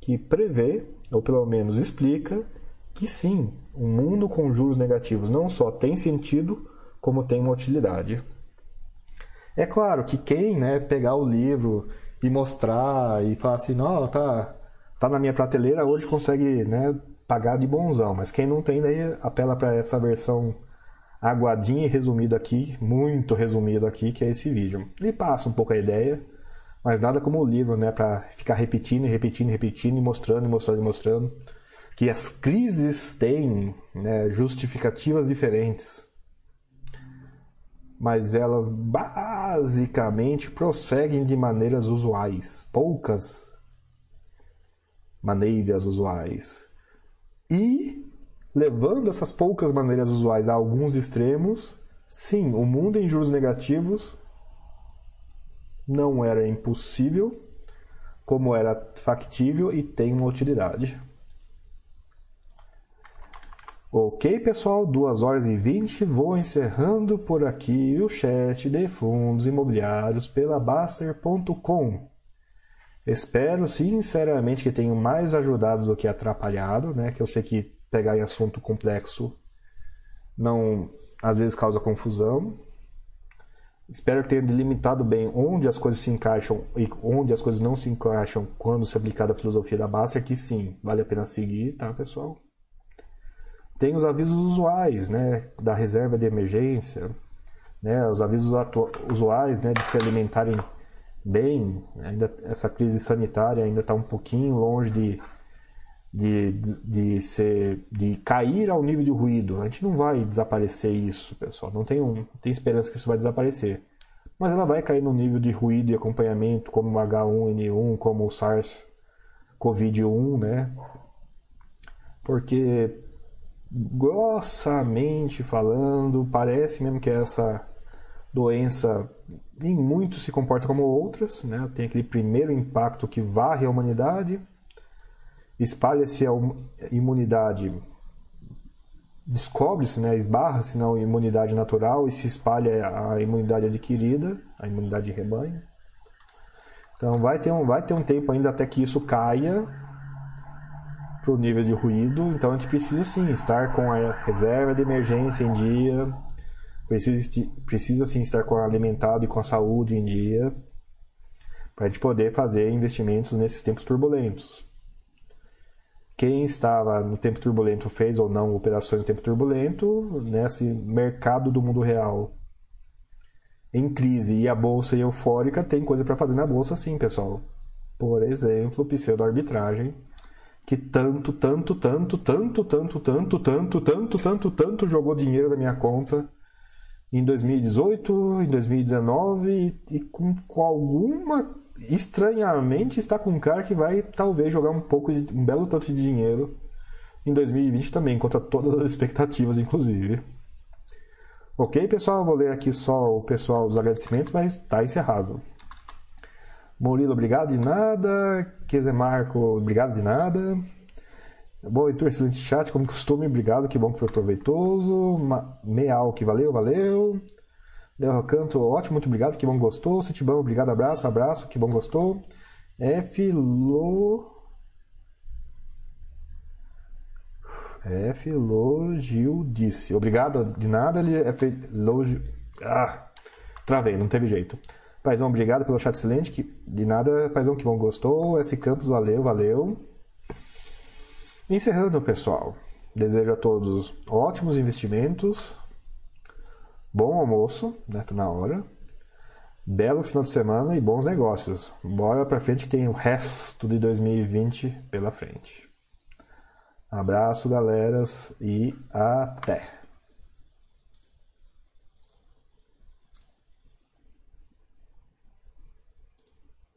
[SPEAKER 1] que prevê, ou pelo menos explica, que sim, o um mundo com juros negativos não só tem sentido, como tem uma utilidade. É claro que quem né, pegar o livro e mostrar e falar assim, não, tá, tá na minha prateleira, hoje consegue né, pagar de bonzão, mas quem não tem daí apela para essa versão aguadinha e resumida aqui, muito resumida aqui, que é esse vídeo. Ele passa um pouco a ideia, mas nada como o livro, né, para ficar repetindo e repetindo e repetindo e mostrando e mostrando e mostrando que as crises têm né, justificativas diferentes, mas elas basicamente prosseguem de maneiras usuais, poucas maneiras usuais. E, levando essas poucas maneiras usuais a alguns extremos, sim, o mundo em juros negativos não era impossível, como era factível e tem uma utilidade. Ok, pessoal, 2 horas e 20. Vou encerrando por aqui o chat de fundos imobiliários pela Baster.com. Espero sinceramente que tenha mais ajudado do que atrapalhado, né? Que eu sei que pegar em assunto complexo não às vezes causa confusão. Espero que tenha delimitado bem onde as coisas se encaixam e onde as coisas não se encaixam quando se aplicar a filosofia da Baster, que sim, vale a pena seguir, tá, pessoal? Tem os avisos usuais, né, da reserva de emergência, né, os avisos usuais, né, de se alimentarem bem, ainda essa crise sanitária ainda está um pouquinho longe de, de, de, ser, de cair ao nível de ruído. A gente não vai desaparecer isso, pessoal. Não tem, um, tem esperança que isso vai desaparecer. Mas ela vai cair no nível de ruído e acompanhamento, como o H1N1, como o SARS-CoV-1, né? Porque, grossamente falando, parece mesmo que essa doença em muito se comporta como outras, né? tem aquele primeiro impacto que varre a humanidade espalha-se a imunidade, descobre-se, né, esbarra-se na imunidade natural e se espalha a imunidade adquirida, a imunidade de rebanho. Então vai ter um, vai ter um tempo ainda até que isso caia para o nível de ruído. Então a gente precisa sim estar com a reserva de emergência em dia, precisa, precisa sim estar com alimentado e com a saúde em dia para a gente poder fazer investimentos nesses tempos turbulentos. Quem estava no tempo turbulento fez ou não operações no tempo turbulento, nesse mercado do mundo real em crise e a bolsa eufórica, tem coisa para fazer na bolsa sim, pessoal. Por exemplo, pseudo-arbitragem, que tanto, tanto, tanto, tanto, tanto, tanto, tanto, tanto, tanto, tanto jogou dinheiro da minha conta em 2018, em 2019 e, com, com alguma estranhamente está com um cara que vai talvez jogar um pouco de, um belo tanto de dinheiro em 2020 também, contra todas as expectativas, inclusive. Ok, pessoal, vou ler aqui só o pessoal dos agradecimentos, mas está encerrado. Murilo, obrigado de nada. Marco, obrigado de nada. Bom, Heitor, excelente chat, como costume, obrigado, que bom que foi proveitoso. Meal, que valeu, valeu. Del Canto, ótimo, muito obrigado, que bom gostou. Citibão, obrigado, abraço, abraço, que bom gostou. F. Lo... F. Logil disse. Obrigado, de nada, ele F. Logil... Ah, travei, não teve jeito. Paizão, obrigado pelo chat excelente, que de nada, Paizão, que bom gostou. S. Campos, valeu, valeu. Encerrando, pessoal. Desejo a todos ótimos investimentos, Bom almoço, né? Tá na hora. Belo final de semana e bons negócios. Bora pra frente que tem o resto de 2020 pela frente. Abraço, galeras, e até!